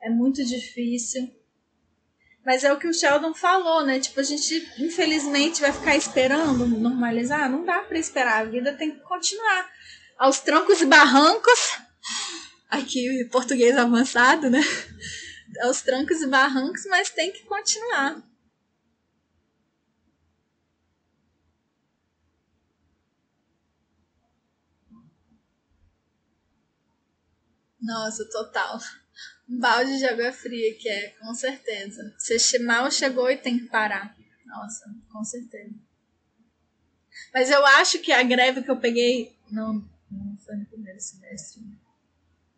É muito difícil. Mas é o que o Sheldon falou, né? Tipo, a gente infelizmente vai ficar esperando normalizar. Não dá para esperar, a vida tem que continuar. Aos trancos e barrancos. Aqui, português avançado, né? Aos trancos e barrancos, mas tem que continuar. Nossa, total um balde de água fria, que é, com certeza. Você mal chegou e tem que parar. Nossa, com certeza. Mas eu acho que a greve que eu peguei. Não, não foi no primeiro semestre.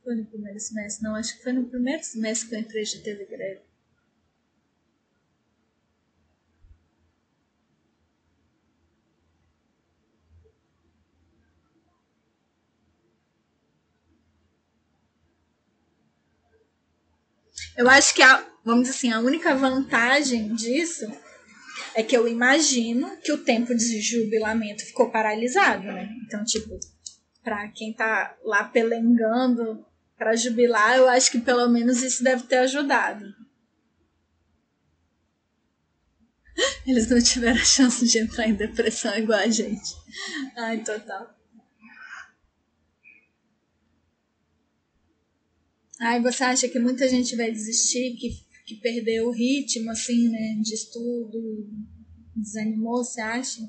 Foi no primeiro semestre, não. Acho que foi no primeiro semestre que eu entrei já teve greve. Eu acho que a, vamos dizer assim, a única vantagem disso é que eu imagino que o tempo de jubilamento ficou paralisado, né? Então, tipo, para quem tá lá pelengando para jubilar, eu acho que pelo menos isso deve ter ajudado. Eles não tiveram a chance de entrar em depressão igual a gente. Ai, total. Ai, você acha que muita gente vai desistir, que, que perdeu o ritmo, assim, né, de estudo, desanimou, você acha?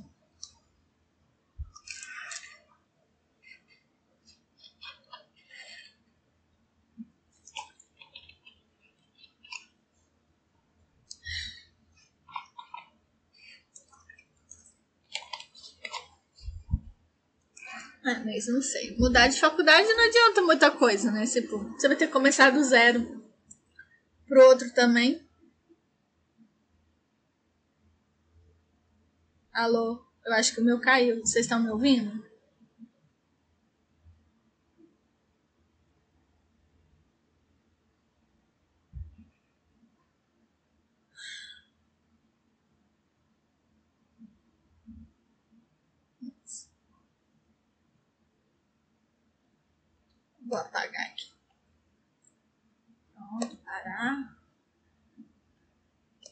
Ah, mas não sei. Mudar de faculdade não adianta muita coisa, né? Tipo, você vai ter que começar do zero. Pro outro também. Alô? Eu acho que o meu caiu. Vocês estão me ouvindo? Vou apagar aqui. Pronto, parar.